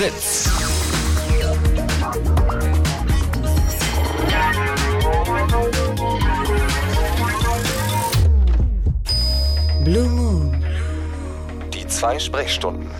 Fritz. Blue Moon. Die zwei Sprechstunden.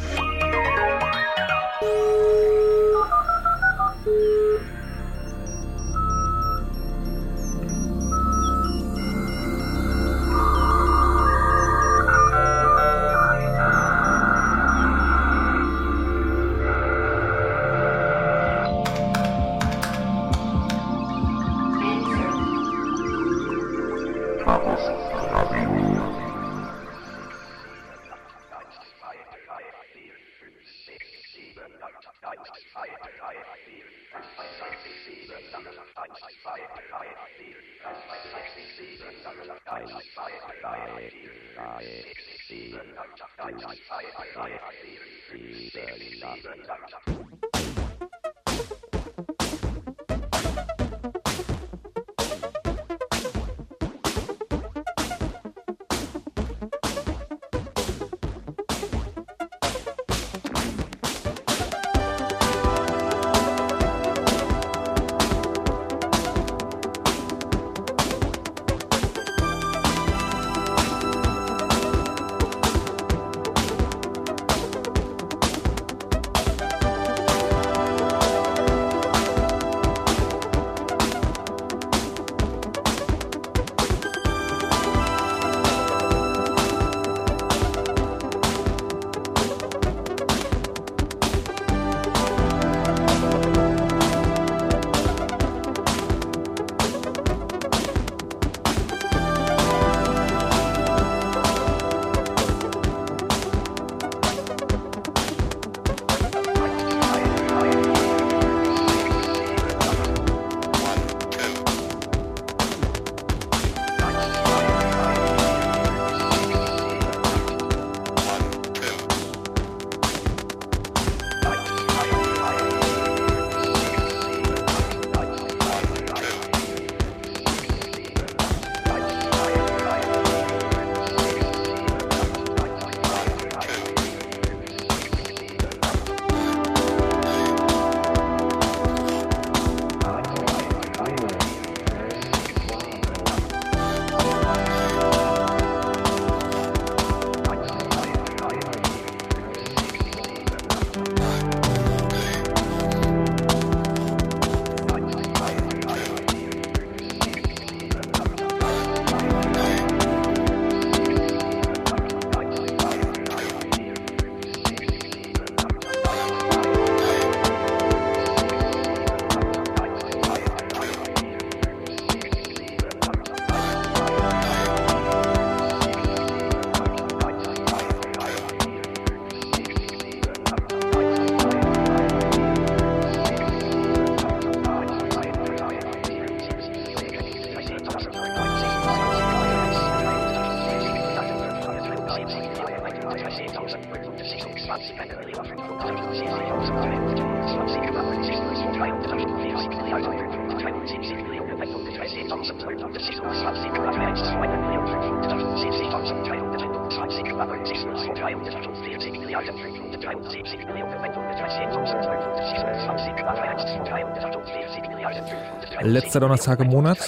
Letzter Donnerstag im Monat.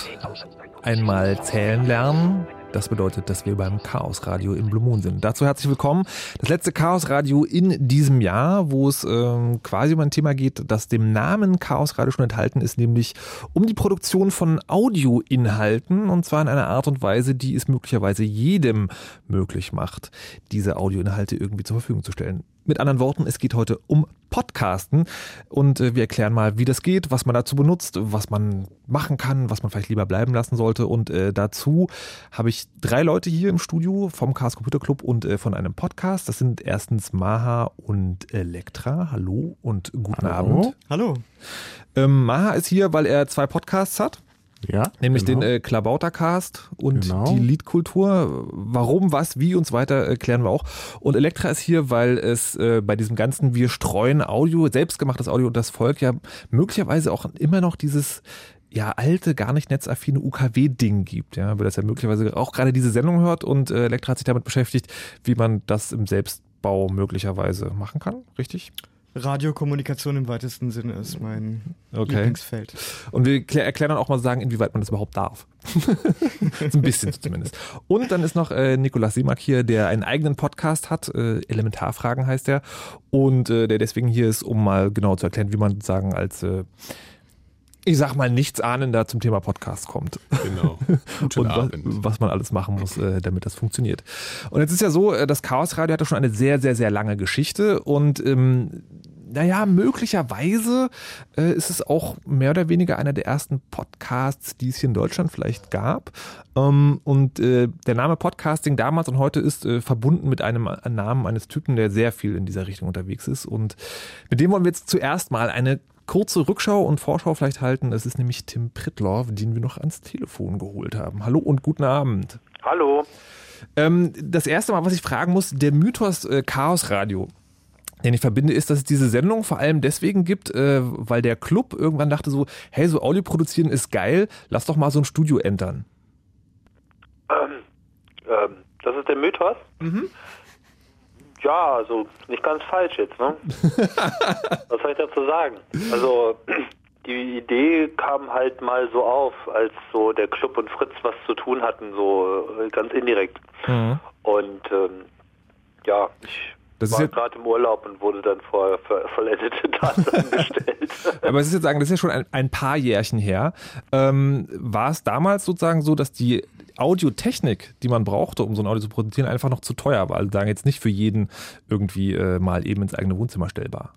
Einmal zählen lernen. Das bedeutet, dass wir beim Chaos Radio in Blue Moon sind. Dazu herzlich willkommen. Das letzte Chaos Radio in diesem Jahr, wo es ähm, quasi um ein Thema geht, das dem Namen Chaos Radio schon enthalten ist, nämlich um die Produktion von Audioinhalten und zwar in einer Art und Weise, die es möglicherweise jedem möglich macht, diese Audioinhalte irgendwie zur Verfügung zu stellen. Mit anderen Worten, es geht heute um Podcasten und äh, wir erklären mal, wie das geht, was man dazu benutzt, was man machen kann, was man vielleicht lieber bleiben lassen sollte. Und äh, dazu habe ich drei Leute hier im Studio vom Chaos Computer Club und äh, von einem Podcast. Das sind erstens Maha und Elektra. Hallo und guten Hallo. Abend. Hallo. Ähm, Maha ist hier, weil er zwei Podcasts hat. Ja. Nämlich genau. den äh, Klabautercast und Genau. die Liedkultur. Warum, was, wie und so weiter äh, klären wir auch. Und Elektra ist hier, weil es äh, bei diesem ganzen Wir streuen Audio, selbstgemachtes Audio und das Volk ja möglicherweise auch immer noch dieses ja alte, gar nicht netzaffine UKW-Ding gibt, ja, weil das ja möglicherweise auch gerade diese Sendung hört und äh, Elektra hat sich damit beschäftigt, wie man das im Selbstbau möglicherweise machen kann, richtig? Radiokommunikation im weitesten Sinne ist mein okay. Lieblingsfeld. Und wir erklären dann auch mal sagen, inwieweit man das überhaupt darf. ein bisschen zumindest. Und dann ist noch äh, Nikolas Simak hier, der einen eigenen Podcast hat, äh, Elementarfragen heißt er, und äh, der deswegen hier ist, um mal genau zu erklären, wie man sagen als äh, ich sag mal, nichts ahnender zum Thema Podcast kommt. Genau. Guten und Abend. was man alles machen muss, äh, damit das funktioniert. Und jetzt ist ja so, äh, das Chaos Radio hat ja schon eine sehr, sehr, sehr lange Geschichte und ähm, naja, möglicherweise äh, ist es auch mehr oder weniger einer der ersten Podcasts, die es hier in Deutschland vielleicht gab. Ähm, und äh, der Name Podcasting damals und heute ist äh, verbunden mit einem Namen eines Typen, der sehr viel in dieser Richtung unterwegs ist. Und mit dem wollen wir jetzt zuerst mal eine kurze Rückschau und Vorschau vielleicht halten. Das ist nämlich Tim Prittloff, den wir noch ans Telefon geholt haben. Hallo und guten Abend. Hallo. Ähm, das erste Mal, was ich fragen muss, der Mythos äh, Chaos Radio. Den ich verbinde, ist, dass es diese Sendung vor allem deswegen gibt, äh, weil der Club irgendwann dachte so, hey, so Audio produzieren ist geil, lass doch mal so ein Studio entern. Ähm, ähm, das ist der Mythos? Mhm. Ja, also nicht ganz falsch jetzt, ne? Was soll ich dazu sagen? Also die Idee kam halt mal so auf, als so der Club und Fritz was zu tun hatten, so äh, ganz indirekt. Mhm. Und ähm, ja, ich das war gerade im Urlaub und wurde dann vor, vollendete Tatsachen gestellt. Aber es ist jetzt sagen, das ist ja schon ein, ein paar Jährchen her. Ähm, war es damals sozusagen so, dass die Audiotechnik, die man brauchte, um so ein Audio zu produzieren, einfach noch zu teuer war? Also sagen jetzt nicht für jeden irgendwie äh, mal eben ins eigene Wohnzimmer stellbar.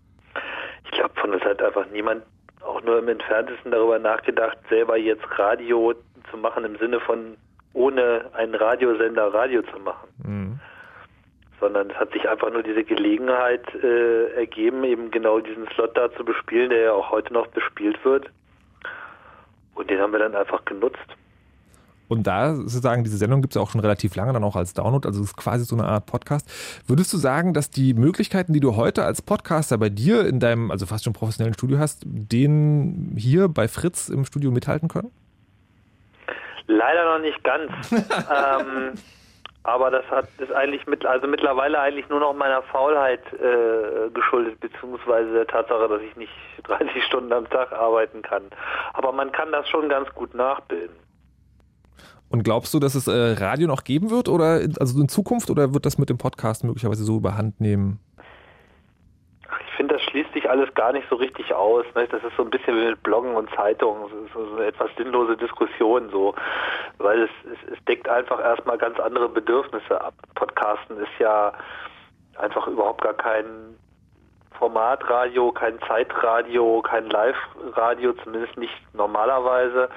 Ich glaube, von uns hat einfach niemand auch nur im entferntesten darüber nachgedacht, selber jetzt Radio zu machen im Sinne von ohne einen Radiosender Radio zu machen. Mhm sondern es hat sich einfach nur diese Gelegenheit äh, ergeben, eben genau diesen Slot da zu bespielen, der ja auch heute noch bespielt wird. Und den haben wir dann einfach genutzt. Und da sozusagen, diese Sendung gibt es ja auch schon relativ lange, dann auch als Download, also es ist quasi so eine Art Podcast. Würdest du sagen, dass die Möglichkeiten, die du heute als Podcaster bei dir in deinem, also fast schon professionellen Studio hast, den hier bei Fritz im Studio mithalten können? Leider noch nicht ganz. ähm, aber das hat ist eigentlich mit, also mittlerweile eigentlich nur noch meiner Faulheit äh, geschuldet, beziehungsweise der Tatsache, dass ich nicht 30 Stunden am Tag arbeiten kann. Aber man kann das schon ganz gut nachbilden. Und glaubst du, dass es äh, Radio noch geben wird oder also in Zukunft oder wird das mit dem Podcast möglicherweise so überhand nehmen? Finde, das schließt sich alles gar nicht so richtig aus. Ne? Das ist so ein bisschen wie mit Bloggen und Zeitungen, so, so eine etwas sinnlose Diskussion, so, weil es, es, es deckt einfach erstmal ganz andere Bedürfnisse ab. Podcasten ist ja einfach überhaupt gar kein Formatradio, kein Zeitradio, kein Live-Radio, zumindest nicht normalerweise.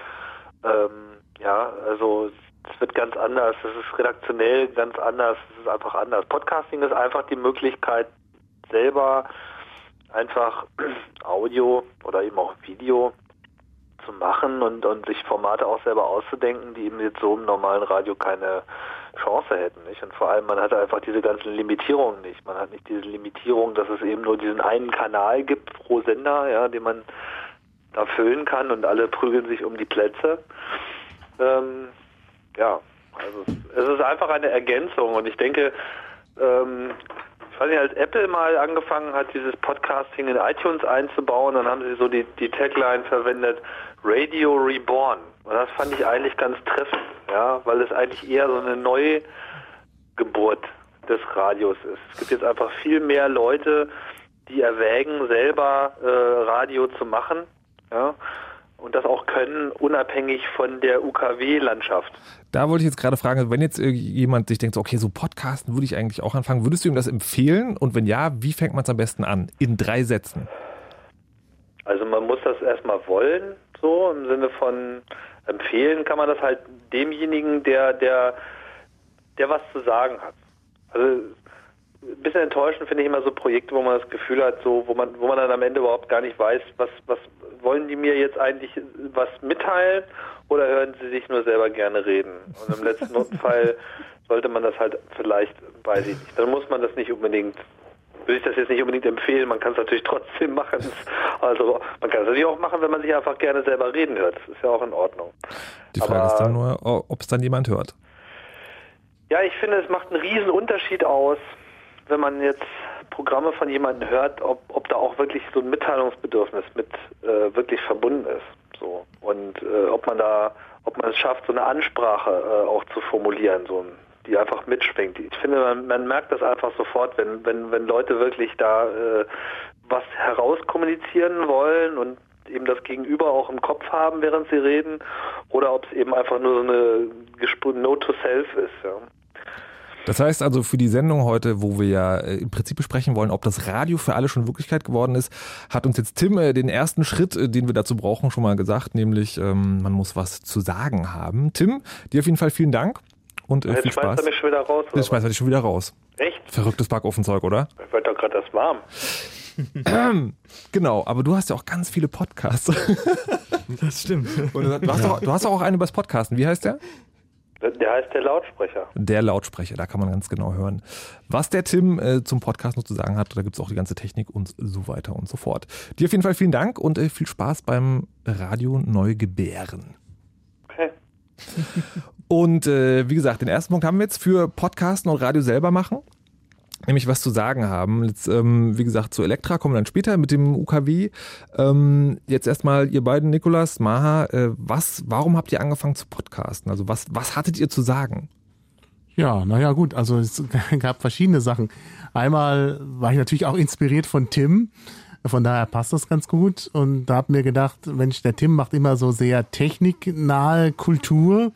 Ähm, ja, also es wird ganz anders, es ist redaktionell ganz anders, es ist einfach anders. Podcasting ist einfach die Möglichkeit, selber einfach Audio oder eben auch Video zu machen und, und sich Formate auch selber auszudenken, die eben jetzt so im normalen Radio keine Chance hätten. Nicht? Und vor allem, man hat einfach diese ganzen Limitierungen nicht. Man hat nicht diese Limitierung, dass es eben nur diesen einen Kanal gibt pro Sender, ja, den man da füllen kann und alle prügeln sich um die Plätze. Ähm, ja, also es, es ist einfach eine Ergänzung und ich denke, ähm, ich weiß als Apple mal angefangen hat, dieses Podcasting in iTunes einzubauen, dann haben sie so die, die Tagline verwendet, Radio Reborn. Und das fand ich eigentlich ganz treffend, ja, weil es eigentlich eher so eine Neugeburt des Radios ist. Es gibt jetzt einfach viel mehr Leute, die erwägen, selber äh, Radio zu machen, ja, und das auch können, unabhängig von der UKW-Landschaft. Da wollte ich jetzt gerade fragen, wenn jetzt jemand sich denkt, okay, so Podcasten würde ich eigentlich auch anfangen, würdest du ihm das empfehlen? Und wenn ja, wie fängt man es am besten an? In drei Sätzen. Also man muss das erstmal wollen, so im Sinne von empfehlen kann man das halt demjenigen, der, der, der was zu sagen hat. Also ein bisschen enttäuschend finde ich immer so Projekte, wo man das Gefühl hat, so, wo man, wo man dann am Ende überhaupt gar nicht weiß, was, was wollen die mir jetzt eigentlich was mitteilen oder hören sie sich nur selber gerne reden? Und im letzten Fall sollte man das halt vielleicht, weiß ich nicht, dann muss man das nicht unbedingt würde ich das jetzt nicht unbedingt empfehlen. Man kann es natürlich trotzdem machen. Also man kann es natürlich auch machen, wenn man sich einfach gerne selber reden hört. Das ist ja auch in Ordnung. Die Frage Aber, ist dann nur, ob es dann jemand hört. Ja, ich finde, es macht einen riesen Unterschied aus, wenn man jetzt Programme von jemandem hört, ob, ob da auch wirklich so ein Mitteilungsbedürfnis mit äh, wirklich verbunden ist. So. Und äh, ob man da, ob man es schafft, so eine Ansprache äh, auch zu formulieren, so die einfach mitschwingt. Ich finde, man, man merkt das einfach sofort, wenn, wenn, wenn Leute wirklich da äh, was herauskommunizieren wollen und eben das Gegenüber auch im Kopf haben, während sie reden, oder ob es eben einfach nur so eine Note to Self ist. Ja. Das heißt also für die Sendung heute, wo wir ja äh, im Prinzip besprechen wollen, ob das Radio für alle schon Wirklichkeit geworden ist, hat uns jetzt Tim äh, den ersten Schritt, äh, den wir dazu brauchen, schon mal gesagt, nämlich ähm, man muss was zu sagen haben. Tim, dir auf jeden Fall vielen Dank und äh, viel Spaß. Jetzt schmeißt er mich schon wieder raus. Jetzt schmeißt er dich schon wieder raus. Echt? Verrücktes Backofenzeug, oder? Ich werde doch gerade erst warm. genau, aber du hast ja auch ganz viele Podcasts. das stimmt. Und du, hast auch, du hast auch einen über das Podcasten. Wie heißt der? Der heißt der Lautsprecher. Der Lautsprecher, da kann man ganz genau hören, was der Tim äh, zum Podcast noch zu sagen hat. Da gibt es auch die ganze Technik und so weiter und so fort. Dir auf jeden Fall vielen Dank und äh, viel Spaß beim Radio Neugebären. Okay. und äh, wie gesagt, den ersten Punkt haben wir jetzt für Podcasten und Radio selber machen nämlich was zu sagen haben. Jetzt, ähm, wie gesagt, zu Elektra kommen wir dann später mit dem UKW. Ähm, jetzt erstmal ihr beiden, Nikolas, Maha, äh, was, warum habt ihr angefangen zu podcasten? Also was, was hattet ihr zu sagen? Ja, naja, gut, also es gab verschiedene Sachen. Einmal war ich natürlich auch inspiriert von Tim. Von daher passt das ganz gut. Und da hab mir gedacht, Mensch, der Tim macht immer so sehr techniknahe Kultur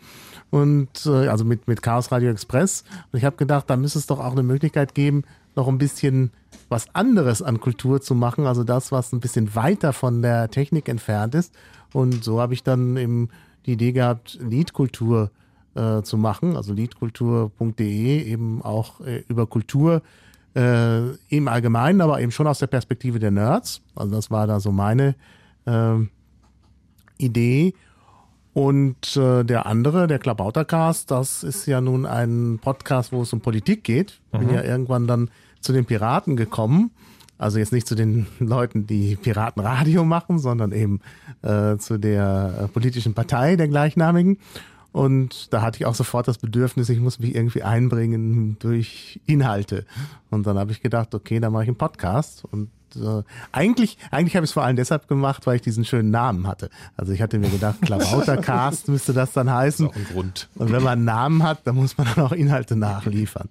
und äh, also mit, mit Chaos Radio Express. Und ich habe gedacht, da müsste es doch auch eine Möglichkeit geben, noch ein bisschen was anderes an Kultur zu machen, also das, was ein bisschen weiter von der Technik entfernt ist. Und so habe ich dann eben die Idee gehabt, Liedkultur äh, zu machen, also liedkultur.de, eben auch äh, über Kultur äh, im Allgemeinen, aber eben schon aus der Perspektive der Nerds. Also das war da so meine äh, Idee. Und äh, der andere, der Klabautercast, das ist ja nun ein Podcast, wo es um Politik geht. Ich bin mhm. ja irgendwann dann zu den Piraten gekommen. Also jetzt nicht zu den Leuten, die Piratenradio machen, sondern eben äh, zu der äh, politischen Partei der gleichnamigen. Und da hatte ich auch sofort das Bedürfnis, ich muss mich irgendwie einbringen durch Inhalte. Und dann habe ich gedacht, okay, dann mache ich einen Podcast. Und äh, eigentlich, eigentlich habe ich es vor allem deshalb gemacht, weil ich diesen schönen Namen hatte. Also ich hatte mir gedacht, Klabautercast müsste das dann heißen. Das ist auch ein Grund. Und wenn man einen Namen hat, dann muss man dann auch Inhalte nachliefern.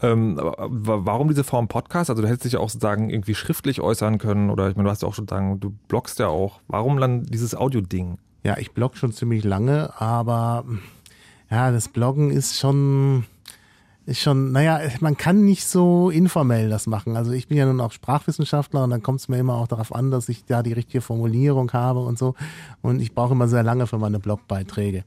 Ähm, warum diese Form Podcast? Also du hättest dich auch sozusagen irgendwie schriftlich äußern können oder ich meine, du hast ja auch schon sagen, du bloggst ja auch. Warum dann dieses Audio-Ding? Ja, ich blogge schon ziemlich lange, aber ja, das Bloggen ist schon ist schon, naja, man kann nicht so informell das machen. Also ich bin ja nun auch Sprachwissenschaftler und dann kommt es mir immer auch darauf an, dass ich da die richtige Formulierung habe und so. Und ich brauche immer sehr lange für meine Blogbeiträge.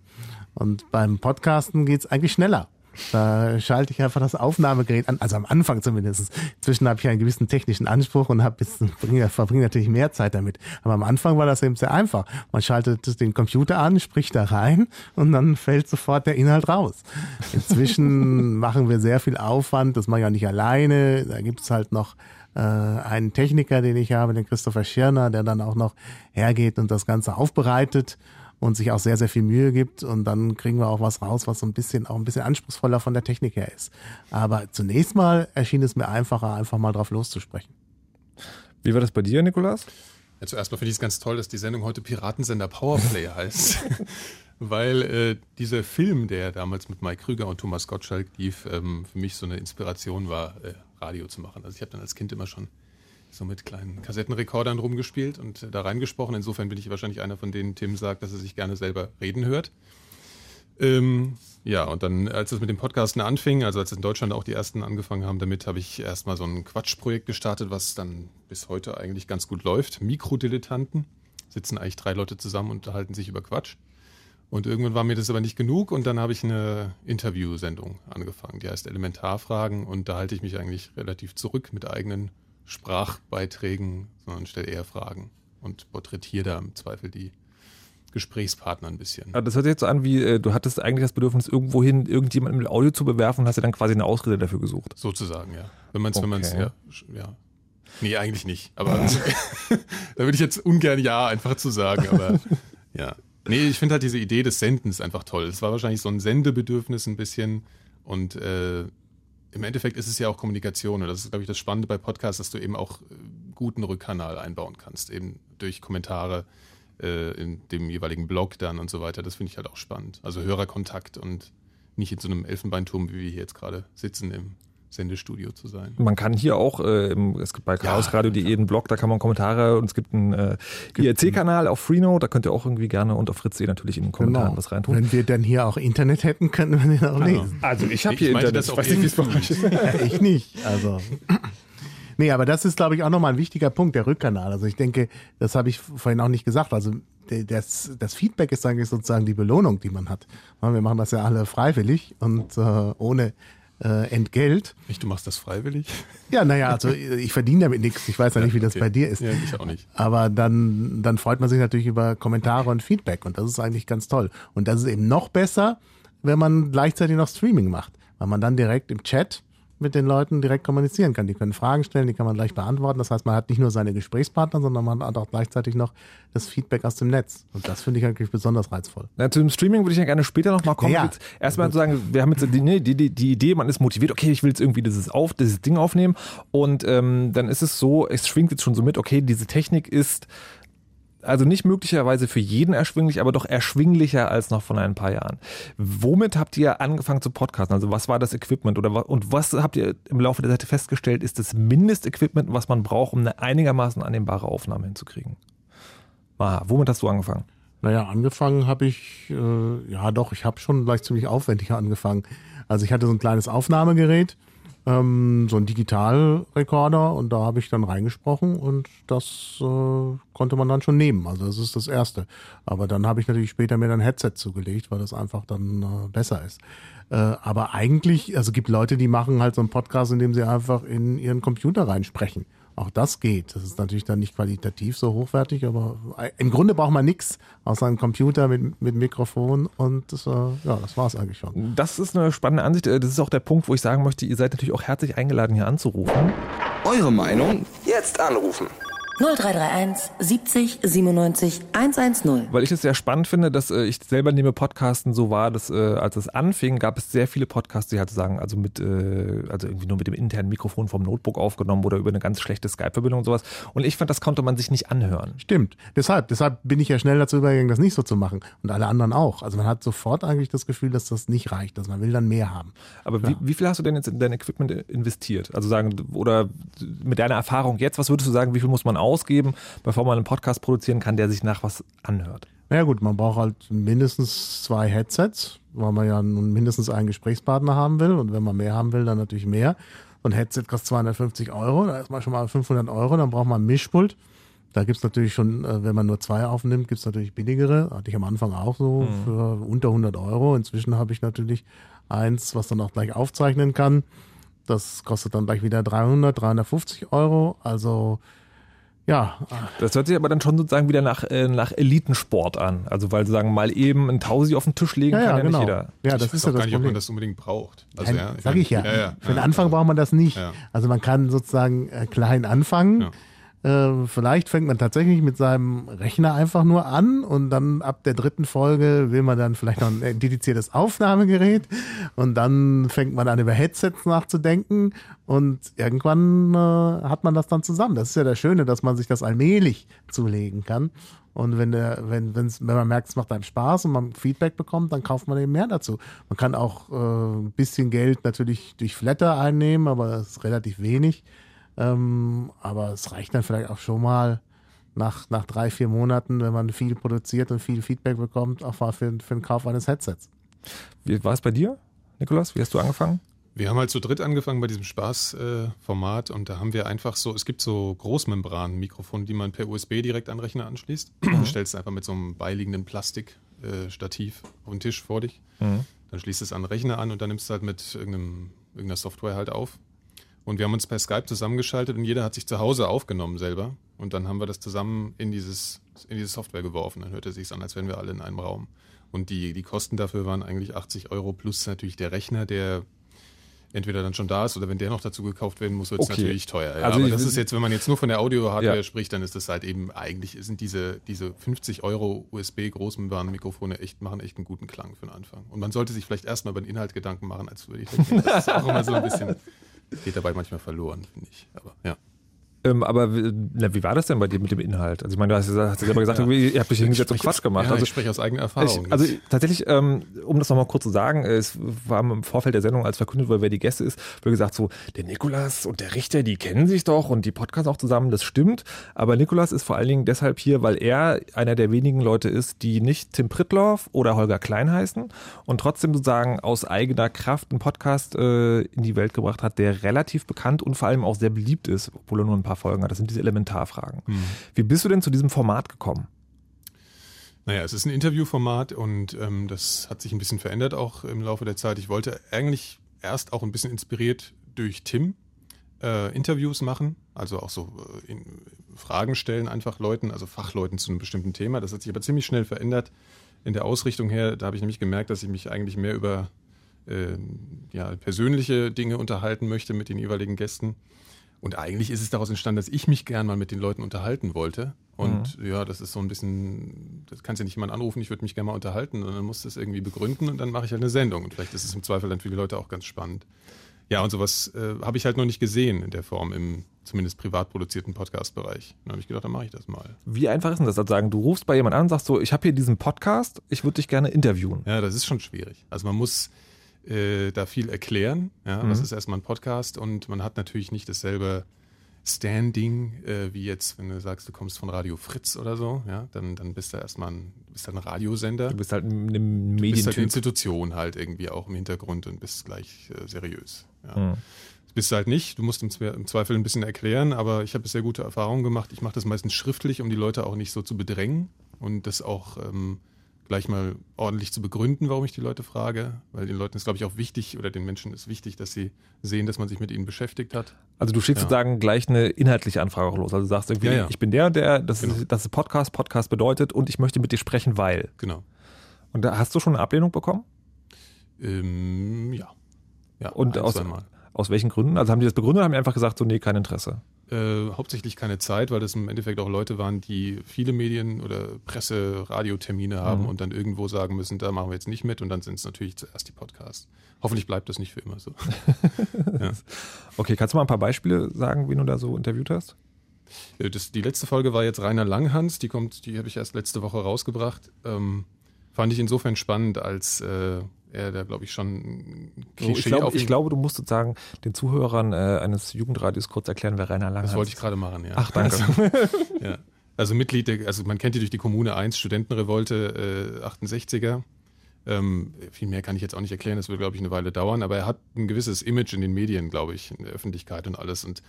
Und beim Podcasten geht's eigentlich schneller. Da schalte ich einfach das Aufnahmegerät an, also am Anfang zumindest. Inzwischen habe ich einen gewissen technischen Anspruch und habe jetzt verbringe natürlich mehr Zeit damit. Aber am Anfang war das eben sehr einfach. Man schaltet den Computer an, spricht da rein und dann fällt sofort der Inhalt raus. Inzwischen machen wir sehr viel Aufwand, das mache ich auch nicht alleine. Da gibt es halt noch äh, einen Techniker, den ich habe, den Christopher Schirner, der dann auch noch hergeht und das Ganze aufbereitet und sich auch sehr, sehr viel Mühe gibt und dann kriegen wir auch was raus, was so ein bisschen, auch ein bisschen anspruchsvoller von der Technik her ist. Aber zunächst mal erschien es mir einfacher, einfach mal drauf loszusprechen. Wie war das bei dir, Nikolas? Ja, zuerst mal finde ich es ganz toll, dass die Sendung heute Piratensender Powerplay heißt. Weil äh, dieser Film, der damals mit Mike Krüger und Thomas Gottschalk lief, ähm, für mich so eine Inspiration war, äh, Radio zu machen. Also ich habe dann als Kind immer schon so mit kleinen Kassettenrekordern rumgespielt und da reingesprochen. Insofern bin ich wahrscheinlich einer von denen, Tim sagt, dass er sich gerne selber reden hört. Ähm, ja, und dann, als es mit dem Podcasten anfing, also als in Deutschland auch die ersten angefangen haben damit, habe ich erstmal so ein Quatschprojekt gestartet, was dann bis heute eigentlich ganz gut läuft. Mikrodilettanten. Sitzen eigentlich drei Leute zusammen und unterhalten sich über Quatsch. Und irgendwann war mir das aber nicht genug und dann habe ich eine Interviewsendung angefangen, die heißt Elementarfragen und da halte ich mich eigentlich relativ zurück mit eigenen Sprachbeiträgen, sondern stelle eher Fragen und porträtiere da im Zweifel die Gesprächspartner ein bisschen. das hört sich jetzt so an, wie äh, du hattest eigentlich das Bedürfnis, irgendwohin irgendjemanden mit Audio zu bewerfen und hast dir dann quasi eine Ausrede dafür gesucht. Sozusagen, ja. Wenn man es, okay. wenn man es, ja, ja. Nee, eigentlich nicht. Aber da würde ich jetzt ungern Ja einfach zu sagen, aber ja. Nee, ich finde halt diese Idee des Sendens einfach toll. Es war wahrscheinlich so ein Sendebedürfnis ein bisschen und äh, im Endeffekt ist es ja auch Kommunikation und das ist, glaube ich, das Spannende bei Podcasts, dass du eben auch äh, guten Rückkanal einbauen kannst, eben durch Kommentare äh, in dem jeweiligen Blog dann und so weiter. Das finde ich halt auch spannend. Also Hörerkontakt und nicht in so einem Elfenbeinturm, wie wir hier jetzt gerade sitzen im Sendestudio zu sein. Man kann hier auch, äh, es gibt bei chaosradio.de ja, einen Blog, da kann man Kommentare und es gibt einen äh, IRC-Kanal auf Freenode, da könnt ihr auch irgendwie gerne und auf Fritz.de natürlich in den Kommentaren genau. was reintun. Wenn wir dann hier auch Internet hätten, könnten wir den auch genau. lesen. Also ich habe hier Internet, das ich weiß nicht, wie es bei euch ist. ich nicht, also... Nee, aber das ist, glaube ich, auch nochmal ein wichtiger Punkt, der Rückkanal. Also ich denke, das habe ich vorhin auch nicht gesagt. Also das, das Feedback ist eigentlich sozusagen die Belohnung, die man hat. Wir machen das ja alle freiwillig und äh, ohne äh, Entgelt. Nicht, du machst das freiwillig? Ja, naja, also ich verdiene damit nichts. Ich weiß ja, nicht, wie das bei dir ist. Ja, ich auch nicht. Aber dann, dann freut man sich natürlich über Kommentare und Feedback und das ist eigentlich ganz toll. Und das ist eben noch besser, wenn man gleichzeitig noch Streaming macht, weil man dann direkt im Chat mit den Leuten direkt kommunizieren kann. Die können Fragen stellen, die kann man gleich beantworten. Das heißt, man hat nicht nur seine Gesprächspartner, sondern man hat auch gleichzeitig noch das Feedback aus dem Netz. Und das finde ich eigentlich besonders reizvoll. Na, zu dem Streaming würde ich ja gerne später noch mal kommen. Ja, Erstmal zu sagen, wir haben jetzt die, die, die, die Idee, man ist motiviert, okay, ich will jetzt irgendwie dieses, auf, dieses Ding aufnehmen. Und ähm, dann ist es so, es schwingt jetzt schon so mit, okay, diese Technik ist also nicht möglicherweise für jeden erschwinglich, aber doch erschwinglicher als noch von ein paar Jahren. Womit habt ihr angefangen zu podcasten? Also was war das Equipment oder und was habt ihr im Laufe der Zeit festgestellt, ist das Mindestequipment, was man braucht, um eine einigermaßen annehmbare Aufnahme hinzukriegen? Aha, womit hast du angefangen? Naja, angefangen habe ich, äh, ja doch, ich habe schon gleich ziemlich aufwendig angefangen. Also ich hatte so ein kleines Aufnahmegerät, ähm, so ein Digitalrekorder und da habe ich dann reingesprochen und das äh, konnte man dann schon nehmen. Also das ist das Erste. Aber dann habe ich natürlich später mir dann ein Headset zugelegt, weil das einfach dann äh, besser ist. Äh, aber eigentlich, also gibt Leute, die machen halt so einen Podcast, indem sie einfach in ihren Computer reinsprechen. Auch das geht. Das ist natürlich dann nicht qualitativ so hochwertig, aber im Grunde braucht man nichts außer einem Computer mit, mit Mikrofon und das, äh, ja, das war es eigentlich schon. Das ist eine spannende Ansicht. Das ist auch der Punkt, wo ich sagen möchte, ihr seid natürlich auch herzlich eingeladen, hier anzurufen. Eure Meinung jetzt anrufen. 0331 70 97 110. Weil ich es sehr spannend finde, dass äh, ich selber nehme Podcasten so war, dass äh, als es anfing, gab es sehr viele Podcasts, die halt sagen, also mit, äh, also irgendwie nur mit dem internen Mikrofon vom Notebook aufgenommen oder über eine ganz schlechte Skype-Verbindung und sowas. Und ich fand, das konnte man sich nicht anhören. Stimmt. Deshalb, deshalb bin ich ja schnell dazu übergegangen, das nicht so zu machen. Und alle anderen auch. Also man hat sofort eigentlich das Gefühl, dass das nicht reicht, dass man will dann mehr haben. Aber wie, wie viel hast du denn jetzt in dein Equipment investiert? Also sagen, oder mit deiner Erfahrung jetzt, was würdest du sagen, wie viel muss man ausgeben, bevor man einen Podcast produzieren kann, der sich nach was anhört? Ja gut, man braucht halt mindestens zwei Headsets, weil man ja nun mindestens einen Gesprächspartner haben will und wenn man mehr haben will, dann natürlich mehr. Und Headset kostet 250 Euro, da ist man schon mal 500 Euro, dann braucht man ein Mischpult. Da gibt's natürlich schon, äh, wenn man nur zwei aufnimmt, gibt's natürlich billigere. Hatte ich am Anfang auch so mhm. für unter 100 Euro. Inzwischen habe ich natürlich eins, was dann auch gleich aufzeichnen kann. Das kostet dann gleich wieder 300, 350 Euro. Also ja. Das hört sich aber dann schon sozusagen wieder nach, äh, nach Elitensport an. Also weil sie sagen, mal eben ein Tausi auf den Tisch legen ja, kann ja, ja genau. nicht jeder. Ja, das ich ist weiß ja auch gar nicht, ob man das unbedingt braucht. Also, ja, ja, sag ich ja. ja, ja Für den Anfang braucht man das nicht. Also man kann sozusagen äh, klein anfangen. Äh, vielleicht fängt man tatsächlich mit seinem Rechner einfach nur an und dann ab der dritten Folge will man dann vielleicht noch ein dediziertes Aufnahmegerät und dann fängt man an über Headsets nachzudenken und irgendwann äh, hat man das dann zusammen. Das ist ja das Schöne, dass man sich das allmählich zulegen kann. Und wenn der, wenn, wenn's, wenn man merkt, es macht einem Spaß und man Feedback bekommt, dann kauft man eben mehr dazu. Man kann auch äh, ein bisschen Geld natürlich durch Flatter einnehmen, aber das ist relativ wenig. Ähm, aber es reicht dann vielleicht auch schon mal nach, nach drei, vier Monaten, wenn man viel produziert und viel Feedback bekommt, auch für, für den Kauf eines Headsets. Wie war es bei dir, Nikolas? Wie hast du angefangen? Wir haben halt zu dritt angefangen bei diesem Spaßformat äh, und da haben wir einfach so, es gibt so Großmembran-Mikrofone, die man per USB direkt an den Rechner anschließt. Mhm. Du stellst einfach mit so einem beiliegenden Plastikstativ äh, auf den Tisch vor dich. Mhm. Dann schließt es an den Rechner an und dann nimmst du halt mit irgendeiner Software halt auf. Und wir haben uns per Skype zusammengeschaltet und jeder hat sich zu Hause aufgenommen selber. Und dann haben wir das zusammen in, dieses, in diese Software geworfen. Dann hörte es sich an, als wären wir alle in einem Raum. Und die, die Kosten dafür waren eigentlich 80 Euro plus natürlich der Rechner, der entweder dann schon da ist oder wenn der noch dazu gekauft werden muss, wird es Okay. natürlich teuer. Ja, Also aber ich das ist jetzt, wenn man jetzt nur von der Audio-Hardware Ja. spricht, dann ist das halt eben, eigentlich sind diese, diese 50 Euro USB Großmembran-Mikrofone echt, machen echt einen guten Klang für den Anfang. Und man sollte sich vielleicht erstmal über den Inhalt Gedanken machen, als die Technik. Das ist auch immer so ein bisschen, geht dabei manchmal verloren, finde ich. Aber ja. Ähm, aber wie, na, wie war das denn bei dir mit dem Inhalt? Also ich meine, du hast, ja- hast ja selber gesagt, irgendwie, ihr habt euch hingesetzt und Quatsch gemacht. Ja, also ich spreche aus eigener Erfahrung. Ich, also tatsächlich, ähm, um das nochmal kurz zu sagen, äh, es war im Vorfeld der Sendung, als verkündet wurde, wer die Gäste ist, wurde gesagt so, der Nikolas und der Richter, die kennen sich doch und die podcasten auch zusammen, das stimmt. Aber Nikolas ist vor allen Dingen deshalb hier, weil er einer der wenigen Leute ist, die nicht Tim Prittloff oder Holger Klein heißen und trotzdem sozusagen aus eigener Kraft einen Podcast äh, in die Welt gebracht hat, der relativ bekannt und vor allem auch sehr beliebt ist, obwohl er nur ein paar Folgen hat. Das sind diese Elementarfragen. Wie bist du denn zu diesem Format gekommen? Naja, es ist ein Interviewformat und ähm, das hat sich ein bisschen verändert auch im Laufe der Zeit. Ich wollte eigentlich erst auch ein bisschen inspiriert durch Tim äh, Interviews machen, also auch so äh, in, Fragen stellen einfach Leuten, also Fachleuten zu einem bestimmten Thema. Das hat sich aber ziemlich schnell verändert in der Ausrichtung her. Da habe ich nämlich gemerkt, dass ich mich eigentlich mehr über äh, ja, persönliche Dinge unterhalten möchte mit den jeweiligen Gästen. Und eigentlich ist es daraus entstanden, dass ich mich gern mal mit den Leuten unterhalten wollte. Und ja, das ist so ein bisschen, das kannst ja nicht jemand anrufen, ich würde mich gerne mal unterhalten, und dann musst du es irgendwie begründen und dann mache ich halt eine Sendung. Und vielleicht ist es im Zweifel dann für die Leute auch ganz spannend. Ja, und sowas äh, habe ich halt noch nicht gesehen in der Form im zumindest privat produzierten Podcast-Bereich. Dann habe ich gedacht, dann mache ich das mal. Wie einfach ist denn das? Also sagen, du rufst bei jemand an und sagst so, ich habe hier diesen Podcast, ich würde dich gerne interviewen. Ja, das ist schon schwierig. Also man muss äh, da viel erklären. Ja, was ist erstmal ein Podcast und man hat natürlich nicht dasselbe Standing äh, wie jetzt, wenn du sagst, du kommst von Radio Fritz oder so. Ja, dann dann bist du erstmal ein, bist halt ein Radiosender. Du bist halt ein Du bist halt eine Medientyp. Institution halt irgendwie auch im Hintergrund und bist gleich äh, seriös. Ja. Mhm. Das bist du halt nicht. Du musst im Zweifel ein bisschen erklären, aber ich habe sehr gute Erfahrungen gemacht. Ich mache das meistens schriftlich, um die Leute auch nicht so zu bedrängen und das auch ähm, gleich mal ordentlich zu begründen, warum ich die Leute frage. Weil den Leuten ist, glaube ich, auch wichtig oder den Menschen ist wichtig, dass sie sehen, dass man sich mit ihnen beschäftigt hat. Also du schickst Ja. sozusagen gleich eine inhaltliche Anfrage auch los. Also du sagst irgendwie, Ja, ja. ich bin der und der, das, Genau. ist, das ist Podcast, Podcast bedeutet und ich möchte mit dir sprechen, weil. Genau. Und da hast du schon eine Ablehnung bekommen? Ähm, ja. Ja, Und aus, aus welchen Gründen? Also haben die das begründet oder haben die einfach gesagt, so nee, kein Interesse? Äh, hauptsächlich keine Zeit, weil das im Endeffekt auch Leute waren, die viele Medien- oder Presse-, Radiotermine haben Mhm. und dann irgendwo sagen müssen, da machen wir jetzt nicht mit und dann sind es natürlich zuerst die Podcasts. Hoffentlich bleibt das nicht für immer so. ja. Okay, kannst du mal ein paar Beispiele sagen, wen du da so interviewt hast? Äh, Das, die letzte Folge war jetzt Rainer Langhans, die kommt, die habe ich erst letzte Woche rausgebracht. Ähm, fand ich insofern spannend, als äh, er da, glaube ich, schon Klischee ich, ihn- ich glaube, du musst sozusagen den Zuhörern äh, eines Jugendradios kurz erklären, wer Rainer Langhans Das wollte ich gerade machen, ja. Ach, danke. Also, ja. also Mitglied, der, also man kennt die durch die Kommune 1, Studentenrevolte, äh, 68er. Ähm, viel mehr kann ich jetzt auch nicht erklären, das wird, glaube ich, eine Weile dauern, aber er hat ein gewisses Image in den Medien, glaube ich, in der Öffentlichkeit und alles. Und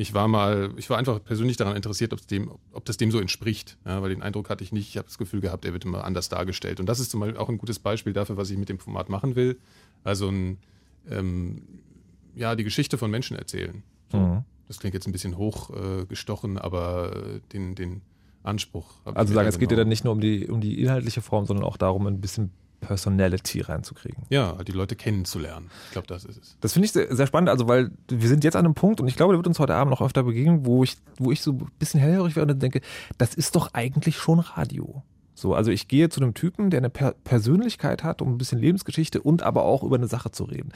ich war mal, ich war einfach persönlich daran interessiert, ob, dem, ob das dem so entspricht, ja, weil den Eindruck hatte ich nicht. Ich habe das Gefühl gehabt, er wird immer anders dargestellt. Und das ist zum Beispiel auch ein gutes Beispiel dafür, was ich mit dem Format machen will. Also ein, ähm, ja, die Geschichte von Menschen erzählen. Mhm. Das klingt jetzt ein bisschen hochgestochen, äh, aber den, den Anspruch. Also sagen, es geht dir genommen. dann nicht nur um die, um die inhaltliche Form, sondern auch darum, ein bisschen Personality reinzukriegen. Ja, halt die Leute kennenzulernen. Ich glaube, das ist es. Das finde ich sehr, sehr spannend, also weil wir sind jetzt an einem Punkt und ich glaube, der wird uns heute Abend noch öfter begegnen, wo ich, wo ich so ein bisschen hellhörig werde und denke, das ist doch eigentlich schon Radio. So, also ich gehe zu einem Typen, der eine per Persönlichkeit hat, um ein bisschen Lebensgeschichte und aber auch über eine Sache zu reden.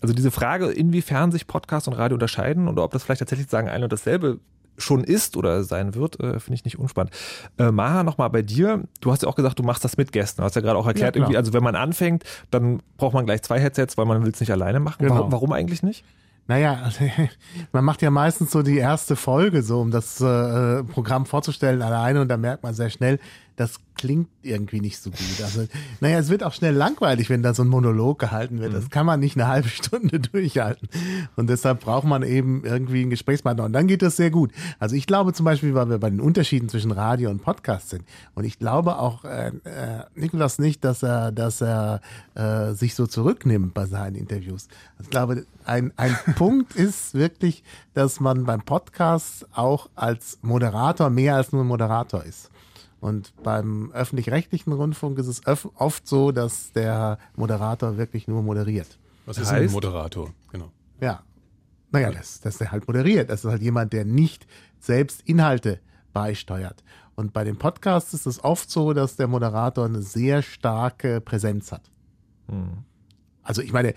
Also diese Frage, inwiefern sich Podcast und Radio unterscheiden oder ob das vielleicht tatsächlich sagen ein und dasselbe schon ist oder sein wird, äh, finde ich nicht unspannend. Äh, Maha, nochmal bei dir. Du hast ja auch gesagt, du machst das mit Gästen. Du hast ja gerade auch erklärt, klar. irgendwie, also wenn man anfängt, dann braucht man gleich zwei Headsets, weil man will es nicht alleine machen. Genau. Warum, warum eigentlich nicht? Naja, man macht ja meistens so die erste Folge so, um das äh, Programm vorzustellen alleine und da merkt man sehr schnell, das klingt irgendwie nicht so gut. Also, naja, es wird auch schnell langweilig, wenn da so ein Monolog gehalten wird. Das kann man nicht eine halbe Stunde durchhalten. Und deshalb braucht man eben irgendwie einen Gesprächspartner. Und dann geht das sehr gut. Also ich glaube zum Beispiel, weil wir bei den Unterschieden zwischen Radio und Podcast sind. Und ich glaube auch äh, äh, Nikolas nicht, dass er, dass er äh, sich so zurücknimmt bei seinen Interviews. Also ich glaube, ein, ein Punkt ist wirklich, dass man beim Podcast auch als Moderator mehr als nur Moderator ist. Und beim öffentlich-rechtlichen Rundfunk ist es öf oft so, dass der Moderator wirklich nur moderiert. Was ist ein heißt? Moderator? Genau. Ja. Naja, das, das ist halt moderiert. Das ist halt jemand, der nicht selbst Inhalte beisteuert. Und bei den Podcasts ist es oft so, dass der Moderator eine sehr starke Präsenz hat. Also ich meine,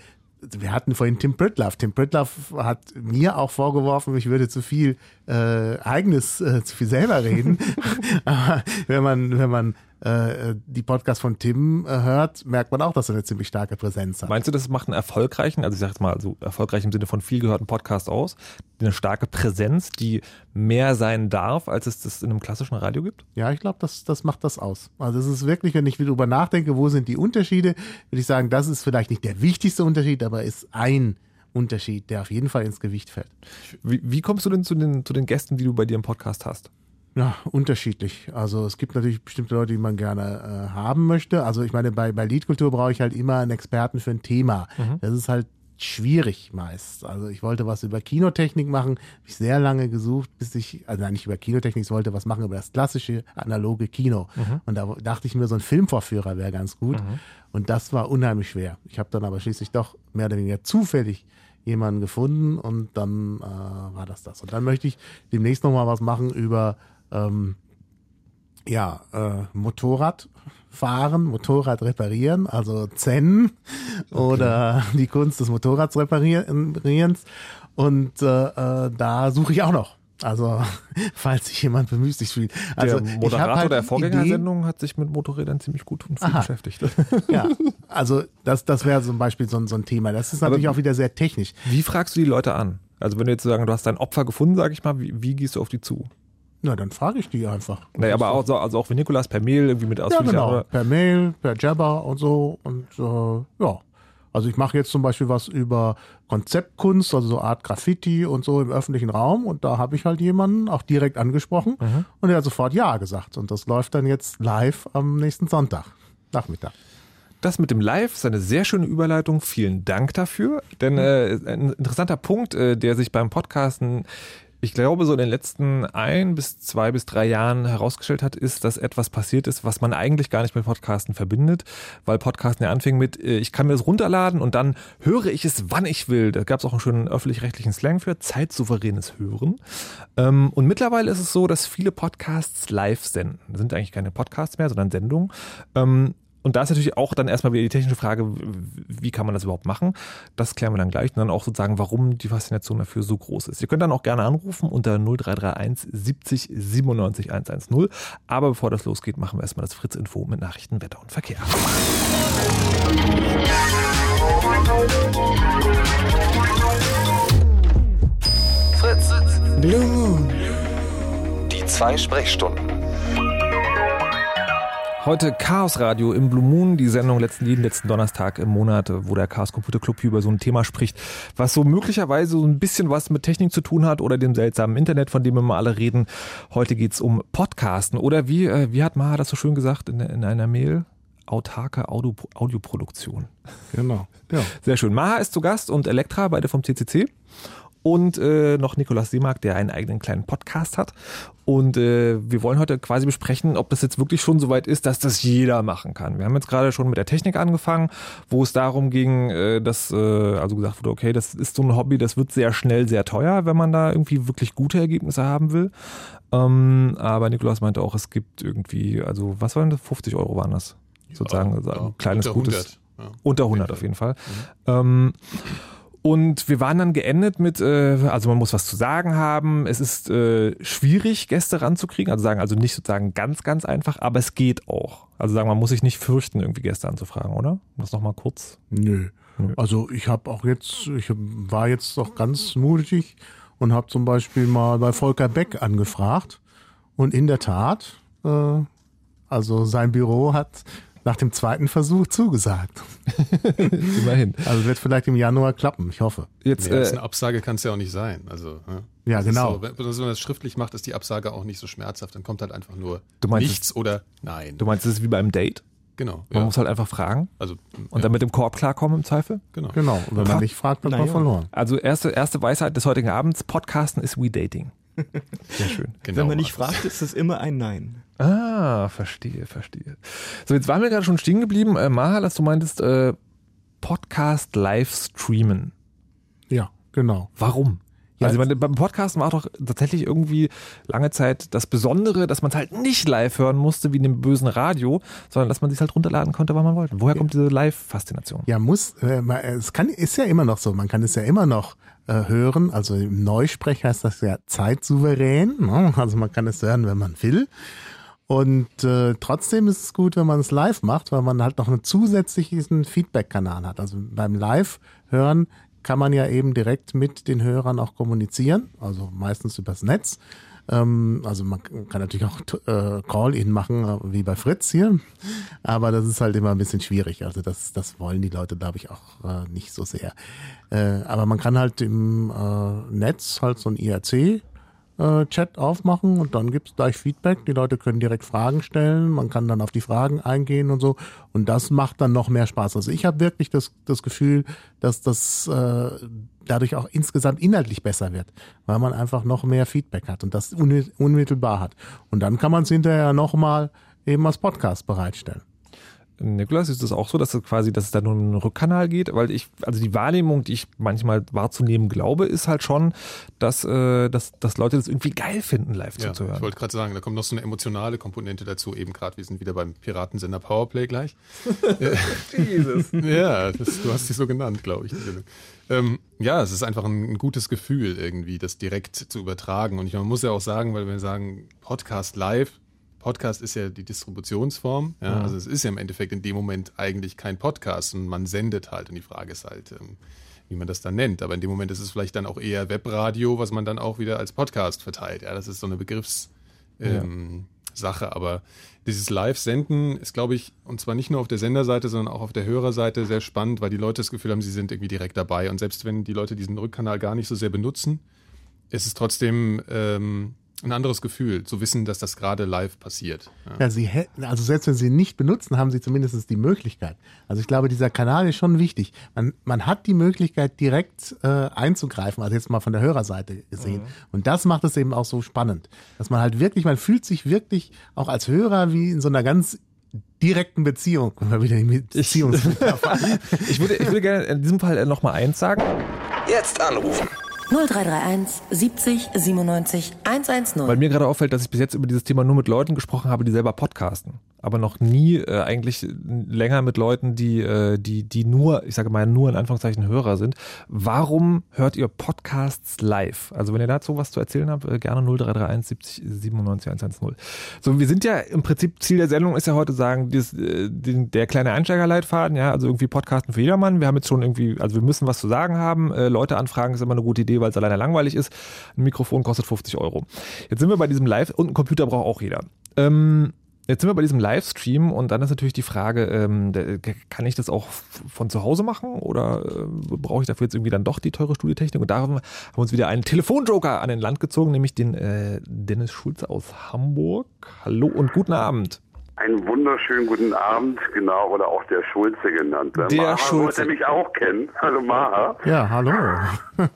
wir hatten vorhin Tim Pritloff. Tim Pritloff hat mir auch vorgeworfen, ich würde zu viel äh, eigenes, äh, zu viel selber reden. Aber wenn man, wenn man äh, die Podcasts von Tim äh, hört, merkt man auch, dass er eine ziemlich starke Präsenz hat. Meinst du, das macht einen erfolgreichen, also ich sag jetzt mal so erfolgreich im Sinne von viel gehörten Podcast aus, eine starke Präsenz, die mehr sein darf, als es das in einem klassischen Radio gibt? Ja, ich glaube, das, das macht das aus. Also es ist wirklich, wenn ich wieder drüber nachdenke, wo sind die Unterschiede, würde ich sagen, das ist vielleicht nicht der wichtigste Unterschied, aber ist ein Unterschied, der auf jeden Fall ins Gewicht fällt. Wie, wie kommst du denn zu den, zu den Gästen, die du bei dir im Podcast hast? Ja, unterschiedlich. Also es gibt natürlich bestimmte Leute, die man gerne äh, haben möchte. Also ich meine, bei, bei Liedkultur brauche ich halt immer einen Experten für ein Thema. Das ist halt schwierig meist. Also ich wollte was über Kinotechnik machen, habe ich sehr lange gesucht, bis ich, also nein, nicht über Kinotechnik, ich wollte was machen über das klassische analoge Kino. Und da dachte ich mir, so ein Filmvorführer wäre ganz gut. Und das war unheimlich schwer. Ich habe dann aber schließlich doch mehr oder weniger zufällig jemanden gefunden und dann äh, war das das. Und dann möchte ich demnächst nochmal was machen über ähm, ja, äh, Motorrad fahren, Motorrad reparieren, also Zen oder die Kunst des Motorrads reparierens. Und äh, äh, da suche ich auch noch. Also, falls sich jemand bemüht sich fühlt. Also, der Moderator halt der. Vorgängersendung hat sich mit Motorrädern ziemlich gut und viel Aha. beschäftigt. Ja, also das, das wäre zum Beispiel so, ein- so ein Thema. Das ist natürlich auch wieder sehr technisch. Wie fragst du die Leute an? Also wenn du jetzt sagen, du hast dein Opfer gefunden, sag ich mal, wie, wie gehst du auf die zu? Na, dann frage ich die einfach. Naja, aber auch, so- also auch wenn Nikolas per Mail irgendwie mit Ja, ausführlicher genau. Per Mail, per Jabber und so. Und äh, ja. Also ich mache jetzt zum Beispiel was über Konzeptkunst, also so Art Graffiti und so im öffentlichen Raum. Und da habe ich halt jemanden auch direkt angesprochen und der hat sofort Ja gesagt. Und das läuft dann jetzt live am nächsten Sonntag, Nachmittag. Das mit dem Live ist eine sehr schöne Überleitung. Vielen Dank dafür. Denn äh, ein interessanter Punkt, äh, der sich beim Podcasten, ich glaube, so in den letzten ein bis zwei bis drei Jahren herausgestellt hat, ist, dass etwas passiert ist, was man eigentlich gar nicht mit Podcasten verbindet, weil Podcasten ja anfing mit, äh, ich kann mir das runterladen und dann höre ich es, wann ich will. Da gab es auch einen schönen öffentlich-rechtlichen Slang für, zeitsouveränes Hören. Ähm, und mittlerweile ist es so, dass viele Podcasts live senden. Das sind eigentlich keine Podcasts mehr, sondern Sendungen. Und da ist natürlich auch dann erstmal wieder die technische Frage, wie kann man das überhaupt machen? Das klären wir dann gleich. Und dann auch sozusagen, warum die Faszination dafür so groß ist. Ihr könnt dann auch gerne anrufen unter 0331 70 97 110. Aber bevor das losgeht, machen wir erstmal das Fritz-Info mit Nachrichten, Wetter und Verkehr. Fritz. Blue Moon. Die zwei Sprechstunden. Heute Chaos Radio im Blue Moon, die Sendung letzten, jeden letzten Donnerstag im Monat, wo der Chaos Computer Club hier über so ein Thema spricht, was so möglicherweise so ein bisschen was mit Technik zu tun hat oder dem seltsamen Internet, von dem wir mal alle reden. Heute geht's um Podcasten oder wie, äh, wie hat Maha das so schön gesagt in, in einer Mail? Autarke Audio, Audioproduktion. Genau. Ja. Sehr schön. Maha ist zu Gast und Elektra, beide vom CCC. Und äh, noch Nikolaus Seemark, der einen eigenen kleinen Podcast hat. Und äh, wir wollen heute quasi besprechen, ob das jetzt wirklich schon so weit ist, dass das jeder machen kann. Wir haben jetzt gerade schon mit der Technik angefangen, wo es darum ging, äh, dass äh, also gesagt wurde, okay, das ist so ein Hobby, das wird sehr schnell sehr teuer, wenn man da irgendwie wirklich gute Ergebnisse haben will. Ähm, aber Nikolaus meinte auch, es gibt irgendwie, also was waren das? 50 Euro waren das? Sozusagen also ein kleines, unter gutes. 100, ja. Unter 100 auf jeden Fall. Ähm, und wir waren dann geendet mit, äh, also man muss was zu sagen haben. Es ist äh, schwierig, Gäste ranzukriegen. Also sagen, also nicht sozusagen ganz, ganz einfach, aber es geht auch. Also sagen, man muss sich nicht fürchten, irgendwie Gäste anzufragen, oder? Um das nochmal kurz. Nö. Also ich habe auch jetzt, ich war jetzt doch ganz mutig und habe zum Beispiel mal bei Volker Beck angefragt. Und in der Tat, äh, also sein Büro hat nach dem zweiten Versuch zugesagt. Immerhin. Also wird vielleicht im Januar klappen, ich hoffe. Jetzt, als äh, eine Absage kann es ja auch nicht sein. Also, ja, Ja, Das genau. So, wenn, wenn man das schriftlich macht, ist die Absage auch nicht so schmerzhaft. Dann kommt halt einfach nur Du meinst nichts oder nein. du meinst, es ist wie beim Date? genau. Man Ja. muss halt einfach fragen Also, und dann mit dem Korb klarkommen im Zweifel? genau. Genau. Und wenn man nicht fragt, hat man verloren. Also erste, erste Weisheit des heutigen Abends, Podcasten ist wie Dating. Sehr schön. genau. Wenn man nicht fragt, ist es immer ein Nein. Ah, verstehe, verstehe. So, jetzt waren wir gerade schon stehen geblieben. Äh, Maha, dass du meintest, äh, Podcast live streamen. Ja. Genau. Warum? Ja, also meine, beim Podcast war doch tatsächlich irgendwie lange Zeit das Besondere, dass man es halt nicht live hören musste wie in dem bösen Radio, sondern dass man sich halt runterladen konnte, wann man wollte. Woher kommt diese Live-Faszination? Ja, muss, äh, man- es kann, ist ja immer noch so. Man kann es ja immer noch äh, hören. Also im Neusprech heißt das ja zeitsouverän. Ne? Also man kann es hören, wenn man will. Und äh, trotzdem ist es gut, wenn man es live macht, weil man halt noch einen zusätzlichen Feedback-Kanal hat. Also beim Live-Hören kann man ja eben direkt mit den Hörern auch kommunizieren, also meistens übers Netz. Ähm, also man kann natürlich auch äh, Call-In machen, äh, wie bei Fritz hier, aber das ist halt immer ein bisschen schwierig. Also das, das wollen die Leute, glaube ich, auch äh, nicht so sehr. Äh, aber man kann halt im äh, Netz halt so ein IRC äh, Chat aufmachen und dann gibt's gleich Feedback. Die Leute können direkt Fragen stellen, man kann dann auf die Fragen eingehen und so. Und das macht dann noch mehr Spaß. Also ich habe wirklich das, das Gefühl, dass das äh, dadurch auch insgesamt inhaltlich besser wird, weil man einfach noch mehr Feedback hat und das unmi- unmittelbar hat. Und dann kann man es hinterher nochmal eben als Podcast bereitstellen. Nikolas, ist das auch so, dass es quasi, dass es da nur um einen Rückkanal geht? Weil ich, also die Wahrnehmung, die ich manchmal wahrzunehmen glaube, ist halt schon, dass, äh, dass, dass Leute das irgendwie geil finden, live Ja, zuzuhören. ich wollte gerade sagen, da kommt noch so eine emotionale Komponente dazu. Eben gerade, wir sind wieder beim Piratensender Powerplay gleich. Jesus. Ja, das, du hast dich so genannt, glaube ich. Ähm, ja, es ist einfach ein, ein gutes Gefühl, irgendwie das direkt zu übertragen. Und ich, man muss ja auch sagen, weil wir sagen, Podcast live, Podcast ist ja die Distributionsform. Ja, Also es ist ja im Endeffekt in dem Moment eigentlich kein Podcast und man sendet halt. Und die Frage ist halt, ähm, wie man das dann nennt. Aber in dem Moment ist es vielleicht dann auch eher Webradio, was man dann auch wieder als Podcast verteilt. Ja, das ist so eine Begriffs, ähm, Sache, aber dieses Live-Senden ist, glaube ich, und zwar nicht nur auf der Senderseite, sondern auch auf der Hörerseite sehr spannend, weil die Leute das Gefühl haben, sie sind irgendwie direkt dabei. Und selbst wenn die Leute diesen Rückkanal gar nicht so sehr benutzen, ist es trotzdem ähm, ein anderes Gefühl, zu wissen, dass das gerade live passiert. Ja. Ja, sie hätten, also selbst wenn sie ihn nicht benutzen, haben sie zumindest die Möglichkeit. Also ich glaube, dieser Kanal ist schon wichtig. Man, man hat die Möglichkeit, direkt äh, einzugreifen, also jetzt mal von der Hörerseite gesehen. Und das macht es eben auch so spannend. Dass man halt wirklich, man fühlt sich wirklich auch als Hörer wie in so einer ganz direkten Beziehung. Wir wieder in die Beziehungsmetapher. Ich würde, ich würde gerne in diesem Fall nochmal eins sagen. Jetzt anrufen. 0331 70 97 110. Weil mir gerade auffällt, dass ich bis jetzt über dieses Thema nur mit Leuten gesprochen habe, die selber podcasten. Aber noch nie äh, eigentlich länger mit Leuten, die, äh, die, die nur, ich sage mal, nur in Anführungszeichen Hörer sind. Warum hört ihr Podcasts live? Also wenn ihr dazu was zu erzählen habt, äh, gerne 0331 70 97 110. So, wir sind ja im Prinzip, Ziel der Sendung ist ja heute sagen, dieses, äh, den, der kleine Einsteigerleitfaden, ja, also irgendwie Podcasten für jedermann. Wir haben jetzt schon irgendwie, also wir müssen was zu sagen haben. Äh, Leute anfragen ist immer eine gute Idee, weil es alleine langweilig ist. Ein Mikrofon kostet 50 Euro. Jetzt sind wir bei diesem Live und ein Computer braucht auch jeder. Ähm, Jetzt sind wir bei diesem Livestream und dann ist natürlich die Frage, ähm, der- kann ich das auch von zu Hause machen oder äh, brauche ich dafür jetzt irgendwie dann doch die teure Studiotechnik? Und da haben wir uns wieder einen Telefonjoker an den Land gezogen, nämlich den äh, Dennis Schulze aus Hamburg. Hallo und guten Abend. Einen wunderschönen guten Abend, genau, oder auch der Schulze genannt. Der Maha Schulze. wollte mich auch kennen. Hallo Maha. Ja, hallo.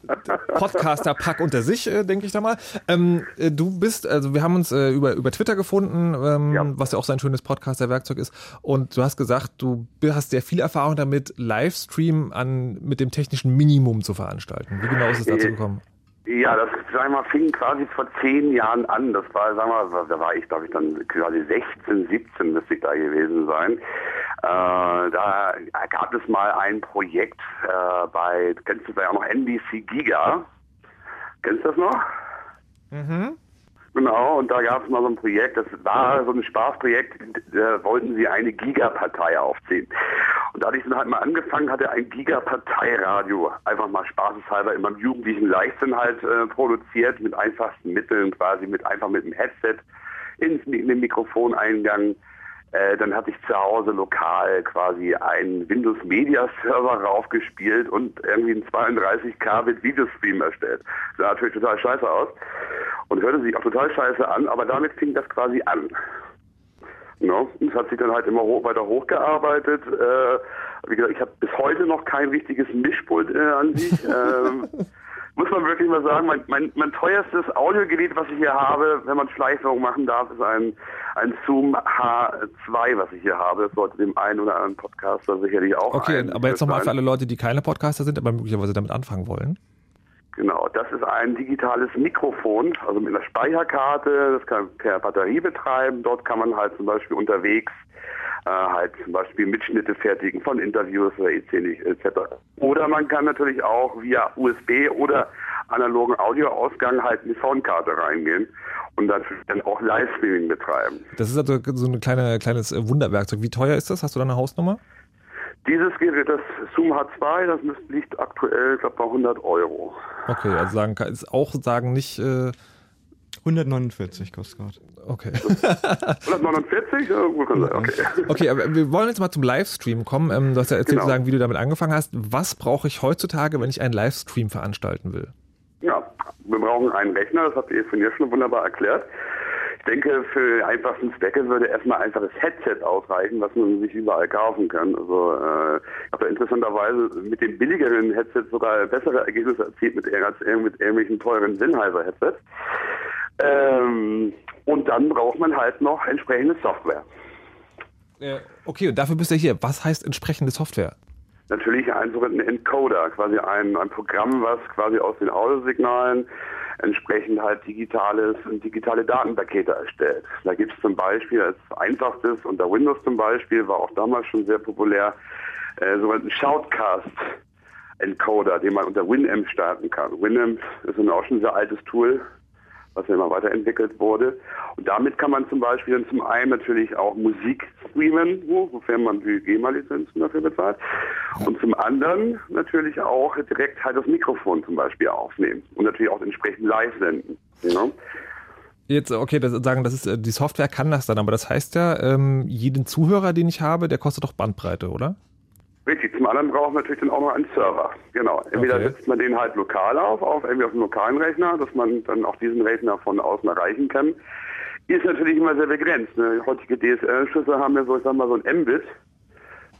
Podcaster-Pack unter sich, äh, denke ich da mal. Ähm, äh, du bist, also wir haben uns äh, über, über Twitter gefunden, ähm, Ja. was ja auch so ein schönes Podcaster-Werkzeug ist. Und du hast gesagt, du hast sehr viel Erfahrung damit, Livestream an, mit dem technischen Minimum zu veranstalten. Wie genau ist es dazu Äh, gekommen? Ja, das wir, mal, fing quasi vor zehn Jahren an. Das war, wir, mal, da war ich, glaube ich, dann quasi 16, 17 müsste ich da gewesen sein. Äh, da gab es mal ein Projekt äh, bei, kennst du ja auch noch NBC Giga? Kennst du das noch? Genau, und da gab es mal so ein Projekt, das war so ein Spaßprojekt, da wollten sie eine Gigapartei aufziehen. Und da hatte ich dann halt mal angefangen, hatte ein Gigaparteiradio einfach mal spaßeshalber in meinem jugendlichen Leichtsinn halt äh, produziert, mit einfachsten Mitteln quasi, mit einfach mit dem Headset ins, in den Mikrofoneingang. Äh, dann hatte ich zu Hause lokal quasi einen Windows Media Server raufgespielt und irgendwie einen 32K Bit Videostream erstellt. Sah natürlich total scheiße aus und hörte sich auch total scheiße an, aber damit fing das quasi an. No? Und es hat sich dann halt immer hoch, weiter hochgearbeitet. Äh, wie gesagt, ich habe bis heute noch kein richtiges Mischpult äh, an sich. ähm, muss man wirklich mal sagen, mein, mein, mein teuerstes Audiogerät, was ich hier habe, wenn man Schleichwerbung machen darf, ist ein, ein Zoom H2, was ich hier habe. Das sollte dem einen oder anderen Podcaster sicherlich auch Okay, aber jetzt nochmal für alle Leute, die keine Podcaster sind, aber möglicherweise damit anfangen wollen. Genau, das ist ein digitales Mikrofon, also mit einer Speicherkarte, das kann per Batterie betreiben. Dort kann man halt zum Beispiel unterwegs äh, halt zum Beispiel Mitschnitte fertigen von Interviews oder etc. Oder man kann natürlich auch via USB oder analogen Audioausgang halt in die Soundkarte reingehen und dann, dann auch Livestreaming betreiben. Das ist also so ein kleine, kleines äh, Wunderwerkzeug. Wie teuer ist das? Hast du da eine Hausnummer? Dieses Gerät, das Zoom H2, das liegt aktuell, glaube bei 100 Euro. Okay, also sagen kann, ist auch sagen nicht. Äh 149 kostet gerade. Okay. 149? Ja, gut, kann sein. Okay. Okay, aber wir wollen jetzt mal zum Livestream kommen. Ähm, du hast ja erzählt, Genau. sagen, wie du damit angefangen hast. Was brauche ich heutzutage, wenn ich einen Livestream veranstalten will? Ja, wir brauchen einen Rechner, das habt ihr von ihr schon wunderbar erklärt. Ich denke, für einfachsten Zwecke würde erstmal einfach das Headset ausreichen, was man sich überall kaufen kann. Also äh, ich habe interessanterweise mit den billigeren Headsets sogar bessere Ergebnisse erzielt mit, als mit irgendwelchen teuren Sennheiser-Headsets. Ähm, und dann braucht man halt noch entsprechende Software. Okay, und dafür bist du hier. Was heißt entsprechende Software? natürlich einen sogenannten Encoder, quasi ein, ein Programm, was quasi aus den Audiosignalen entsprechend halt digitales digitale Datenpakete erstellt. Da gibt es zum Beispiel als einfachstes unter Windows zum Beispiel, war auch damals schon sehr populär, äh, sogenannten Shoutcast Encoder, den man unter Winamp starten kann. Winamp ist ein auch schon sehr altes Tool, was ja immer weiterentwickelt wurde. Und damit kann man zum Beispiel dann zum einen natürlich auch Musik streamen, sofern man die GEMA-Lizenzen dafür bezahlt. Und zum anderen natürlich auch direkt halt das Mikrofon zum Beispiel aufnehmen und natürlich auch entsprechend live senden. Ja? Jetzt, okay, das sagen, das ist äh, die Software kann das dann, aber das heißt ja, ähm, jeden Zuhörer, den ich habe, der kostet doch Bandbreite, oder? Richtig, zum anderen braucht man natürlich dann auch noch einen Server. Genau. Entweder Okay. setzt man den halt lokal auf, auf irgendwie auf einem lokalen Rechner, dass man dann auch diesen Rechner von außen erreichen kann. Ist natürlich immer sehr begrenzt. Ne? Heutige DSL-Schüsse haben ja so, ich sag mal, so ein Mbit.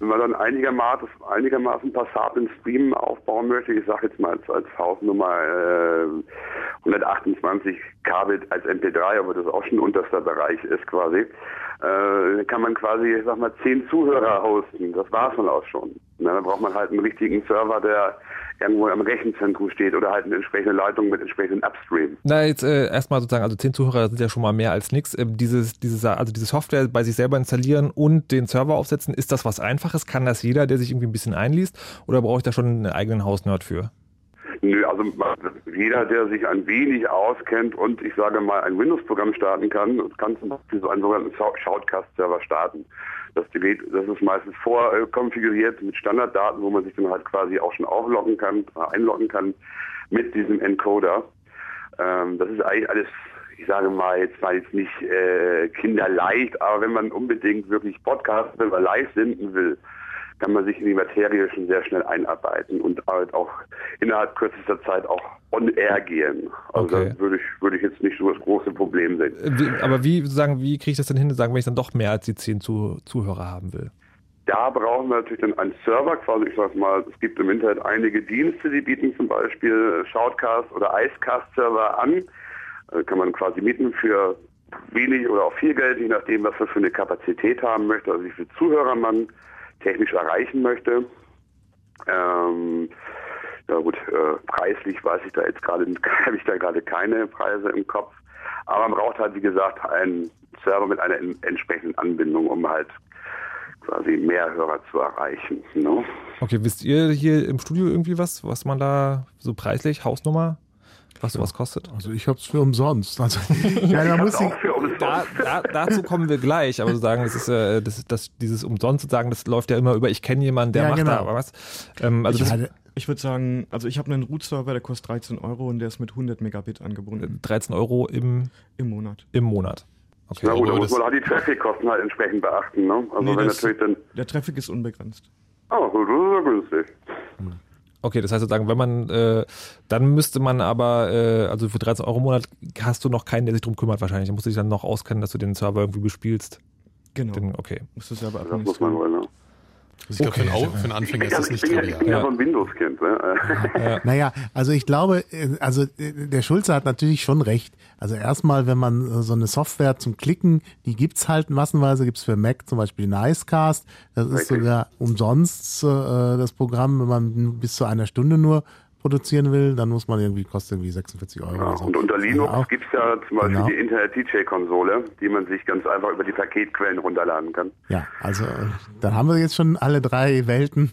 Wenn man dann einigermaßen, einigermaßen passablen Stream aufbauen möchte, ich sage jetzt mal als, als Hausnummer äh, 128 Kbit als MP3, aber das auch schon unterster Bereich ist quasi, äh, kann man quasi, ich sag mal, zehn Zuhörer hosten. Das war's dann auch schon. Ne, da braucht man halt einen richtigen Server, der irgendwo im Rechenzentrum steht oder halt eine entsprechende Leitung mit entsprechenden Upstream. Na, jetzt äh, erstmal sozusagen, also zehn Zuhörer sind ja schon mal mehr als nichts. Ähm, dieses, dieses, also diese Software bei sich selber installieren und den Server aufsetzen, ist das was Einfaches? Kann das jeder, der sich irgendwie ein bisschen einliest? Oder brauche ich da schon einen eigenen Hausnerd für? Nö, also jeder, der sich ein wenig auskennt und ich sage mal ein Windows-Programm starten kann, kann zum Beispiel so einen sogenannten Shoutcast-Server starten. Das Gerät, das ist meistens vorkonfiguriert mit Standarddaten, wo man sich dann halt quasi auch schon aufloggen kann, äh, einloggen kann mit diesem Encoder. Ähm, das ist eigentlich alles, ich sage mal, jetzt mal jetzt nicht äh, kinderleicht, aber wenn man unbedingt wirklich Podcast will oder live senden will, kann man sich in die Materie schon sehr schnell einarbeiten und halt auch innerhalb kürzester Zeit auch on air gehen. Also Okay. würde ich, würde ich jetzt nicht so das große Problem sehen. Äh, wie, aber wie sagen, wie kriege ich das denn hin, sagen, wenn ich dann doch mehr als die zehn Zu Zuhörer haben will? Da brauchen wir natürlich dann einen Server, quasi, ich sag mal, es gibt im Internet einige Dienste, die bieten zum Beispiel Shoutcast oder Icecast-Server an. Äh, Kann man quasi mieten für wenig oder auch viel Geld, je nachdem, was man für eine Kapazität haben möchte, also wie viele Zuhörer man technisch erreichen möchte. Ähm, ja gut, äh, preislich weiß ich da jetzt gerade, habe ich da gerade keine Preise im Kopf. Aber man braucht halt, wie gesagt, einen Server mit einer en- entsprechenden Anbindung, um halt quasi mehr Hörer zu erreichen. Ne? Okay, wisst ihr hier im Studio irgendwie was, was man da so preislich, Hausnummer, was sowas kostet? Also ich hab's für umsonst. Also, ja, Ich hab's muss auch umsonst. Da, da, dazu kommen wir gleich, aber sozusagen, das ist äh, das, das, dieses umsonst sozusagen, das läuft ja immer über, ich kenne jemanden, der Ja, macht genau. da aber was. Ähm, also ich das, Ja, ich würde sagen, also ich habe einen Root-Server, der kostet 13 Euro und der ist mit 100 Megabit angebunden 13 Euro im, im Monat. im Monat. Okay. Na gut, da aber muss man halt die Traffic-Kosten halt entsprechend beachten. Ne? Also Nee, wenn das- natürlich dann, Der Traffic ist unbegrenzt. oh, das ist ja günstig. Okay, das heißt sozusagen, wenn man, äh, dann müsste man aber, äh, also für 13 Euro im Monat hast du noch keinen, der sich drum kümmert wahrscheinlich. Da musst du dich dann noch auskennen, dass du den Server irgendwie bespielst. Genau. Den, okay. Musst du selber Das muss man wohl. Ne? Also ich glaube, für, Okay. Au- für einen Anfänger Ich, ist das nicht bin ja, ich bin trivial. ja so ein Windows-Kind. Ne? naja, also ich glaube, äh, also äh, der Schulze hat natürlich schon recht. Also erstmal, wenn man äh, so eine Software zum Klicken, die gibt's halt massenweise, gibt's für Mac zum Beispiel Nicecast. Das ist Richtig. sogar umsonst äh, das Programm, wenn man bis zu einer Stunde nur produzieren will, dann muss man irgendwie, kostet irgendwie 46 Euro Ja, so. und unter Linux Also auch- gibt's ja zum Beispiel Genau. die Internet-DJ-Konsole, die man sich ganz einfach über die Paketquellen runterladen kann. Ja, also dann haben wir jetzt schon alle drei Welten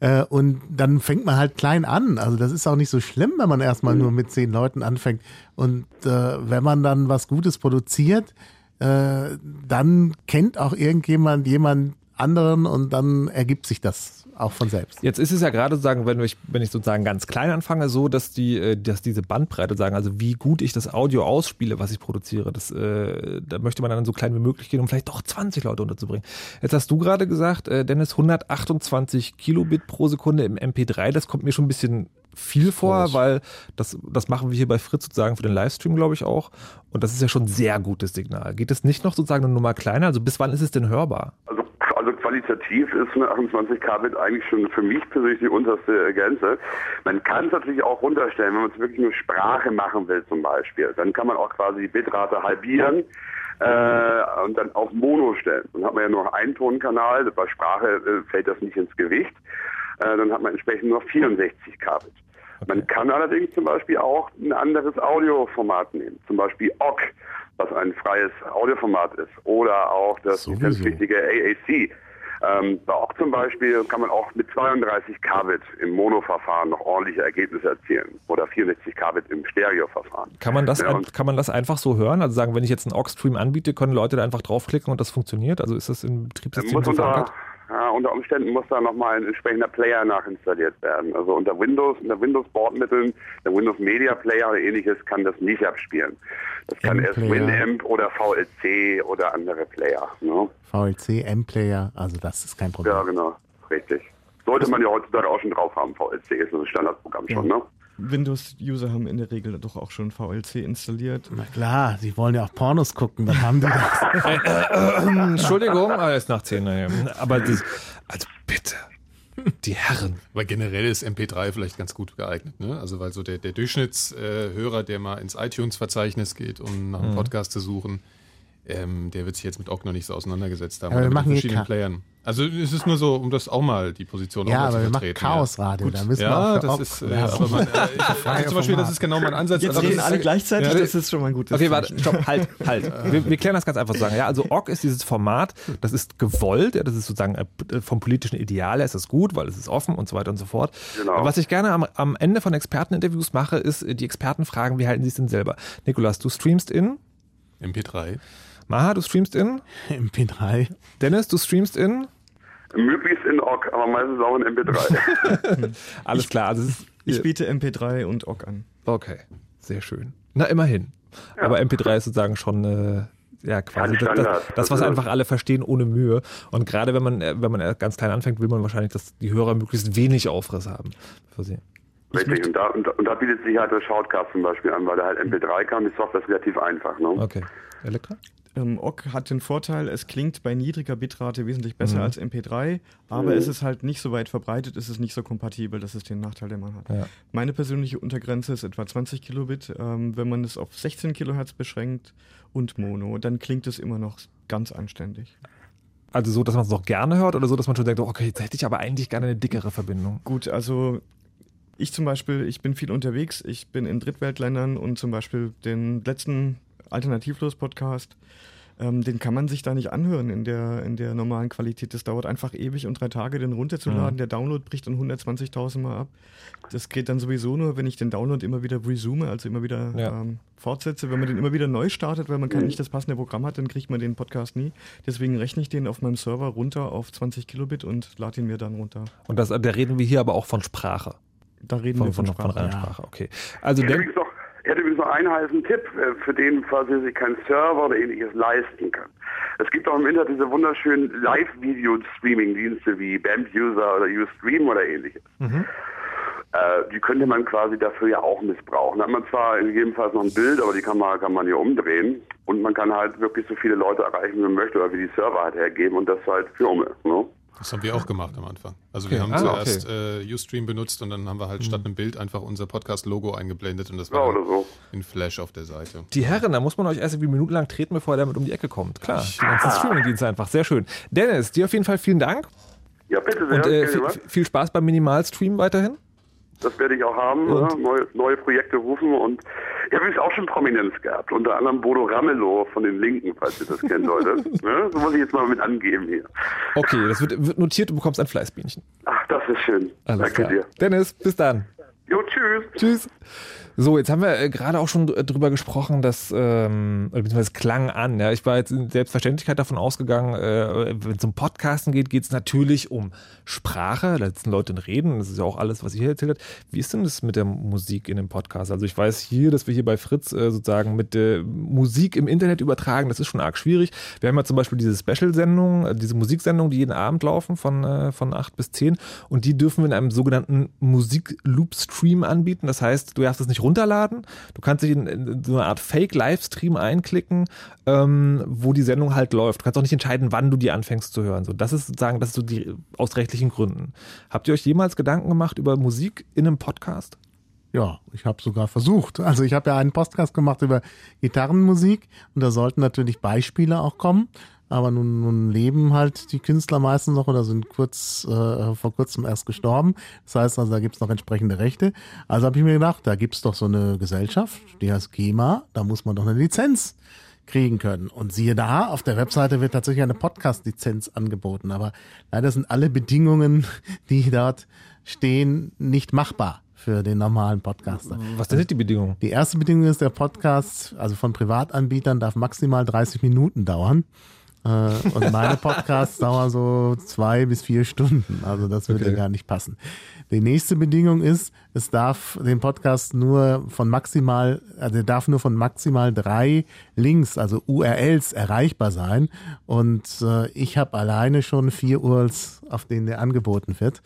äh, und dann fängt man halt klein an. Also das ist auch nicht so schlimm, wenn man erstmal nur mit zehn Leuten anfängt. Und äh, wenn man dann was Gutes produziert, äh, dann kennt auch irgendjemand jemand anderen und dann ergibt sich das auch von selbst. Jetzt ist es ja gerade sozusagen, wenn ich, wenn ich sozusagen ganz klein anfange, so, dass die, äh, dass diese Bandbreite sagen, also wie gut ich das Audio ausspiele, was ich produziere, das, äh, da möchte man dann so klein wie möglich gehen, um vielleicht doch 20 Leute unterzubringen. Jetzt hast du gerade gesagt, äh, Dennis, 128 Kilobit pro Sekunde im MP3, das kommt mir schon ein bisschen viel vor, weil das, das machen wir hier bei Fritz sozusagen für den Livestream, glaube ich, auch. Und das ist ja schon ein sehr gutes Signal. Geht es nicht noch sozusagen eine Nummer kleiner? Also bis wann ist es denn hörbar? Also, also qualitativ ist eine 28 Kbit eigentlich schon für mich persönlich die unterste Grenze. Man kann es natürlich auch runterstellen, wenn man es wirklich nur Sprache machen will zum Beispiel. Dann kann man auch quasi die Bitrate halbieren äh, und dann auf Mono stellen. Dann hat man ja nur einen Tonkanal, bei Sprache äh, fällt das nicht ins Gewicht. Äh, dann hat man entsprechend nur 64 Kbit. Man kann allerdings zum Beispiel auch ein anderes Audioformat nehmen, zum Beispiel OGG, was ein freies Audioformat ist, oder auch das Sowieso. lizenzpflichtige AAC. Ähm, bei OGG zum Beispiel kann man auch mit 32 Kbit im Mono-Verfahren noch ordentliche Ergebnisse erzielen oder 64 Kbit im Stereo-Verfahren. Kann man das, Ja, ein, kann man das einfach so hören? Also sagen, wenn ich jetzt einen Aux-Stream anbiete, können Leute da einfach draufklicken und das funktioniert? Also ist das im Betriebssystem so verankert? Ja, unter Umständen muss da nochmal ein entsprechender Player nachinstalliert werden. Also unter Windows, unter Windows-Bordmitteln, der Windows Media Player oder ähnliches kann das nicht abspielen. Das kann erst. Winamp oder VLC oder andere Player. Ne? VLC, M-Player, also das ist kein Problem. Ja, genau, richtig. Sollte man ja heutzutage auch schon drauf haben. VLC ist ein Standardprogramm schon, ne? Windows-User haben in der Regel doch auch schon VLC installiert. Na klar, sie wollen ja auch Pornos gucken, dann haben die das. Entschuldigung, ah, ist nach 10. ja. Aber das, also bitte, die Herren. Aber generell ist MP3 vielleicht ganz gut geeignet, ne? Also weil so der, der Durchschnittshörer, der mal ins iTunes-Verzeichnis geht, um nach einem Mhm. Podcast zu suchen, ähm, der wird sich jetzt mit noch nicht so auseinandergesetzt haben. Aber wir oder mit machen hier verschiedenen Playern. Also es ist nur so, um das auch mal die Position Ja, auch mal aber zu wir machen vertreten. Chaosradio, da müssen wir ja, auch für das ist, äh, werben. aber man, äh, ich, also zum Beispiel, das ist genau mein Ansatz. Jetzt Also, reden alle gleichzeitig, Ja, das ist schon mal ein gutes Okay, warte, stopp, halt, halt. Wir, wir klären das ganz einfach zu sagen. Ja, also OGG ist dieses Format, das ist gewollt, ja, das ist sozusagen äh, vom politischen Ideal her ist das gut, weil es ist offen und so weiter und so fort. Genau. Was ich gerne am, am Ende von Experteninterviews mache, ist, äh, die Experten fragen, wie halten sie es denn selber? Nikolas, du streamst in, MP3. Maha, du streamst in, MP3. Dennis, du streamst in, Möglichst in OGG, aber meistens auch in MP3. alles klar. Also ist, Ich biete MP3 und OGG an. okay, sehr schön. Na, immerhin. Aber MP3 ist sozusagen schon äh, ja quasi Ja, das, das, das, was einfach alle verstehen ohne Mühe. Und gerade wenn man äh, wenn man ganz klein anfängt, will man wahrscheinlich, dass die Hörer möglichst wenig Aufriss haben. Für sie. Richtig, und da, und, und da bietet sich halt der Shoutcast zum Beispiel an, weil da halt MP3 kann, die Software ist relativ einfach. Ne? Okay. Elektra? Ähm, OGG hat den Vorteil, es klingt bei niedriger Bitrate wesentlich besser Mhm. als MP3, aber es ist halt nicht so weit verbreitet, es ist nicht so kompatibel, das ist den Nachteil, den man hat. Ja. Meine persönliche Untergrenze ist etwa 20 Kilobit. Ähm, wenn man es auf 16 Kilohertz beschränkt und Mono, dann klingt es immer noch ganz anständig. Also so, dass man es noch gerne hört oder so, dass man schon denkt, oh, okay, jetzt hätte ich aber eigentlich gerne eine dickere Verbindung. Gut, also ich zum Beispiel, ich bin viel unterwegs, ich bin in Drittweltländern und zum Beispiel den letzten Alternativlos-Podcast, ähm, den kann man sich da nicht anhören in der, in der normalen Qualität. Das dauert einfach ewig und drei Tage, den runterzuladen. Mhm. Der Download bricht dann 120.000 Mal ab. Das geht dann sowieso nur, wenn ich den Download immer wieder resume, also immer wieder Ja. ähm, fortsetze. Wenn man den immer wieder neu startet, weil man kann nicht das passende Programm hat, dann kriegt man den Podcast nie. Deswegen rechne ich den auf meinem Server runter auf 20 Kilobit und lade ihn mir dann runter. Und das, da reden wir hier aber auch von Sprache. Da reden Von, wir von, von, von, Sprache. reiner Sprache, okay. Also übrigens noch einen heißen Tipp, äh, für den, falls ihr sich keinen Server oder ähnliches leisten könnt. Es gibt auch im Internet diese wunderschönen Live-Video-Streaming-Dienste wie BAMP-User oder Ustream oder ähnliches. Äh, die könnte man quasi dafür ja auch missbrauchen. Da hat man zwar gegebenenfalls noch ein Bild, aber die kann man, kann man hier umdrehen. Und man kann halt wirklich so viele Leute erreichen, wie man möchte, oder wie die Server halt hergeben und das halt für Umme. Ne? Das haben wir auch gemacht am Anfang. Also Okay. wir haben Ah, zuerst äh, Ustream benutzt und dann haben wir halt statt einem Bild einfach unser Podcast-Logo eingeblendet und das war Ja, oder so. in Flash auf der Seite. die Herren, da muss man euch erst irgendwie minutenlang treten, bevor ihr damit um die Ecke kommt. Klar, die ganzen Streaming-Dienste einfach. Sehr schön. Dennis, dir auf jeden Fall vielen Dank Ja, bitte sehr. und äh, viel, viel Spaß beim Minimalstream weiterhin. Das werde ich auch haben. Ne? Neue, neue Projekte rufen und ich habe übrigens auch schon Prominenz gehabt. Unter anderem Bodo Ramelow von den Linken, falls ihr das kennen solltet. ne? So muss ich jetzt mal mit angeben hier. Okay, das wird, wird notiert, du bekommst ein Fleißbienchen. Ach, das ist schön. Alles Danke klar. dir. Dennis, bis dann. Jo, tschüss. Tschüss. So, jetzt haben wir äh, gerade auch schon d- drüber gesprochen, dass, ähm, beziehungsweise es klang an, ja. Ich war jetzt in Selbstverständlichkeit davon ausgegangen, äh, wenn es um Podcasten geht, geht es natürlich um Sprache, da sitzen Leute und reden, das ist ja auch alles, was ihr hier erzählt habt. Wie ist denn das mit der Musik in dem Podcast? Also ich weiß hier, dass wir hier bei Fritz äh, sozusagen mit der Musik im Internet übertragen, das ist schon arg schwierig. Wir haben ja zum Beispiel diese Special-Sendung, äh, diese Musiksendung, die jeden Abend laufen von, äh, von 8 bis 10 und die dürfen wir in einem sogenannten Musik-Loop-Stream anbieten. Das heißt, du darfst es nicht runterladen, du kannst dich in, in so eine Art Fake-Livestream einklicken, ähm, wo die Sendung halt läuft. Du kannst auch nicht entscheiden, wann du die anfängst zu hören. So, das ist sozusagen, das ist so die aus rechtlichen Gründen. Habt ihr euch jemals Gedanken gemacht über Musik in einem Podcast? Ja, ich habe sogar versucht. Also ich habe ja einen Podcast gemacht über Gitarrenmusik und da sollten natürlich Beispiele auch kommen. Aber nun, nun leben halt die Künstler meistens noch oder sind kurz äh, vor kurzem erst gestorben. Das heißt also, da gibt's noch entsprechende Rechte. Also habe ich mir gedacht, da gibt's doch so eine Gesellschaft, die heißt GEMA, da muss man doch eine Lizenz kriegen können. Und siehe da, auf der Webseite wird tatsächlich eine Podcast-Lizenz angeboten. Aber leider sind alle Bedingungen, die dort stehen, nicht machbar für den normalen Podcaster. Was sind die Bedingungen? Die erste Bedingung ist, der Podcast, also von Privatanbietern, darf maximal 30 Minuten dauern. Äh, Und meine Podcasts dauern so zwei bis vier Stunden. Also das würde Okay. gar nicht passen. Die nächste Bedingung ist, es darf den Podcast nur von maximal, also er darf nur von maximal drei Links, also URLs erreichbar sein. Und äh, ich habe alleine schon vier URLs, auf denen der angeboten wird.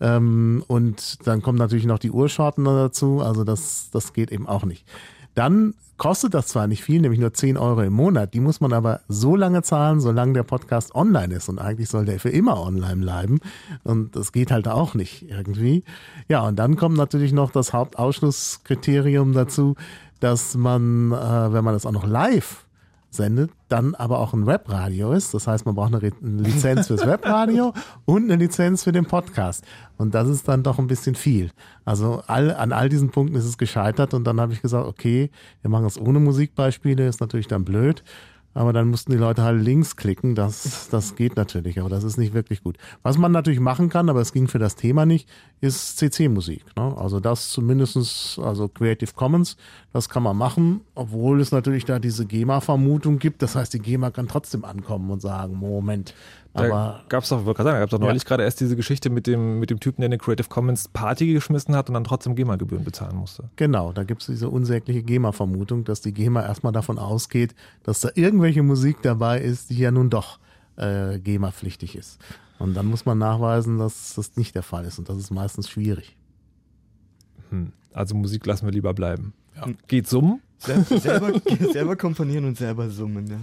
Ähm, und dann kommen natürlich noch die Urshorten noch dazu. Also das, das geht eben auch nicht. Dann kostet das zwar nicht viel, nämlich nur 10 Euro im Monat. Die muss man aber so lange zahlen, solange der Podcast online ist. Und eigentlich soll der für immer online bleiben. Und das geht halt auch nicht irgendwie. Ja, und dann kommt natürlich noch das Hauptausschlusskriterium dazu, dass man, äh, wenn man das auch noch live sendet, dann aber auch ein Webradio ist. Das heißt, man braucht eine Re- eine Lizenz fürs Webradio und eine Lizenz für den Podcast. Und das ist dann doch ein bisschen viel. Also all, an all diesen Punkten ist es gescheitert und dann habe ich gesagt, okay, wir machen es ohne Musikbeispiele, ist natürlich dann blöd. Aber dann mussten die Leute halt links klicken. Das, das geht natürlich, aber das ist nicht wirklich gut. Was man natürlich machen kann, aber es ging für das Thema nicht, ist CC-Musik. Ne? Also das zumindestens, also Creative Commons, das kann man machen, obwohl es natürlich da diese GEMA-Vermutung gibt. Das heißt, die GEMA kann trotzdem ankommen und sagen, Moment, aber gab es doch, wollte gerade sagen, da gab es doch Ja. neulich gerade erst diese Geschichte mit dem, mit dem Typen, der eine Creative Commons Party geschmissen hat und dann trotzdem GEMA-Gebühren bezahlen musste. Genau, da gibt es diese unsägliche GEMA-Vermutung, dass die GEMA erstmal davon ausgeht, dass da irgendwelche Musik dabei ist, die ja nun doch äh, GEMA-pflichtig ist. Und dann muss man nachweisen, dass das nicht der Fall ist. Und das ist meistens schwierig. Hm. Also Musik lassen wir lieber bleiben. Ja. Geht summen? Sel selber, selber komponieren und selber summen, ja.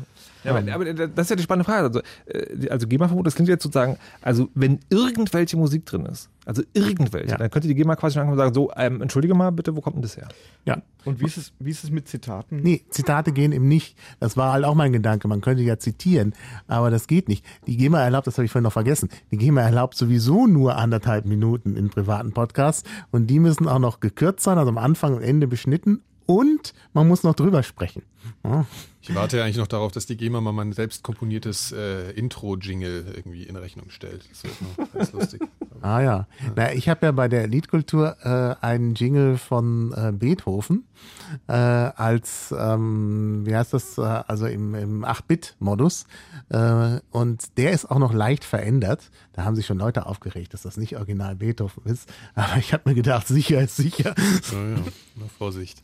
Ja, aber, aber das ist ja die spannende Frage. Also, äh, also GEMA-Verbot, das klingt jetzt sozusagen, also wenn irgendwelche Musik drin ist, also irgendwelche, Ja. dann könnte die GEMA quasi schon ankommen und sagen, so, ähm, entschuldige mal bitte, wo kommt denn das her? Ja. Und wie ist es, wie ist es mit Zitaten? Nee, Zitate gehen eben nicht. Das war halt auch mein Gedanke. Man könnte ja zitieren, aber das geht nicht. Die GEMA erlaubt, das habe ich vorhin noch vergessen, die GEMA erlaubt sowieso nur anderthalb Minuten in privaten Podcasts und die müssen auch noch gekürzt sein, also am Anfang und Ende beschnitten und man muss noch drüber sprechen. Ja. Ich warte ja eigentlich noch darauf, dass die GEMA mal mein selbst komponiertes äh, Intro-Jingle irgendwie in Rechnung stellt. Das wird noch ganz lustig. Ah ja. Na, ich habe ja bei der Liedkultur äh, einen Jingle von äh, Beethoven äh, als, ähm, wie heißt das, äh, also im, im 8-Bit-Modus. Äh, und der ist auch noch leicht verändert. Da haben sich schon Leute aufgeregt, dass das nicht original Beethoven ist. Aber ich habe mir gedacht, sicher ist sicher. So, ja, nur Vorsicht.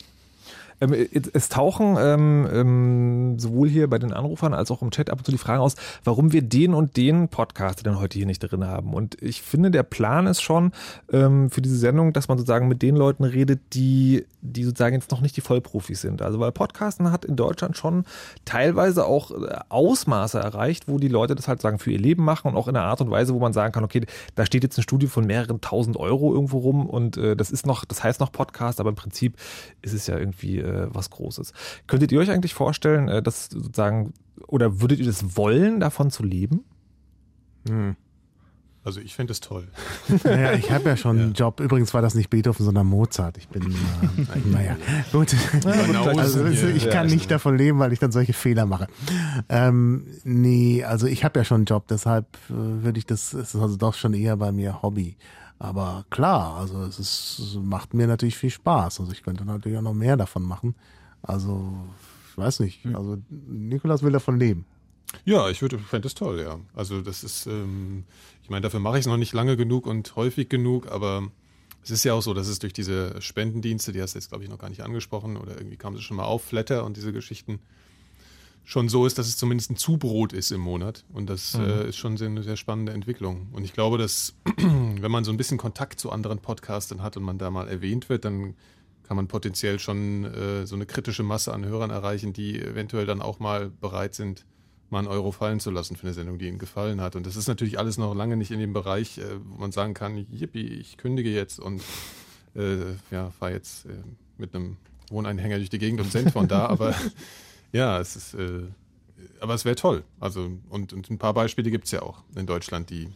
Ähm, es, tauchen ähm, ähm, sowohl hier bei den Anrufern als auch im Chat ab und zu die Fragen aus, warum wir den und den Podcast denn heute hier nicht drin haben. Und ich finde, der Plan ist schon ähm, für diese Sendung, dass man sozusagen mit den Leuten redet, die, die sozusagen jetzt noch nicht die Vollprofis sind. Also weil Podcasten hat in Deutschland schon teilweise auch äh, Ausmaße erreicht, wo die Leute das halt sagen für ihr Leben machen und auch in einer Art und Weise, wo man sagen kann, okay, da steht jetzt ein Studio von mehreren tausend Euro irgendwo rum und äh, das ist noch, das heißt noch Podcast, aber im Prinzip ist es ja irgendwie äh, was Großes. Könntet ihr euch eigentlich vorstellen, äh, dass sozusagen, oder würdet ihr das wollen, davon zu leben? Hm. Also ich fände es toll. Naja, ich habe ja schon einen Job. Übrigens war das nicht Beethoven, sondern Mozart. Ich bin, äh, naja, gut. Also ich kann nicht davon leben, weil ich dann solche Fehler mache. Ähm, nee, also ich habe ja schon einen Job, deshalb äh, würde ich das, es ist also doch schon eher bei mir Hobby. Aber klar, also es ist, macht mir natürlich viel Spaß. Also ich könnte natürlich auch noch mehr davon machen. Also, ich weiß nicht. Also Nikolas will davon leben. Ja, ich würde, fände es toll, ja. Also das ist, ähm, ich meine, dafür mache ich es noch nicht lange genug und häufig genug, aber es ist ja auch so, dass es durch diese Spendendienste, die hast du jetzt, glaube ich, noch gar nicht angesprochen, oder irgendwie kam es schon mal auf, Flatter und diese Geschichten, schon so ist, dass es zumindest ein Zubrot ist im Monat. Und das Mhm. äh, ist schon eine sehr spannende Entwicklung. Und ich glaube, dass, wenn man so ein bisschen Kontakt zu anderen Podcastern hat und man da mal erwähnt wird, dann kann man potenziell schon äh, so eine kritische Masse an Hörern erreichen, die eventuell dann auch mal bereit sind, mal einen Euro fallen zu lassen für eine Sendung, die ihnen gefallen hat. Und das ist natürlich alles noch lange nicht in dem Bereich, äh, wo man sagen kann, yippie, ich kündige jetzt und äh, ja, fahre jetzt äh, mit einem Wohneinhänger durch die Gegend und send von da. Aber ja, es ist, äh, aber es wäre toll. Also und, und ein paar Beispiele gibt es ja auch in Deutschland, die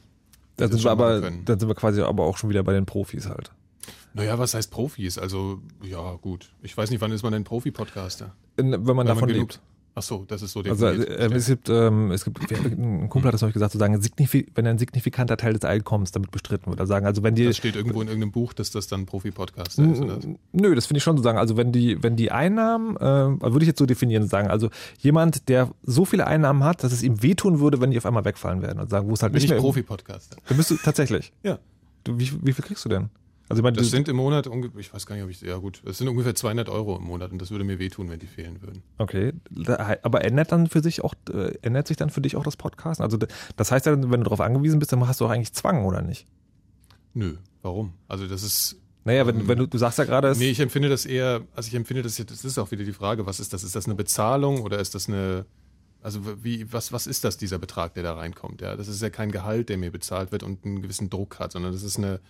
Da das sind wir aber, dann sind wir quasi aber auch schon wieder bei den Profis halt. Naja, was heißt Profis? Also, ja, gut. Ich weiß nicht, wann ist man denn Profi-Podcaster? Wenn man Wenn davon genug- lebt. Ach so, das ist so Also definiert. äh, es gibt, ähm, es gibt, ein Kumpel hat das neulich gesagt, zu sagen, wenn ein signifikanter Teil des Einkommens damit bestritten wird. Also sagen, also wenn die, das steht irgendwo in irgendeinem Buch, dass das dann Profi-Podcaster ist. Oder? Nö, das finde ich schon so sagen. Also wenn die, wenn die Einnahmen, äh, also würde ich jetzt so definieren sagen, also jemand, der so viele Einnahmen hat, dass es ihm wehtun würde, wenn die auf einmal wegfallen werden und sagen, wo es halt Bin nicht ich mehr. Profi-Podcaster. Dann bist du tatsächlich. Ja. Du, wie, wie viel kriegst du denn? Also meine, Das sind im Monat, ich weiß gar nicht, ob ich, ja gut, das sind ungefähr 200 Euro im Monat und das würde mir wehtun, wenn die fehlen würden. okay, aber ändert dann für sich auch, äh, ändert sich dann für dich auch das Podcasten? Also das heißt ja, wenn du darauf angewiesen bist, dann hast du auch eigentlich Zwang, oder nicht? Nö, warum? Also das ist, Naja, wenn, wenn du, du sagst ja gerade, es- nee, ich empfinde das eher, also ich empfinde das, jetzt- das ist auch wieder die Frage, was ist das? Ist das eine Bezahlung oder ist das eine, also wie, was, was ist das, dieser Betrag, der da reinkommt? Ja, das ist ja kein Gehalt, der mir bezahlt wird und einen gewissen Druck hat, sondern das ist eine, ein-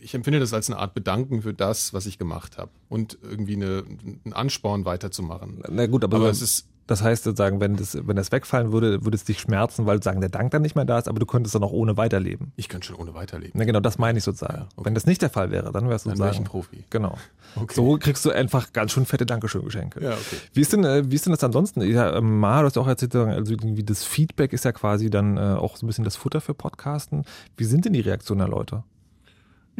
ich empfinde das als eine Art Bedanken für das, was ich gemacht habe und irgendwie eine, einen Ansporn weiterzumachen. na gut, aber, Aber es ist, Das heißt sozusagen, wenn das, wenn das wegfallen würde, würde es dich schmerzen, weil sozusagen der Dank dann nicht mehr da ist, aber du könntest dann auch ohne weiterleben. ich könnte schon ohne weiterleben. Na genau, das meine ich sozusagen. Ja, okay. Wenn das nicht der Fall wäre, dann wärst du Dann sozusagen. ein Profi. Genau. Okay. So kriegst du einfach ganz schön fette Dankeschön-Geschenke. Ja, okay. Wie ist denn, äh, wie ist denn das ansonsten? Ja, ähm, Maha, du hast ja auch erzählt, also irgendwie das Feedback ist ja quasi dann äh, auch so ein bisschen das Futter für Podcasten. Wie sind denn die Reaktionen der Leute?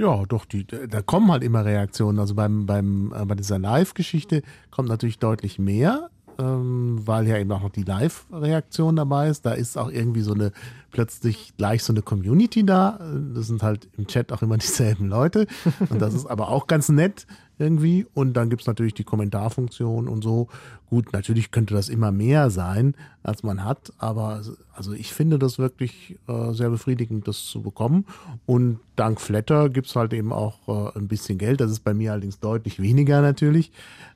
Ja, doch, die, da kommen halt immer Reaktionen. Also beim, beim, äh, bei dieser Live-Geschichte kommt natürlich deutlich mehr, ähm, weil ja eben auch noch die Live-Reaktion dabei ist. Da ist auch irgendwie so eine, plötzlich gleich so eine Community da. Das sind halt im Chat auch immer dieselben Leute. Und das ist aber auch ganz nett irgendwie. Und dann gibt's natürlich die Kommentarfunktion und so. Gut, natürlich könnte das immer mehr sein, als man hat, aber also ich finde das wirklich äh, sehr befriedigend, das zu bekommen. Und dank Flatter gibt's halt eben auch äh, ein bisschen Geld. Das ist bei mir allerdings deutlich weniger natürlich.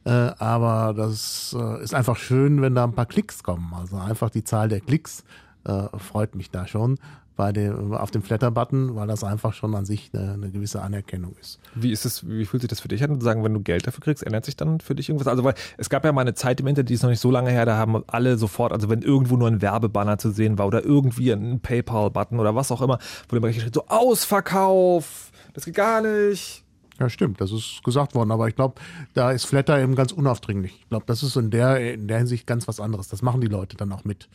Äh, aber das äh, ist einfach schön, wenn da ein paar Klicks kommen. Also einfach die Zahl der Klicks äh, freut mich da schon bei dem, auf dem Flatter-Button, weil das einfach schon an sich eine, eine gewisse Anerkennung ist. Wie ist es, wie fühlt sich das für dich an? Sagen, wenn du Geld dafür kriegst, ändert sich dann für dich irgendwas? Also, weil es gab ja mal eine Zeit im Internet, die ist noch nicht so lange her, da haben alle sofort, also wenn irgendwo nur ein Werbebanner zu sehen war oder irgendwie ein PayPal-Button oder was auch immer, wurde immer geschrieben, so Ausverkauf, das geht gar nicht. Ja, stimmt, das ist gesagt worden, aber ich glaube, da ist Flatter eben ganz unaufdringlich. Ich glaube, das ist in der, in der Hinsicht ganz was anderes. Das machen die Leute dann auch mit.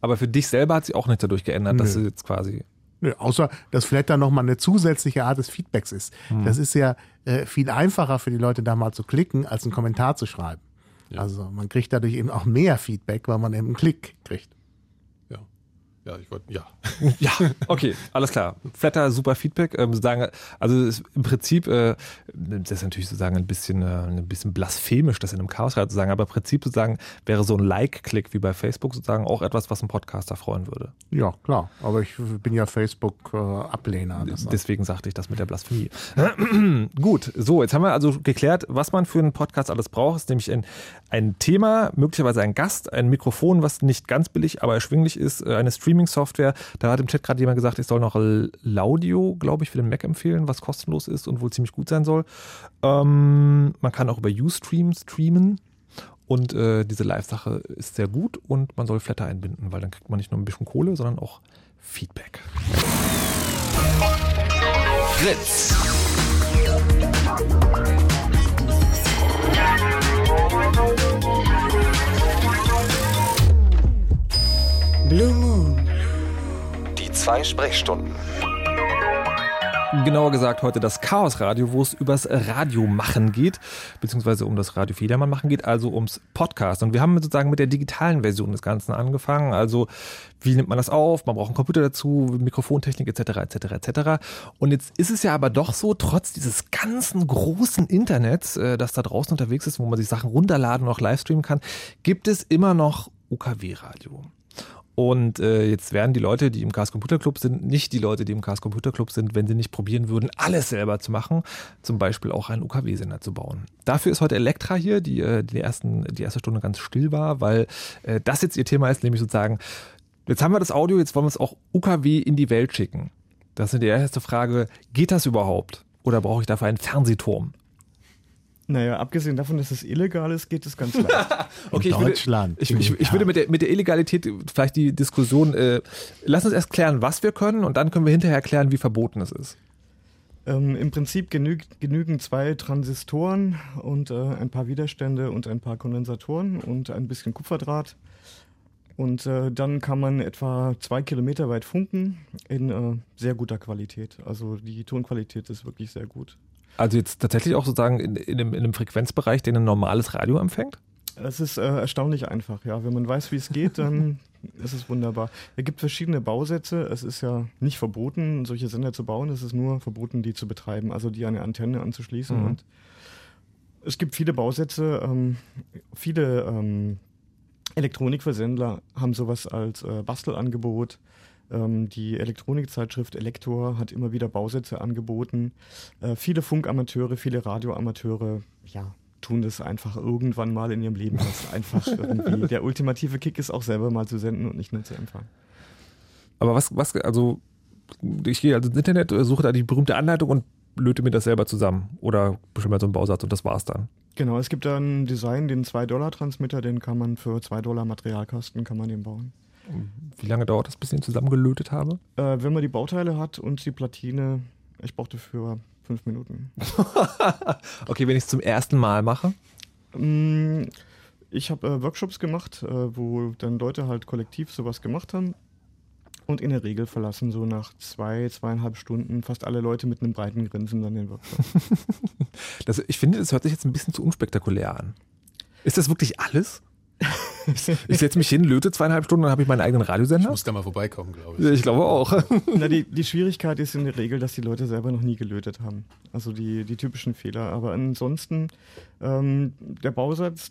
Aber für dich selber hat sich auch nichts dadurch geändert, dass Nö. du jetzt quasi. Nö, außer, dass Flatter nochmal eine zusätzliche Art des Feedbacks ist. Das ist ja äh, viel einfacher für die Leute da mal zu klicken, als einen Kommentar zu schreiben. Also man kriegt dadurch eben auch mehr Feedback, weil man eben einen Klick kriegt. Ja. Ja, ich wollte, ja. Ja, okay, alles klar. Flatter, super Feedback. Ähm, sozusagen, also ist im Prinzip, äh, das ist natürlich sozusagen ein bisschen, äh, ein bisschen blasphemisch, das in einem Chaosrat zu sagen, aber im Prinzip sozusagen wäre so ein Like-Klick wie bei Facebook sozusagen auch etwas, was ein Podcaster freuen würde. Ja, klar. Aber ich bin ja Facebook-Ablehner. Deswegen sagte ich das mit der Blasphemie. Gut, so, jetzt haben wir also geklärt, was man für einen Podcast alles braucht. Ist nämlich ein, ein Thema, möglicherweise ein Gast, ein Mikrofon, was nicht ganz billig, aber erschwinglich ist, äh, eine Streaming-Software. Da hat im Chat gerade jemand gesagt, ich soll noch Laudio, glaube ich, für den Mac empfehlen, was kostenlos ist und wohl ziemlich gut sein soll. Ähm, man kann auch über Ustream streamen. Und äh, diese Live-Sache ist sehr gut und man soll Flatter einbinden, weil dann kriegt man nicht nur ein bisschen Kohle, sondern auch Feedback. Fritz. Blue Moon. Zwei Sprechstunden. Genauer gesagt heute das Chaos Radio, wo es übers Radio machen geht, beziehungsweise um das Radio Federmann machen geht, also ums Podcast. Und wir haben sozusagen mit der digitalen Version des Ganzen angefangen. Also wie nimmt man das auf? Man braucht einen Computer dazu, Mikrofontechnik etc. etc. etc. Und jetzt ist es ja aber doch so, trotz dieses ganzen großen Internets, äh, das da draußen unterwegs ist, wo man sich Sachen runterladen und auch livestreamen kann, gibt es immer noch UKW-Radio. Und äh, jetzt werden die Leute, die im Chaos Computer Club sind, nicht die Leute, die im Chaos Computer Club sind, wenn sie nicht probieren würden, alles selber zu machen, zum Beispiel auch einen UKW-Sender zu bauen. Dafür ist heute Elektra hier, die äh, die, ersten, die erste Stunde ganz still war, weil äh, das jetzt ihr Thema ist, nämlich sozusagen, jetzt haben wir das Audio, jetzt wollen wir es auch UKW in die Welt schicken. Das ist die erste Frage, geht das überhaupt? Oder brauche ich dafür einen Fernsehturm? Naja, abgesehen davon, dass es illegal ist, geht es ganz leicht. Okay, ich Deutschland. Würde, ich, ich, ich würde mit der, mit der Illegalität vielleicht die Diskussion, äh, lass uns erst klären, was wir können und dann können wir hinterher klären, wie verboten es ist. ähm, Im Prinzip genügt, genügen zwei Transistoren und äh, ein paar Widerstände und ein paar Kondensatoren und ein bisschen Kupferdraht. Und äh, dann kann man etwa zwei Kilometer weit funken in äh, sehr guter Qualität. Also die Tonqualität ist wirklich sehr gut. Also jetzt tatsächlich auch sozusagen in, in, einem, in einem Frequenzbereich, den ein normales Radio empfängt? Es ist äh, erstaunlich einfach, ja. Wenn man weiß, wie es geht, dann ist es wunderbar. Es gibt verschiedene Bausätze. Es ist ja nicht verboten, solche Sender zu bauen. Es ist nur verboten, die zu betreiben, also die an eine Antenne anzuschließen. Mhm. Und es gibt viele Bausätze. Ähm, viele ähm, Elektronikversendler haben sowas als äh, Bastelangebot. Ähm, die Elektronikzeitschrift Elektor hat immer wieder Bausätze angeboten. Äh, viele Funkamateure, viele Radioamateure, ja, tun das einfach irgendwann mal in ihrem Leben. Das einfach irgendwie der ultimative Kick ist auch selber mal zu senden und nicht nur zu empfangen. Aber was, was, also ich gehe also ins Internet, suche da die berühmte Anleitung und löte mir das selber zusammen. Oder bestimmt mal so einen Bausatz und das war's dann. Genau, es gibt da ein Design, den 2-Dollar-Transmitter, den kann man für 2 Dollar Materialkosten kann man den bauen. Wie lange dauert das, bis ich ihn zusammengelötet habe? Äh, wenn man die Bauteile hat und die Platine, ich brauchte für fünf Minuten. okay, wenn ich es zum ersten Mal mache. Mm, Ich habe äh, Workshops gemacht, äh, wo dann Leute halt kollektiv sowas gemacht haben. Und in der Regel verlassen so nach zwei, zweieinhalb Stunden fast alle Leute mit einem breiten Grinsen dann den Workshop. Das, ich finde, das hört sich jetzt ein bisschen zu unspektakulär an. Ist das wirklich alles? Ich setze mich hin, löte zweieinhalb Stunden, dann habe ich meinen eigenen Ich Radiosender. muss da mal vorbeikommen, glaube ich. Ich glaube auch. Na, die, die Schwierigkeit ist in der Regel, dass die Leute selber noch nie gelötet haben. Also die, die typischen Fehler. Aber ansonsten, ähm, der Bausatz,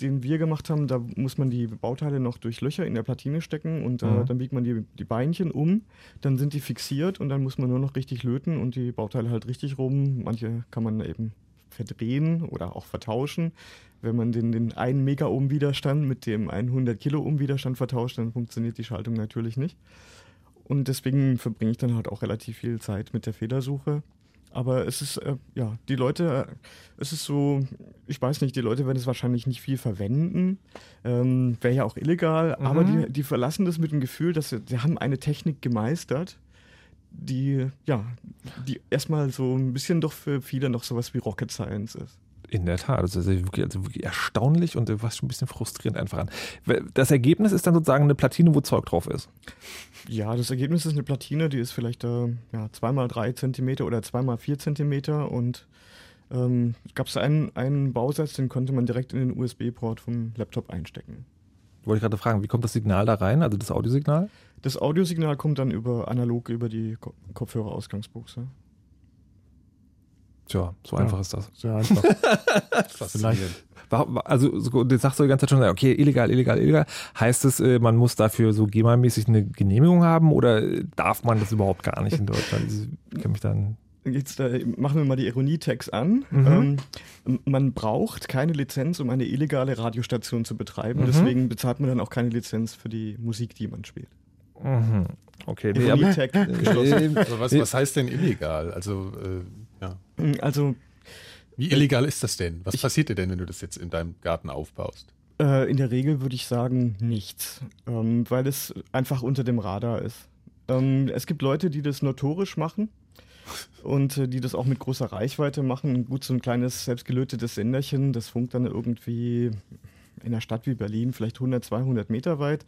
den wir gemacht haben, da muss man die Bauteile noch durch Löcher in der Platine stecken und äh, Mhm. dann biegt man die, die Beinchen um, dann sind die fixiert und dann muss man nur noch richtig löten und die Bauteile halt richtig rum. Manche kann man eben verdrehen oder auch vertauschen. Wenn man den, den 1 Mega-Ohm-Widerstand mit dem 100 Kilo-Ohm-Widerstand vertauscht, dann funktioniert die Schaltung natürlich nicht. Und deswegen verbringe ich dann halt auch relativ viel Zeit mit der Fehlersuche. Aber es ist, äh, ja, die Leute, äh, es ist so, ich weiß nicht, die Leute werden es wahrscheinlich nicht viel verwenden. Ähm, Wäre ja auch illegal, Mhm. aber die, die verlassen das mit dem Gefühl, dass sie, sie haben eine Technik gemeistert, die, ja, die erstmal so ein bisschen doch für viele noch sowas wie Rocket Science ist. In der Tat, das ist wirklich, also wirklich erstaunlich und was schon ein bisschen frustrierend einfach an. Das Ergebnis ist dann sozusagen eine Platine, wo Zeug drauf ist. Ja, das Ergebnis ist eine Platine, die ist vielleicht äh, ja, 2x3 Zentimeter oder 2x4 Zentimeter und ähm, gab es einen, einen Bausatz, den konnte man direkt in den USB-Port vom Laptop einstecken. Wollte ich gerade fragen, wie kommt das Signal da rein, also das Audiosignal? Das Audiosignal kommt dann über analog über die Ko Kopfhörerausgangsbuchse. Tja, so Ja. einfach ist das. Sehr einfach. Also so- jetzt sagst du die ganze Zeit schon, okay, illegal, illegal, illegal. Heißt es, äh, man muss dafür so GEMA-mäßig eine Genehmigung haben oder äh, darf man das überhaupt gar nicht in Deutschland? Ich kann mich dann. Jetzt äh, machen wir mal die Ironie-Tags an. Mhm. Ähm, man braucht keine Lizenz, um eine illegale Radiostation zu betreiben. Mhm. Deswegen bezahlt man dann auch keine Lizenz für die Musik, die man spielt. Mhm. Okay, nee, aber, Ironie-Tag geschlossen. äh, Also was, was heißt denn illegal? Also, äh, ja. Also Wie illegal ist das denn? Was passiert dir denn, wenn du das jetzt in deinem Garten aufbaust? Äh, in der Regel würde ich sagen nichts, ähm, weil es einfach unter dem Radar ist. Ähm, es gibt Leute, die das notorisch machen und äh, die das auch mit großer Reichweite machen. Gut, so ein kleines selbstgelötetes Senderchen, das funkt dann irgendwie in einer Stadt wie Berlin vielleicht 100, 200 Meter weit.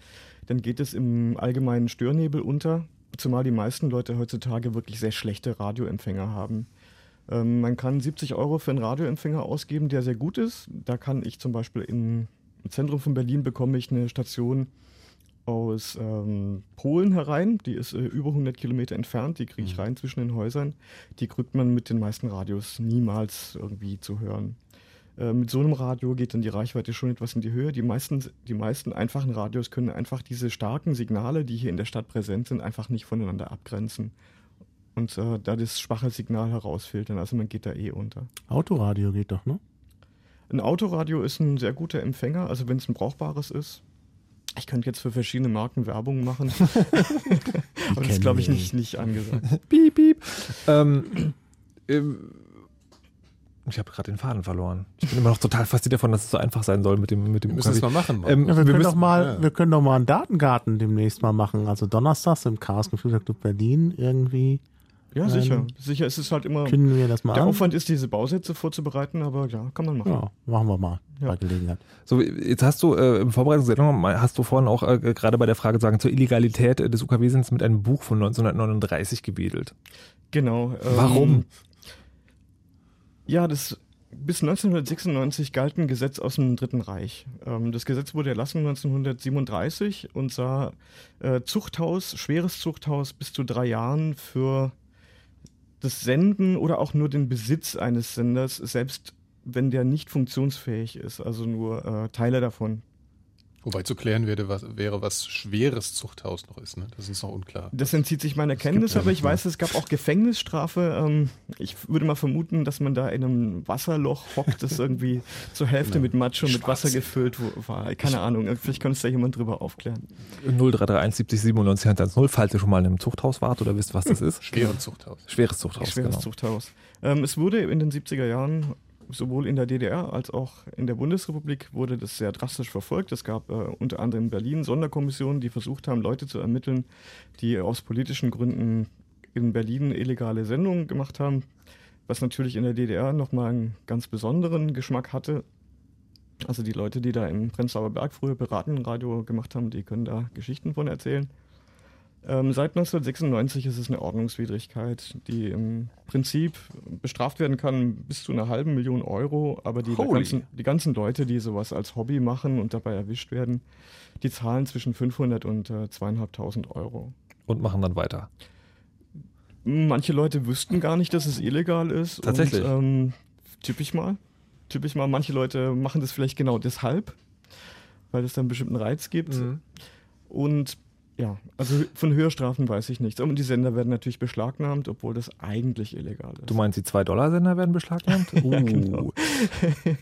Dann geht es im allgemeinen Störnebel unter, zumal die meisten Leute heutzutage wirklich sehr schlechte Radioempfänger haben. Ähm, man kann 70 Euro für einen Radioempfänger ausgeben, der sehr gut ist. Da kann ich zum Beispiel im Zentrum von Berlin bekomme ich eine Station aus ähm, Polen herein. Die ist äh, über 100 Kilometer entfernt. Die kriege ich rein zwischen den Häusern. Die kriegt man mit den meisten Radios niemals irgendwie zu hören. Äh, mit so einem Radio geht dann die Reichweite schon etwas in die Höhe. Die meisten, die meisten einfachen Radios können einfach diese starken Signale, die hier in der Stadt präsent sind, einfach nicht voneinander abgrenzen. Und äh, da das schwache Signal herausfiltern. Also man geht da eh unter. Autoradio geht doch, ne? Ein Autoradio ist ein sehr guter Empfänger, also wenn es ein brauchbares ist. Ich könnte jetzt für verschiedene Marken Werbung machen. Aber das ist, glaube ich, nicht, nicht angesagt. piep, piep. Ähm, ähm, ich habe gerade den Faden verloren. Ich bin immer noch total fasziniert davon, dass es so einfach sein soll mit dem mit dem Wir müssen es mal machen. Ähm, Ja, wir, wir können müssen- doch mal, ja. wir können doch mal einen Datengarten demnächst mal machen. Also donnerstags im Chaos Computer Club Berlin irgendwie. Ja, sicher. Sicher, es ist halt immer. Können wir das mal Der an? Aufwand ist, diese Bausätze vorzubereiten, aber ja, kann man machen. Ja, machen wir mal Ja. bei Gelegenheit. So, jetzt hast du äh, im Vorbereitungssendung hast du vorhin auch äh, gerade bei der Frage sagen zur Illegalität äh, des UKW-Sins mit einem Buch von 1939 gewedelt. Genau. ähm, Warum? Ja, das bis 1996 galt ein Gesetz aus dem Dritten Reich. Ähm, das Gesetz wurde erlassen 1937 und sah äh, Zuchthaus, schweres Zuchthaus bis zu drei Jahren für das Senden oder auch nur den Besitz eines Senders, selbst wenn der nicht funktionsfähig ist, also nur äh, Teile davon. Wobei zu klären wäre, was, wäre, was schweres Zuchthaus noch ist. Ne? Das ist uns noch unklar. Das entzieht sich meiner Kenntnis, aber ich weiß, es gab auch Gefängnisstrafe. Ähm, ich würde mal vermuten, dass man da in einem Wasserloch hockt, das irgendwie zur Hälfte Genau. mit Matsch und mit. Wasser gefüllt war. Keine Ahnung, vielleicht könnte es da jemand drüber aufklären. 0331 70 97 110, falls ihr schon mal in einem Zuchthaus wart oder wisst, was das ist. Schweres Zuchthaus. Schweres Zuchthaus, Schweres genau. Zuchthaus. Ähm, es wurde in den 70er Jahren sowohl in der DDR als auch in der Bundesrepublik wurde das sehr drastisch verfolgt. Es gab äh, unter anderem in Berlin Sonderkommissionen, die versucht haben, Leute zu ermitteln, die aus politischen Gründen in Berlin illegale Sendungen gemacht haben, was natürlich in der DDR nochmal einen ganz besonderen Geschmack hatte. Also die Leute, die da im Prenzlauer Berg früher Piratenradio gemacht haben, die können da Geschichten von erzählen. Ähm, seit 1996 ist es eine Ordnungswidrigkeit, die im Prinzip bestraft werden kann bis zu einer halben Million Euro, aber die, ganzen, die ganzen Leute, die sowas als Hobby machen und dabei erwischt werden, die zahlen zwischen 500 und äh, zweieinhalbtausend Euro. Und machen dann weiter. Manche Leute wüssten gar nicht, dass es illegal ist. Tatsächlich? Und, ähm, tippe ich mal. Tippe ich mal, manche Leute machen das vielleicht genau deshalb, weil es dann einen bestimmten Reiz gibt. Mhm. Und ja, also von Höherstrafen weiß ich nichts. Und die Sender werden natürlich beschlagnahmt, obwohl das eigentlich illegal ist. Du meinst, die 2-Dollar-Sender werden beschlagnahmt? Uh. genau.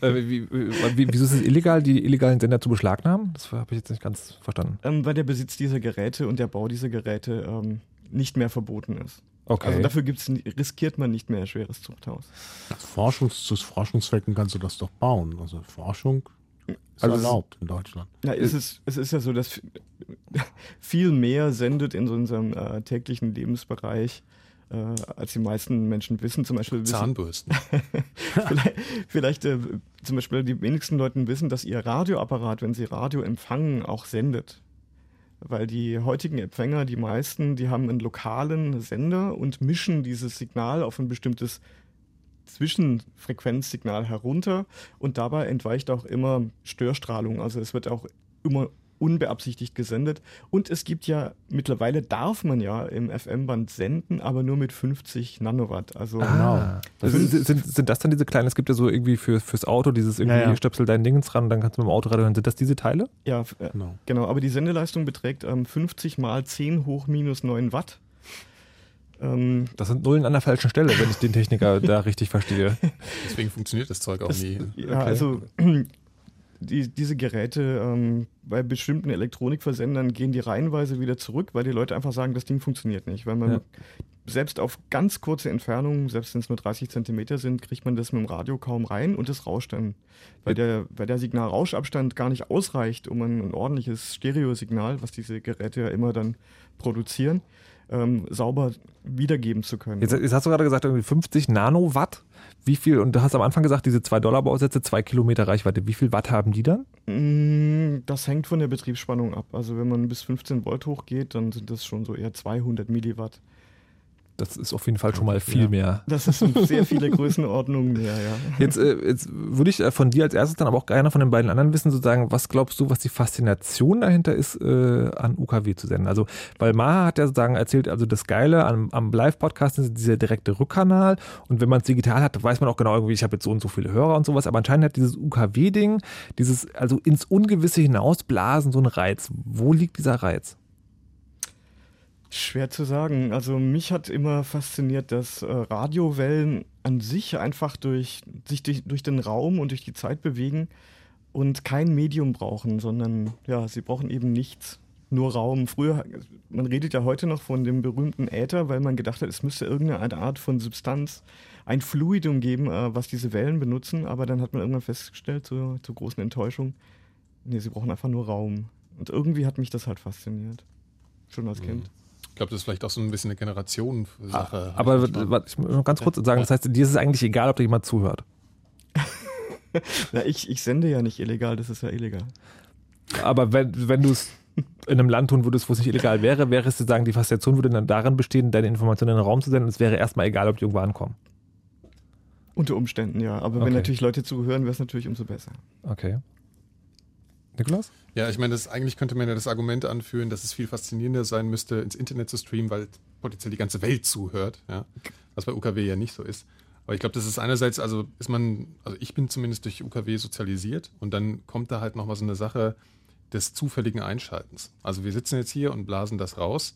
äh, wie, wie, wieso ist es illegal, die illegalen Sender zu beschlagnahmen? Das habe ich jetzt nicht ganz verstanden. ähm, weil der Besitz dieser Geräte und der Bau dieser Geräte ähm, nicht mehr verboten ist. Okay. Also dafür gibt's, riskiert man nicht mehr ein schweres Zuchthaus. Forschungs zu Forschungszwecken kannst du das doch bauen. Also Forschung ist Also es- erlaubt in Deutschland. Es ist, es ist ja so, dass viel mehr sendet in so unserem äh, täglichen Lebensbereich, äh, als die meisten Menschen wissen. Zum Beispiel wissen, Zahnbürsten. vielleicht, vielleicht äh, zum Beispiel die wenigsten Leuten wissen, dass ihr Radioapparat, wenn sie Radio empfangen, auch sendet. Weil die heutigen Empfänger, die meisten, die haben einen lokalen Sender und mischen dieses Signal auf ein bestimmtes Zwischenfrequenzsignal herunter und dabei entweicht auch immer Störstrahlung. Also es wird auch immer unbeabsichtigt gesendet. Und es gibt ja, mittlerweile darf man ja im FM-Band senden, aber nur mit 50 Nanowatt. Also Ah. Also sind, sind, sind das dann diese kleinen, es gibt ja so irgendwie für, fürs Auto dieses irgendwie Ja, ja. stöpsel dein Dingens ran, dann kannst du mit dem Auto hören. Sind das diese Teile? Ja, äh, Genau. genau. Aber die Sendeleistung beträgt ähm, 50 mal 10 hoch minus 9 Watt. Ähm, Das sind Nullen an der falschen Stelle, wenn ich den Techniker da richtig verstehe. Deswegen funktioniert das Zeug auch das, nie. ja, also die, diese Geräte ähm, bei bestimmten Elektronikversendern gehen die reihenweise wieder zurück, weil die Leute einfach sagen, das Ding funktioniert nicht. Weil man Ja. selbst auf ganz kurze Entfernungen, selbst wenn es nur 30 Zentimeter sind, kriegt man das mit dem Radio kaum rein und es rauscht dann. Weil der, weil der Signalrauschabstand gar nicht ausreicht, um ein, ein ordentliches Stereosignal, was diese Geräte ja immer dann produzieren, ähm, sauber wiedergeben zu können. Jetzt, jetzt hast du gerade gesagt, irgendwie 50 Nanowatt. Wie viel, und du hast am Anfang gesagt, diese 2-Dollar-Bausätze, 2 Kilometer Reichweite. Wie viel Watt haben die dann? Mm, Das hängt von der Betriebsspannung ab. Also wenn man bis 15 Volt hochgeht, dann sind das schon so eher 200 Milliwatt. Das ist auf jeden Fall schon mal viel Ja. mehr. Das sind sehr viele Größenordnungen mehr, ja. Jetzt, äh, jetzt würde ich äh, von dir als erstes dann aber auch gerne von den beiden anderen wissen, sozusagen, was glaubst du, was die Faszination dahinter ist, äh, an UKW zu senden? Also, weil Maha hat ja sozusagen erzählt, also das Geile am, am Live-Podcast ist dieser direkte Rückkanal und wenn man es digital hat, weiß man auch genau irgendwie, ich habe jetzt so und so viele Hörer und sowas, aber anscheinend hat dieses UKW-Ding, dieses, also ins Ungewisse hinausblasen, so einen Reiz. Wo liegt dieser Reiz? Schwer zu sagen. Also mich hat immer fasziniert, dass äh, Radiowellen an sich einfach durch, sich durch, durch den Raum und durch die Zeit bewegen und kein Medium brauchen, sondern ja, sie brauchen eben nichts. Nur Raum. Früher, man redet ja heute noch von dem berühmten Äther, weil man gedacht hat, es müsste irgendeine Art von Substanz, ein Fluidum geben, äh, was diese Wellen benutzen, aber dann hat man irgendwann festgestellt, zur, zur großen Enttäuschung, nee, sie brauchen einfach nur Raum. Und irgendwie hat mich das halt fasziniert. Schon als Kind. Ich glaube, das ist vielleicht auch so ein bisschen eine Generationensache. Aber Manchmal. warte, ich muss noch ganz kurz sagen, das heißt, dir ist es eigentlich egal, ob da jemand zuhört. Na, ich, ich sende ja nicht illegal, das ist ja illegal. Aber wenn, wenn du es in einem Land tun würdest, wo es nicht illegal wäre, wäre es zu sagen, die Faszination würde dann darin bestehen, deine Informationen in den Raum zu senden. Es wäre erstmal egal, ob die irgendwo ankommen. Unter Umständen, ja. Aber Okay. wenn natürlich Leute zuhören, wäre es natürlich umso besser. Okay. Nikolas? Ja, ich meine, das, eigentlich könnte man ja das Argument anführen, dass es viel faszinierender sein müsste, ins Internet zu streamen, weil potenziell die ganze Welt zuhört, ja? was bei UKW ja nicht so ist. Aber ich glaube, das ist einerseits, also ist man, also ich bin zumindest durch UKW sozialisiert und dann kommt da halt nochmal so eine Sache des zufälligen Einschaltens. Also wir sitzen jetzt hier und blasen das raus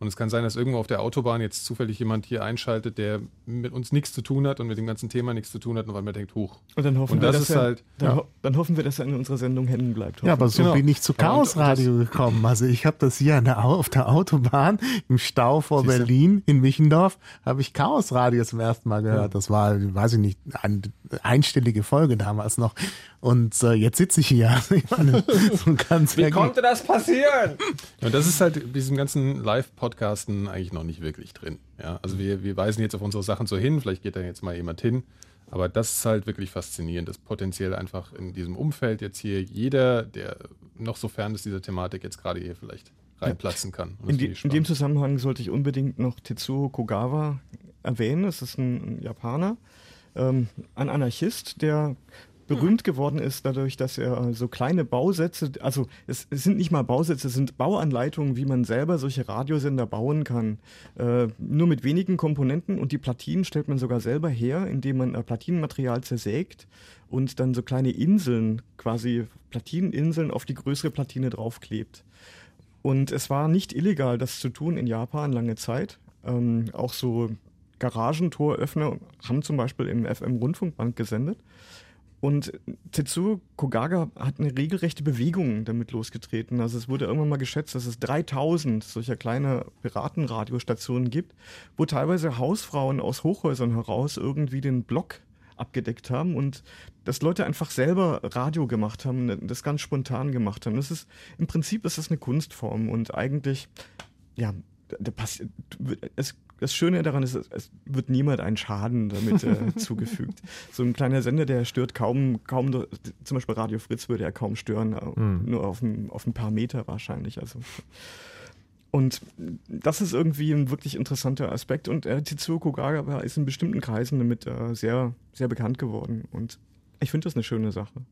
und es kann sein, dass irgendwo auf der Autobahn jetzt zufällig jemand hier einschaltet, der mit uns nichts zu tun hat und mit dem ganzen Thema nichts zu tun hat und weil man denkt, hoch. Und dann hoffen Und wir, das dass ist er, halt- dann, ja. ho dann hoffen wir, dass er in unserer Sendung hängen bleibt. Ja, aber so Genau. bin ich zu Ja, Chaos Radio gekommen. Also ich habe das hier an der, Au- auf der Autobahn im Stau vor Siehste. Berlin in Michendorf habe ich Chaos Radio zum ersten Mal gehört. Das war, weiß ich nicht, eine einstellige Folge damals noch. Und äh, jetzt sitze ich hier. Ich meine, so ganz das passieren? Ja, und das ist halt bei diesem ganzen Live-Podcasten eigentlich noch nicht wirklich drin. Ja, also wir, wir weisen jetzt auf unsere Sachen so hin, vielleicht geht da jetzt mal jemand hin, aber das ist halt wirklich faszinierend, dass potenziell einfach in diesem Umfeld jetzt hier jeder, der noch so fern ist dieser Thematik, jetzt gerade hier vielleicht reinplatzen kann. In, die, in dem. Zusammenhang sollte ich unbedingt noch Tetsuo Kogawa erwähnen. Das ist ein, ein Japaner, ähm, ein Anarchist, der berühmt geworden ist dadurch, dass er so kleine Bausätze, also es, es sind nicht mal Bausätze, es sind Bauanleitungen, wie man selber solche Radiosender bauen kann. Äh, nur mit wenigen Komponenten und die Platinen stellt man sogar selber her, indem man äh, Platinenmaterial zersägt und dann so kleine Inseln, quasi Platineninseln auf die größere Platine draufklebt. Und es war nicht illegal, das zu tun in Japan lange Zeit. Ähm, auch so Garagentoröffner haben zum Beispiel im FM-Rundfunkband gesendet. Und Tetsuo Kogaga hat eine regelrechte Bewegung damit losgetreten. Also es wurde irgendwann mal geschätzt, dass es 3000 solcher kleiner Piratenradiostationen gibt, wo teilweise Hausfrauen aus Hochhäusern heraus irgendwie den Block abgedeckt haben und dass Leute einfach selber Radio gemacht haben, das ganz spontan gemacht haben. Das ist im Prinzip ist das eine Kunstform und eigentlich ja, es, das Schöne daran ist, es wird niemand einen Schaden damit äh, zugefügt. So ein kleiner Sender, der stört kaum, kaum, zum Beispiel Radio Fritz würde er kaum stören, äh, nur auf ein, auf ein paar Meter wahrscheinlich. Also. Und das ist irgendwie ein wirklich interessanter Aspekt. Und äh, Tetsuo Kogawa ist in bestimmten Kreisen damit äh, sehr, sehr bekannt geworden. Und ich finde das eine schöne Sache.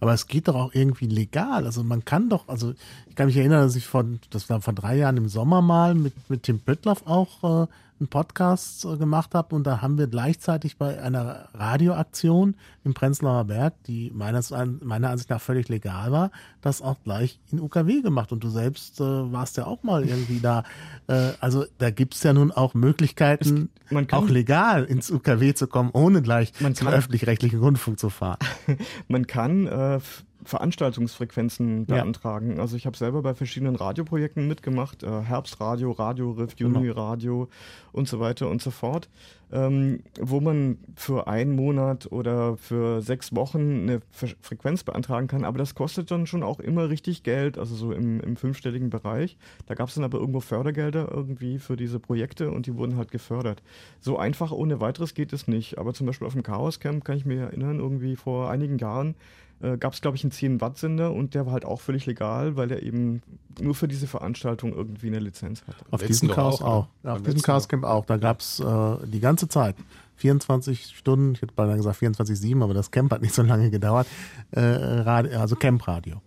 Aber es geht doch auch irgendwie legal. Also man kann doch, also ich kann mich erinnern, dass ich von, das war vor drei Jahren im Sommer mal mit, mit Tim Pöttloff auch äh, einen Podcast äh, gemacht habe und da haben wir gleichzeitig bei einer Radioaktion im Prenzlauer Berg, die meines, meiner Ansicht nach völlig legal war, das auch gleich in UKW gemacht. Und du selbst äh, warst ja auch mal irgendwie da. Äh, also da gibt's ja nun auch Möglichkeiten, Es- kann- auch legal ins UKW zu kommen, ohne gleich Man kann- öffentlich-rechtlichen Rundfunk zu fahren. Man kann, äh, Veranstaltungsfrequenzen beantragen. Also ich habe selber bei verschiedenen Radioprojekten mitgemacht, äh, Herbstradio, Radio Riff, Genau. Juni Radio und so weiter und so fort, ähm, wo man für einen Monat oder für sechs Wochen eine Fre Frequenz beantragen kann. Aber das kostet dann schon auch immer richtig Geld, also so im, im fünfstelligen Bereich. Da gab es dann aber irgendwo Fördergelder irgendwie für diese Projekte und die wurden halt gefördert. So einfach ohne weiteres geht es nicht. Aber zum Beispiel auf dem Chaos Camp kann ich mir erinnern, irgendwie vor einigen Jahren äh, gab es, glaube ich, einen 10-Watt-Sender und der war halt auch völlig legal, weil er eben nur für diese Veranstaltung irgendwie eine Lizenz hat. Auf diesem Chaos auch, auch. auf diesem Chaos. Camp auch. Da gab's äh, die ganze Zeit. 24 Stunden, ich hätte beinahe gesagt 24-7, aber das Camp hat nicht so lange gedauert. Äh, Radio, also Camp-Radio.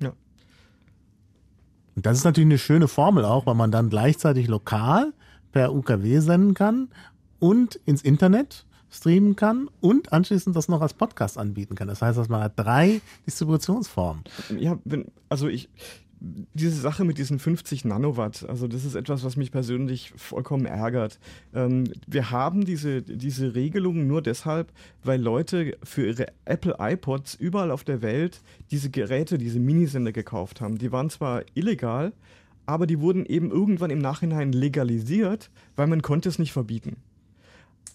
Ja. Und das ist natürlich eine schöne Formel auch, weil man dann gleichzeitig lokal per UKW senden kann und ins Internet streamen kann und anschließend das noch als Podcast anbieten kann. Das heißt, dass man hat drei Distributionsformen. Ja, wenn, also ich, diese Sache mit diesen 50 Nanowatt, also das ist etwas, was mich persönlich vollkommen ärgert. Ähm, wir haben diese, diese Regelung nur deshalb, weil Leute für ihre Apple iPods überall auf der Welt diese Geräte, diese Minisender gekauft haben. Die waren zwar illegal, aber die wurden eben irgendwann im Nachhinein legalisiert, weil man konnte es nicht verbieten.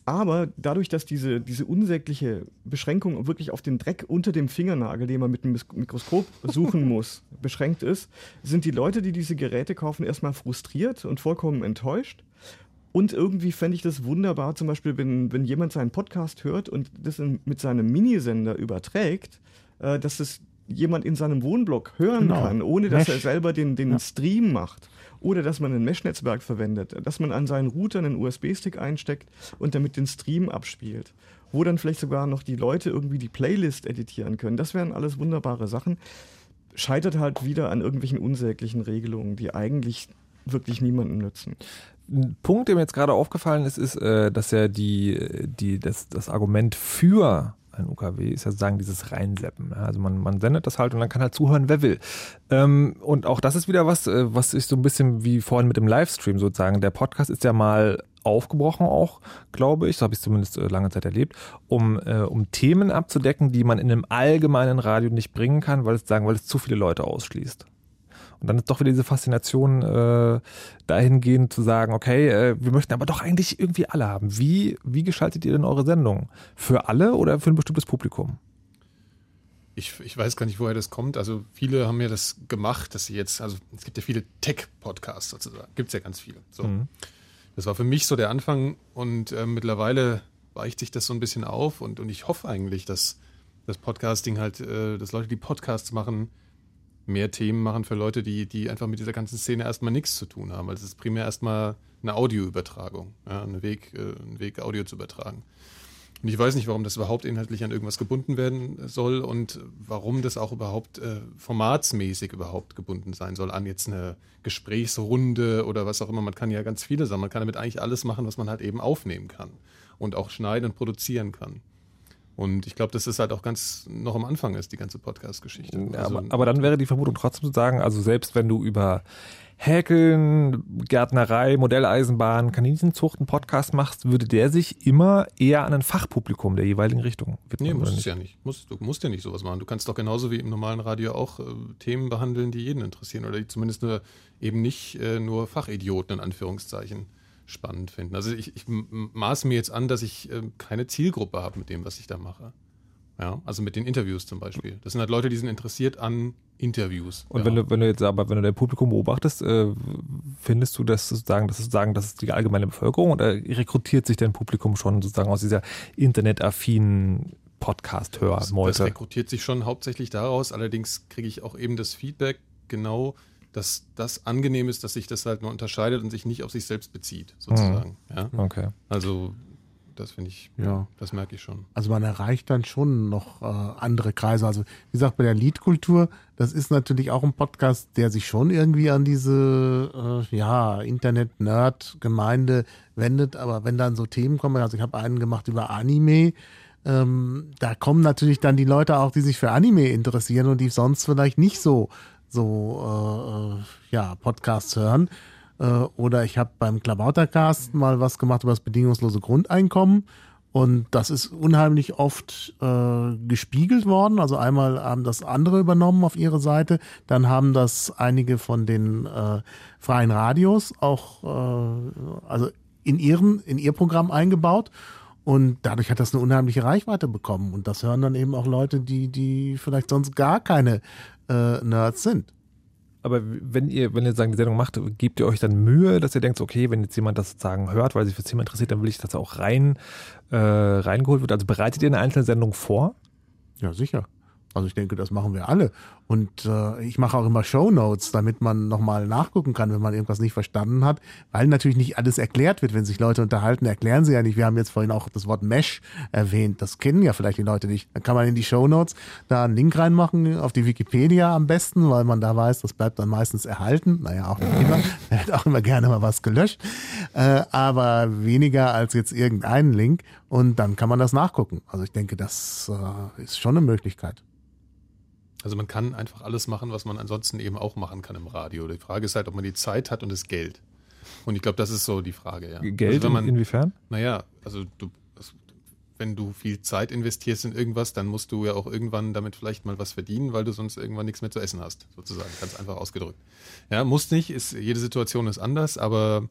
Aber dadurch, dass diese, diese unsägliche Beschränkung wirklich auf den Dreck unter dem Fingernagel, den man mit dem Mikroskop suchen muss, beschränkt ist, sind die Leute, die diese Geräte kaufen, erstmal frustriert und vollkommen enttäuscht. Und irgendwie fände ich das wunderbar, zum Beispiel, wenn, wenn jemand seinen Podcast hört und das mit seinem Minisender überträgt, äh, dass es jemand in seinem Wohnblock hören Genau. kann, ohne dass Mesh. er selber den, den Ja. Stream macht. Oder dass man ein Mesh-Netzwerk verwendet, dass man an seinen Router einen USB-Stick einsteckt und damit den Stream abspielt. Wo dann vielleicht sogar noch die Leute irgendwie die Playlist editieren können. Das wären alles wunderbare Sachen. Scheitert halt wieder an irgendwelchen unsäglichen Regelungen, die eigentlich wirklich niemandem nützen. Ein Punkt, der mir jetzt gerade aufgefallen ist, ist, äh, dass ja die, die, das, das Argument für ein UKW ist ja sozusagen dieses Reinseppen. Also man, man sendet das halt und dann kann halt zuhören, wer will. Ähm, und auch das ist wieder was, äh, was ist so ein bisschen wie vorhin mit dem Livestream sozusagen. Der Podcast ist ja mal aufgebrochen auch, glaube ich, so habe ich zumindest äh, lange Zeit erlebt, um, äh, um Themen abzudecken, die man in einem allgemeinen Radio nicht bringen kann, weil es sagen, weil es zu viele Leute ausschließt. Und dann ist doch wieder diese Faszination äh, dahingehend zu sagen, okay, äh, wir möchten aber doch eigentlich irgendwie alle haben. Wie, wie gestaltet ihr denn eure Sendung? Für alle oder für ein bestimmtes Publikum? Ich, ich weiß gar nicht, woher das kommt. Also viele haben ja das gemacht, dass sie jetzt, also es gibt ja viele Tech-Podcasts sozusagen. Gibt es ja ganz viele. So. Mhm. Das war für mich so der Anfang und äh, mittlerweile weicht sich das so ein bisschen auf und, und ich hoffe eigentlich, dass das Podcasting halt, äh, dass Leute, die Podcasts machen, mehr Themen machen für Leute, die, die einfach mit dieser ganzen Szene erstmal nichts zu tun haben. Also es ist primär erstmal eine Audioübertragung, ja, ein Weg, äh, Weg, Audio zu übertragen. Und ich weiß nicht, warum das überhaupt inhaltlich an irgendwas gebunden werden soll und warum das auch überhaupt äh, formatsmäßig überhaupt gebunden sein soll an jetzt eine Gesprächsrunde oder was auch immer. Man kann ja ganz viele Sachen. Man kann damit eigentlich alles machen, was man halt eben aufnehmen kann und auch schneiden und produzieren kann. Und ich glaube, dass das halt auch ganz noch am Anfang ist, die ganze Podcast-Geschichte. Ja, Also- aber, aber dann wäre die Vermutung trotzdem zu sagen, also selbst wenn du über Häkeln, Gärtnerei, Modelleisenbahn, Kaninchenzucht einen Podcast machst, würde der sich immer eher an ein Fachpublikum der jeweiligen Richtung widmen. Nee, oder muss nicht? es ja nicht. Muss, du musst ja nicht sowas machen. Du kannst doch genauso wie im normalen Radio auch äh, Themen behandeln, die jeden interessieren oder die zumindest nur, eben nicht äh, nur Fachidioten in Anführungszeichen spannend finden. Also ich, ich m- maß mir jetzt an, dass ich äh, keine Zielgruppe habe mit dem, was ich da mache. Ja, also mit den Interviews zum Beispiel. Das sind halt Leute, die sind interessiert an Interviews. Und ja. wenn du, wenn du jetzt aber, wenn du dein Publikum beobachtest, äh, findest du das sozusagen, das sozusagen, das ist die allgemeine Bevölkerung oder rekrutiert sich dein Publikum schon sozusagen aus dieser internetaffinen Das, Podcast-Hör-Meute? das rekrutiert sich schon hauptsächlich daraus. Allerdings kriege ich auch eben das Feedback genau, dass das angenehm ist, dass sich das halt nur unterscheidet und sich nicht auf sich selbst bezieht, sozusagen. Ja? Okay. Also das finde ich, Ja. das merke ich schon. Also man erreicht dann schon noch äh, andere Kreise. Also wie gesagt, bei der Liedkultur, das ist natürlich auch ein Podcast, der sich schon irgendwie an diese äh, ja, Internet-Nerd-Gemeinde wendet. Aber wenn dann so Themen kommen, also ich habe einen gemacht über Anime, ähm, da kommen natürlich dann die Leute auch, die sich für Anime interessieren und die sonst vielleicht nicht so so äh, äh, ja Podcasts hören. Äh, oder ich habe beim Klabautercast mal was gemacht über das bedingungslose Grundeinkommen. Und das ist unheimlich oft äh, gespiegelt worden. Also einmal haben das andere übernommen auf ihre Seite, dann haben das einige von den äh, freien Radios auch äh, also in ihren in ihr Programm eingebaut. Und dadurch hat das eine unheimliche Reichweite bekommen. Und das hören dann eben auch Leute, die, die vielleicht sonst gar keine äh, Nerds sind. Aber wenn ihr, wenn ihr sagen, die Sendung macht, gebt ihr euch dann Mühe, dass ihr denkt, okay, wenn jetzt jemand das sozusagen hört, weil sich für das Thema interessiert, dann will ich, dass er auch rein, äh, reingeholt wird. Also bereitet ihr eine einzelne Sendung vor? Ja, sicher. Also ich denke, das machen wir alle. Und äh, ich mache auch immer Show Notes, damit man nochmal nachgucken kann, wenn man irgendwas nicht verstanden hat, weil natürlich nicht alles erklärt wird. Wenn sich Leute unterhalten, erklären sie ja nicht. Wir haben jetzt vorhin auch das Wort Mesh erwähnt. Das kennen ja vielleicht die Leute nicht. Dann kann man in die Show Notes da einen Link reinmachen, auf die Wikipedia am besten, weil man da weiß, das bleibt dann meistens erhalten. Naja, auch nicht immer. Da wird auch immer gerne mal was gelöscht. Äh, aber weniger als jetzt irgendeinen Link. Und dann kann man das nachgucken. Also ich denke, das äh, ist schon eine Möglichkeit. Also man kann einfach alles machen, was man ansonsten eben auch machen kann im Radio. Die Frage ist halt, ob man die Zeit hat und das Geld. Und ich glaube, das ist so die Frage, ja. Geld also wenn man, inwiefern? Naja, also du, wenn du viel Zeit investierst in irgendwas, dann musst du ja auch irgendwann damit vielleicht mal was verdienen, weil du sonst irgendwann nichts mehr zu essen hast, sozusagen. Ganz einfach ausgedrückt. Ja, muss nicht, ist, jede Situation ist anders, aber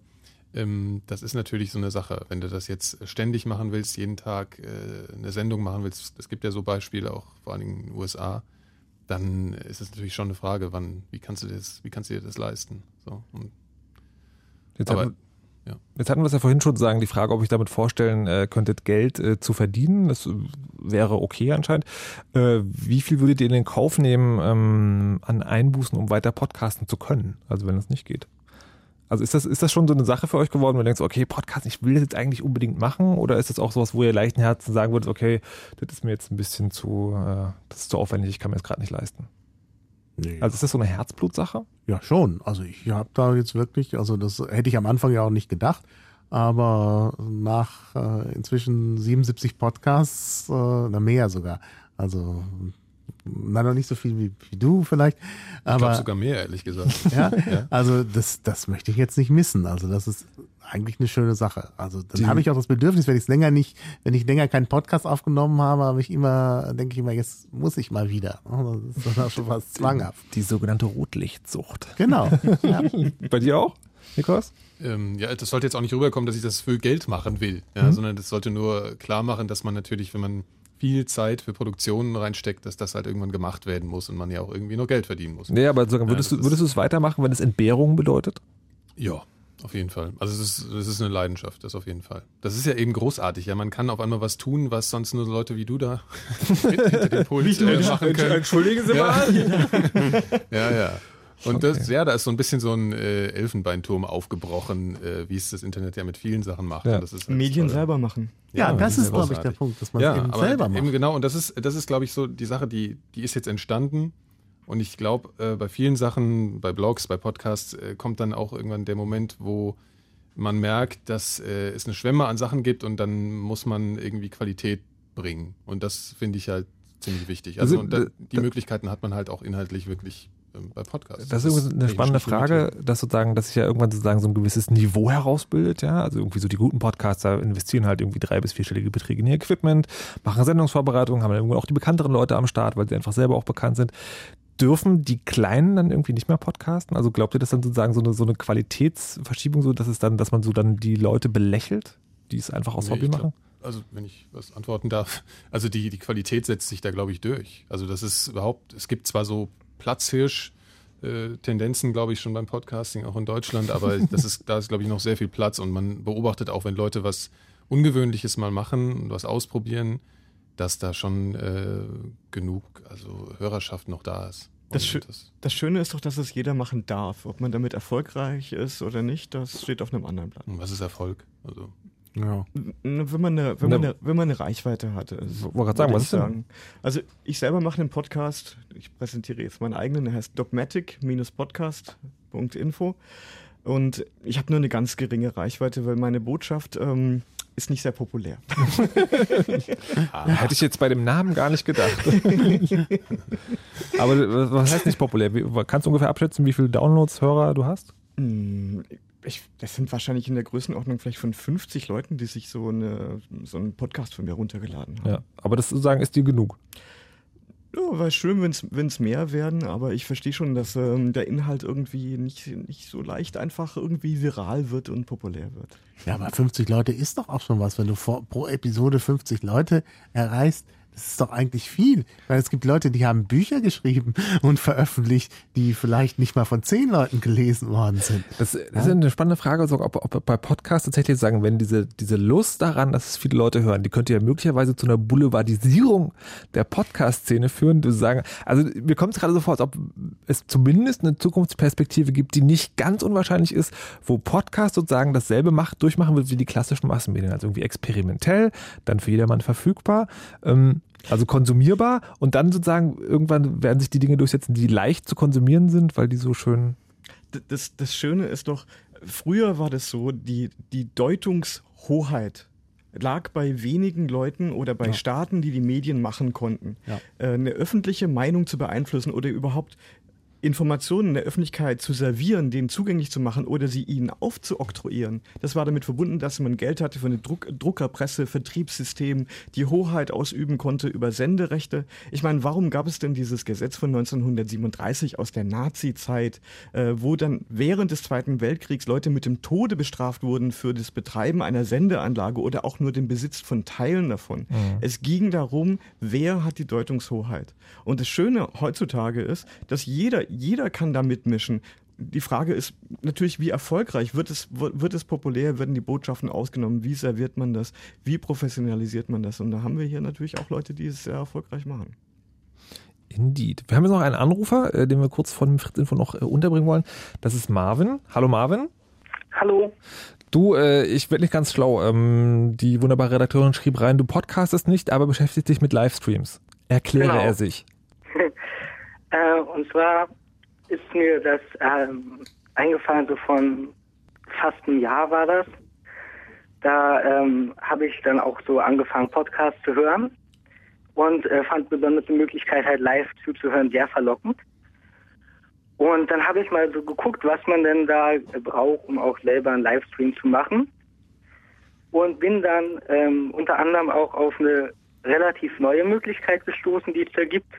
ähm, das ist natürlich so eine Sache. Wenn du das jetzt ständig machen willst, jeden Tag äh, eine Sendung machen willst, es gibt ja so Beispiele auch vor allen Dingen in den USA, dann ist es natürlich schon eine Frage, wann, wie kannst du das, wie kannst du dir das leisten? So, jetzt, aber, hatten, ja. jetzt hatten wir es ja vorhin schon sagen, die Frage, ob ich damit vorstellen äh, könntet, Geld äh, zu verdienen. Das wäre okay anscheinend. Äh, wie viel würdet ihr in den Kauf nehmen ähm, an Einbußen, um weiter podcasten zu können? Also wenn es nicht geht. Also ist das, ist das schon so eine Sache für euch geworden, wo ihr denkt, okay, Podcast, ich will das jetzt eigentlich unbedingt machen? Oder ist das auch sowas, wo ihr leichten Herzen sagen würdet, okay, das ist mir jetzt ein bisschen zu, äh, das ist zu aufwendig, ich kann mir das gerade nicht leisten? Nee. Also ist das so eine Herzblutsache? Ja, schon. Also ich habe da jetzt wirklich, also das hätte ich am Anfang ja auch nicht gedacht, aber nach äh, inzwischen 77 Podcasts, äh, mehr sogar, also na noch nicht so viel wie, wie du vielleicht. Aber, ich glaube sogar mehr, ehrlich gesagt. Ja, ja, also das, das möchte ich jetzt nicht missen. Also das ist eigentlich eine schöne Sache. Also dann habe ich auch das Bedürfnis, wenn ich es länger nicht, wenn ich länger keinen Podcast aufgenommen habe, habe ich immer, denke ich immer, jetzt muss ich mal wieder. Das ist dann auch schon fast zwanghaft. Die, die sogenannte Rotlichtsucht. Genau. Ja. Bei dir auch, Nikos? Ähm, ja, das sollte jetzt auch nicht rüberkommen, dass ich das für Geld machen will, ja, mhm. sondern das sollte nur klar machen, dass man natürlich, wenn man viel Zeit für Produktionen reinsteckt, dass das halt irgendwann gemacht werden muss und man ja auch irgendwie noch Geld verdienen muss. Nee, aber sogar, würdest, ja, du, würdest du es weitermachen, wenn es Entbehrungen bedeutet? Ja, auf jeden Fall. Also es ist, es ist eine Leidenschaft, das auf jeden Fall. Das ist ja eben großartig. Ja, man kann auf einmal was tun, was sonst nur Leute wie du da hinter dem Pult äh, machen können. Entschuldigen Sie mal. ja, ja. Und okay. das, ja, da ist so ein bisschen so ein äh, Elfenbeinturm aufgebrochen, äh, wie es das Internet ja mit vielen Sachen macht. Ja. Das ist Medien toll. selber machen. Ja, ja das ist, glaube ich, der Punkt, dass man ja, es eben selber macht. Eben genau, und das ist, das ist, glaube ich, so die Sache, die, die ist jetzt entstanden. Und ich glaube, äh, bei vielen Sachen, bei Blogs, bei Podcasts, äh, kommt dann auch irgendwann der Moment, wo man merkt, dass äh, es eine Schwemme an Sachen gibt und dann muss man irgendwie Qualität bringen. Und das finde ich halt ziemlich wichtig. Also, also da, die Möglichkeiten hat man halt auch inhaltlich wirklich bei Podcasts. Das, ist eine spannende Frage, dass sozusagen, dass sich ja irgendwann sozusagen so ein gewisses Niveau herausbildet, ja. Also irgendwie so die guten Podcaster investieren halt irgendwie drei bis vierstellige Beträge in ihr Equipment, machen Sendungsvorbereitungen, haben dann irgendwann auch die bekannteren Leute am Start, weil sie einfach selber auch bekannt sind. Dürfen die Kleinen dann irgendwie nicht mehr podcasten? Also glaubt ihr, dass dann sozusagen so eine, so eine Qualitätsverschiebung so, dass es dann, dass man so dann die Leute belächelt, die es einfach aus nee, Hobby machen? also wenn ich was antworten darf, also die, die Qualität setzt sich da, glaube ich, durch. Also das ist überhaupt, es gibt zwar so Platzhirsch. Äh, Tendenzen, glaube ich, schon beim Podcasting, auch in Deutschland, aber das ist, da ist, glaube ich, noch sehr viel Platz und man beobachtet auch, wenn Leute was Ungewöhnliches mal machen und was ausprobieren, dass da schon äh, genug also Hörerschaft noch da ist. Das, Schö das, das, Schöne ist doch, dass es jeder machen darf. Ob man damit erfolgreich ist oder nicht, das steht auf einem anderen Blatt. Was ist Erfolg? Also ja. Wenn man eine, wenn man eine, wenn man eine Reichweite hatte. Also, wollte sagen, was ist sagen. Also ich selber mache einen Podcast, ich präsentiere jetzt meinen eigenen, der heißt dogmatic-podcast.info und ich habe nur eine ganz geringe Reichweite, weil meine Botschaft ähm, ist nicht sehr populär. ah, hätte ich jetzt bei dem Namen gar nicht gedacht. Aber was heißt nicht populär? Kannst du ungefähr abschätzen, wie viele Downloads, Hörer du hast? Ich, das sind wahrscheinlich in der Größenordnung vielleicht von 50 Leuten, die sich so, eine, so einen Podcast von mir runtergeladen haben. Ja, aber das sozusagen ist dir genug. Ja, wäre schön, wenn es mehr werden, aber ich verstehe schon, dass ähm, der Inhalt irgendwie nicht, nicht so leicht einfach irgendwie viral wird und populär wird. Ja, aber 50 Leute ist doch auch schon was, wenn du vor, pro Episode 50 Leute erreichst. Das ist doch eigentlich viel. Weil es gibt Leute, die haben Bücher geschrieben und veröffentlicht, die vielleicht nicht mal von zehn Leuten gelesen worden sind. Das, das ja? ist eine spannende Frage, also ob, ob bei Podcasts tatsächlich sagen, wenn diese, diese Lust daran, dass es viele Leute hören, die könnte ja möglicherweise zu einer Boulevardisierung der Podcast-Szene führen. Du sagen, also mir kommt es gerade so vor, als ob es zumindest eine Zukunftsperspektive gibt, die nicht ganz unwahrscheinlich ist, wo Podcast sozusagen dasselbe macht, durchmachen wird wie die klassischen Massenmedien. Also irgendwie experimentell, dann für jedermann verfügbar. Ähm, also konsumierbar und dann sozusagen irgendwann werden sich die Dinge durchsetzen, die leicht zu konsumieren sind, weil die so schön. Das, das Schöne ist doch, früher war das so, die, die Deutungshoheit lag bei wenigen Leuten oder bei ja. Staaten, die die Medien machen konnten. Ja. Äh, eine öffentliche Meinung zu beeinflussen oder überhaupt Informationen der Öffentlichkeit zu servieren, denen zugänglich zu machen oder sie ihnen aufzuoktroyieren. Das war damit verbunden, dass man Geld hatte für eine Druck Druckerpresse, Vertriebssystem, die Hoheit ausüben konnte über Senderechte. Ich meine, warum gab es denn dieses Gesetz von 1937 aus der Nazi-Zeit, äh, wo dann während des Zweiten Weltkriegs Leute mit dem Tode bestraft wurden für das Betreiben einer Sendeanlage oder auch nur den Besitz von Teilen davon? Mhm. Es ging darum, wer hat die Deutungshoheit. Und das Schöne heutzutage ist, dass jeder jeder kann da mitmischen. Die Frage ist natürlich, wie erfolgreich wird es, wird es populär, werden die Botschaften ausgenommen, wie serviert man das, wie professionalisiert man das? Und da haben wir hier natürlich auch Leute, die es sehr erfolgreich machen. Indeed. Wir haben jetzt noch einen Anrufer, äh, den wir kurz von dem Fritz Info noch äh, unterbringen wollen. Das ist Marvin. Hallo Marvin. Hallo. Du, äh, ich werde nicht ganz schlau. Ähm, die wunderbare Redakteurin schrieb rein, du podcastest nicht, aber beschäftigst dich mit Livestreams. Erkläre genau. er sich. Äh, und zwar ist mir das ähm, eingefallen, so von fast einem Jahr war das. Da ähm, habe ich dann auch so angefangen, Podcasts zu hören und äh, fand besonders die Möglichkeit, halt live zuzuhören, sehr verlockend. Und dann habe ich mal so geguckt, was man denn da braucht, um auch selber einen Livestream zu machen. Und bin dann ähm, unter anderem auch auf eine relativ neue Möglichkeit gestoßen, die es da gibt.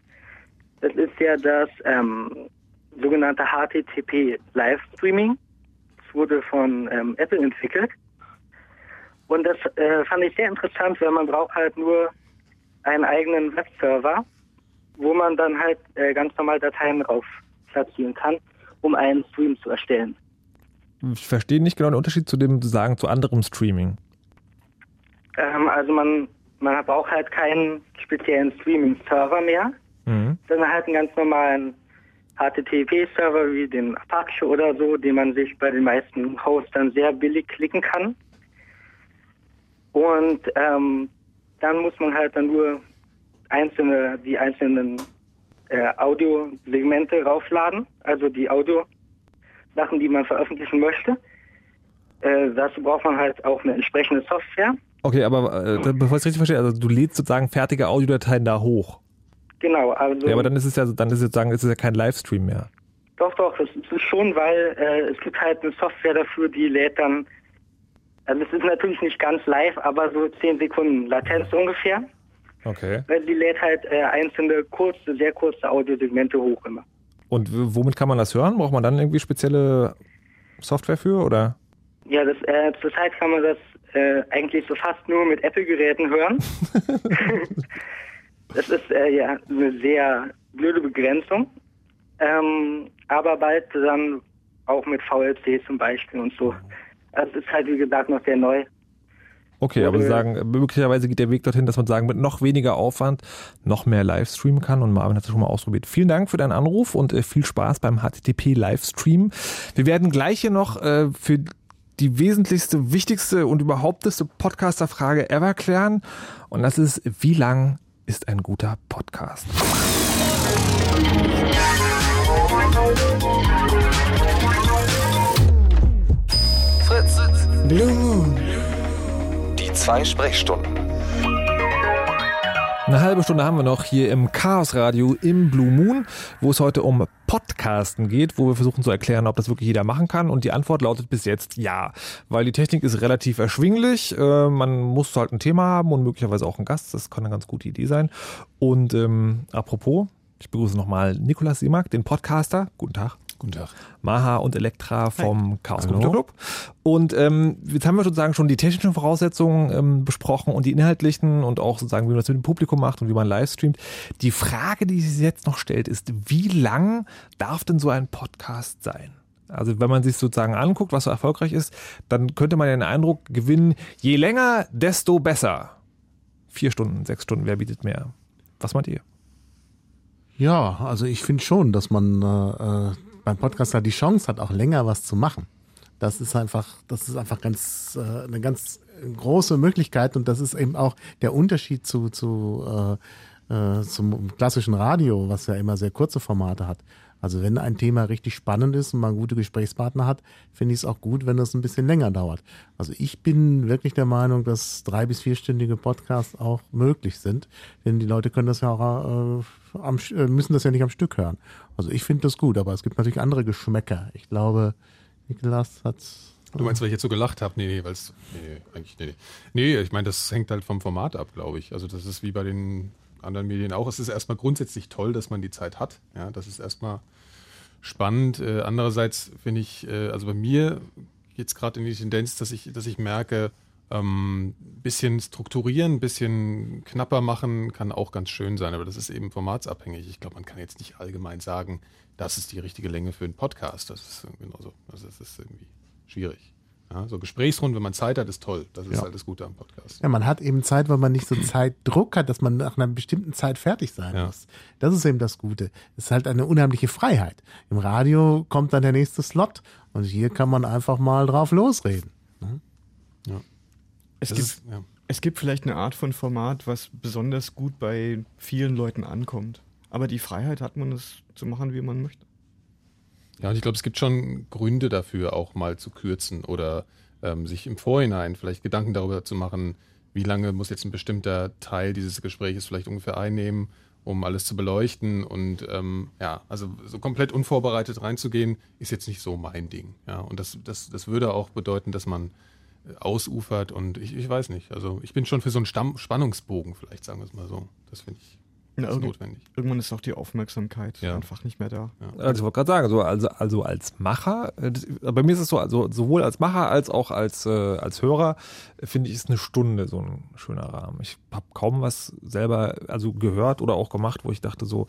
Das ist ja das ähm, sogenannte HTTP Livestreaming. Es wurde von ähm, Apple entwickelt. Und das äh, fand ich sehr interessant, weil man braucht halt nur einen eigenen Webserver, wo man dann halt äh, ganz normal Dateien drauf platzieren kann, um einen Stream zu erstellen. Ich verstehe nicht genau den Unterschied zu dem sagen zu anderem Streaming. Ähm, also man man braucht halt keinen speziellen Streaming-Server mehr, mhm. sondern halt einen ganz normalen HTTP-Server wie den Apache oder so, den man sich bei den meisten Hosts dann sehr billig klicken kann. Und ähm, dann muss man halt dann nur einzelne, die einzelnen äh, Audiosegmente raufladen, also die Audio-Sachen, die man veröffentlichen möchte. Äh, dazu braucht man halt auch eine entsprechende Software. Okay, aber äh, bevor ich es richtig verstehe, also du lädst sozusagen fertige Audiodateien da hoch. Genau, also. Ja, aber dann ist es ja, dann ist es sozusagen, ist es ja kein Livestream mehr. Doch, doch, es ist schon, weil äh, es gibt halt eine Software dafür, die lädt dann, also es ist natürlich nicht ganz live, aber so 10 Sekunden Latenz ungefähr. Okay. Weil die lädt halt äh, einzelne kurze, sehr kurze Audiosegmente hoch immer. Und womit kann man das hören? Braucht man dann irgendwie spezielle Software für oder? Ja, das, äh, zurzeit kann man das äh, eigentlich so fast nur mit Apple-Geräten hören. Das ist äh, ja eine sehr blöde Begrenzung. Ähm, aber bald dann auch mit VLC zum Beispiel und so. Also es ist halt wie gesagt noch sehr neu. Okay, aber Sie sagen, möglicherweise geht der Weg dorthin, dass man sagen, mit noch weniger Aufwand noch mehr Livestreamen kann und Marvin hat es schon mal ausprobiert. Vielen Dank für deinen Anruf und äh, viel Spaß beim HTTP Livestream. Wir werden gleich hier noch äh, für die wesentlichste, wichtigste und überhaupteste Podcaster-Frage ever klären und das ist, wie lang ist ein guter Podcast. Fritz. Blue Moon. Die zwei Sprechstunden. Eine halbe Stunde haben wir noch hier im Chaos Radio im Blue Moon, wo es heute um Podcasten geht, wo wir versuchen zu erklären, ob das wirklich jeder machen kann. Und die Antwort lautet bis jetzt ja, weil die Technik ist relativ erschwinglich. Äh, man muss halt ein Thema haben und möglicherweise auch einen Gast. Das kann eine ganz gute Idee sein. Und ähm, apropos, ich begrüße nochmal Nikolas Simak, den Podcaster. Guten Tag. Guten Tag. Maha und Elektra vom Hi. Chaos Computer Club. Und ähm, jetzt haben wir sozusagen schon die technischen Voraussetzungen ähm, besprochen und die inhaltlichen und auch sozusagen, wie man das mit dem Publikum macht und wie man live streamt. Die Frage, die sich jetzt noch stellt, ist, wie lang darf denn so ein Podcast sein? Also wenn man sich sozusagen anguckt, was so erfolgreich ist, dann könnte man den Eindruck gewinnen, je länger, desto besser. Vier Stunden, sechs Stunden, wer bietet mehr? Was meint ihr? Ja, also ich finde schon, dass man äh, äh beim Podcaster die Chance hat, auch länger was zu machen. Das ist einfach, das ist einfach ganz äh, eine ganz große Möglichkeit und das ist eben auch der Unterschied zu, zu äh, äh, zum klassischen Radio, was ja immer sehr kurze Formate hat. Also wenn ein Thema richtig spannend ist und man gute Gesprächspartner hat, finde ich es auch gut, wenn es ein bisschen länger dauert. Also ich bin wirklich der Meinung, dass drei bis vierstündige Podcasts auch möglich sind, denn die Leute können das ja auch äh, am, äh, müssen das ja nicht am Stück hören. Also ich finde das gut, aber es gibt natürlich andere Geschmäcker. Ich glaube, Niklas hat Du meinst, weil ich jetzt so gelacht habe? Nee, nee, weil es. Nee, nee, eigentlich, nee, nee. Ich meine, das hängt halt vom Format ab, glaube ich. Also, das ist wie bei den anderen Medien auch. Es ist erstmal grundsätzlich toll, dass man die Zeit hat. Ja, das ist erstmal spannend. Äh, andererseits finde ich, äh, also bei mir es gerade in die Tendenz, dass ich, dass ich merke, ähm, bisschen strukturieren, bisschen knapper machen kann auch ganz schön sein, aber das ist eben formatsabhängig. Ich glaube, man kann jetzt nicht allgemein sagen, das ist die richtige Länge für einen Podcast. Das ist genauso. Also das ist irgendwie schwierig. Ja, so Gesprächsrunden, wenn man Zeit hat, ist toll. Das ist ja. halt das Gute am Podcast. Ja, man hat eben Zeit, weil man nicht so Zeitdruck hat, dass man nach einer bestimmten Zeit fertig sein ja. muss. Das ist eben das Gute. Es ist halt eine unheimliche Freiheit. Im Radio kommt dann der nächste Slot und hier kann man einfach mal drauf losreden. Ne? Es, gibt, ist, ja. es gibt vielleicht eine Art von Format, was besonders gut bei vielen Leuten ankommt. Aber die Freiheit hat man, es zu machen, wie man möchte. Ja, und ich glaube, es gibt schon Gründe dafür, auch mal zu kürzen oder ähm, sich im Vorhinein vielleicht Gedanken darüber zu machen, wie lange muss jetzt ein bestimmter Teil dieses Gesprächs vielleicht ungefähr einnehmen, um alles zu beleuchten. Und ähm, ja, also so komplett unvorbereitet reinzugehen, ist jetzt nicht so mein Ding. Ja, und das, das, das würde auch bedeuten, dass man ausufert und ich, ich weiß nicht. Also ich bin schon für so einen Stamm Spannungsbogen, vielleicht sagen wir es mal so. Das finde ich ja, ist notwendig. Irgendwann ist auch die Aufmerksamkeit ja. einfach nicht mehr da. Ja. Also ich wollte gerade sagen, so, also, also als Macher, äh, das, bei mir ist es so, also sowohl als Macher als auch als, äh, als Hörer finde ich, ist eine Stunde so ein schöner Rahmen. Ich habe kaum was selber also gehört oder auch gemacht, wo ich dachte, so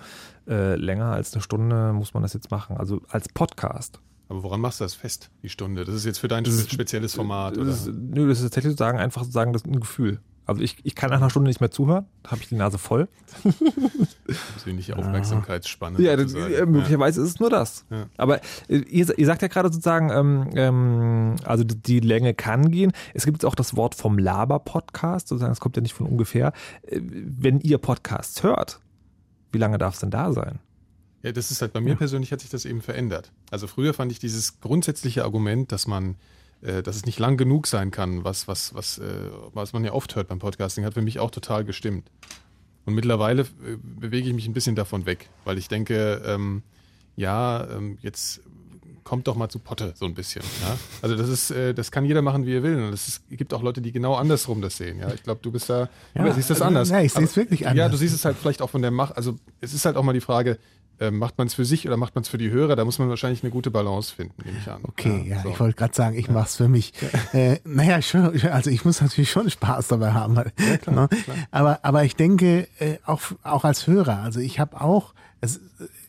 äh, länger als eine Stunde muss man das jetzt machen. Also als Podcast. Aber woran machst du das fest, die Stunde? Das ist jetzt für dein das spezielles Format, das oder? Ist, nö, das ist tatsächlich sozusagen einfach sozusagen das ist ein Gefühl. Also ich, ich kann nach einer Stunde nicht mehr zuhören, da habe ich die Nase voll. Persönliche Aufmerksamkeitsspanne. Ja, das, möglicherweise ja. ist es nur das. Ja. Aber äh, ihr, ihr, sagt ja gerade sozusagen, ähm, ähm, also die Länge kann gehen. Es gibt auch das Wort vom Laber-Podcast, sozusagen, es kommt ja nicht von ungefähr. Äh, wenn ihr Podcasts hört, wie lange darf es denn da sein? Ja, das ist halt bei mir ja. persönlich hat sich das eben verändert. Also früher fand ich dieses grundsätzliche Argument, dass man äh, dass es nicht lang genug sein kann, was, was, was, äh, was man ja oft hört beim Podcasting, hat für mich auch total gestimmt. Und mittlerweile äh, bewege ich mich ein bisschen davon weg, weil ich denke, ähm, ja, ähm, jetzt kommt doch mal zu Potte so ein bisschen. Ja? Also das ist, äh, das kann jeder machen, wie er will. Und es gibt auch Leute, die genau andersrum das sehen. Ja, ich glaube, du bist da, ja, du siehst das also, anders. Ja, ich sehe es wirklich anders. Ja, du siehst es halt vielleicht auch von der Macht. Also es ist halt auch mal die Frage, äh, macht man es für sich oder macht man es für die Hörer? Da muss man wahrscheinlich eine gute Balance finden, nehme ich an. Okay, ja, ja so. ich wollte gerade sagen, ich ja. mache es für mich. äh, naja, schon, also ich muss natürlich schon Spaß dabei haben. Weil, ja, klar, ne? klar. Aber, aber ich denke, äh, auch, auch als Hörer, also ich habe auch, es,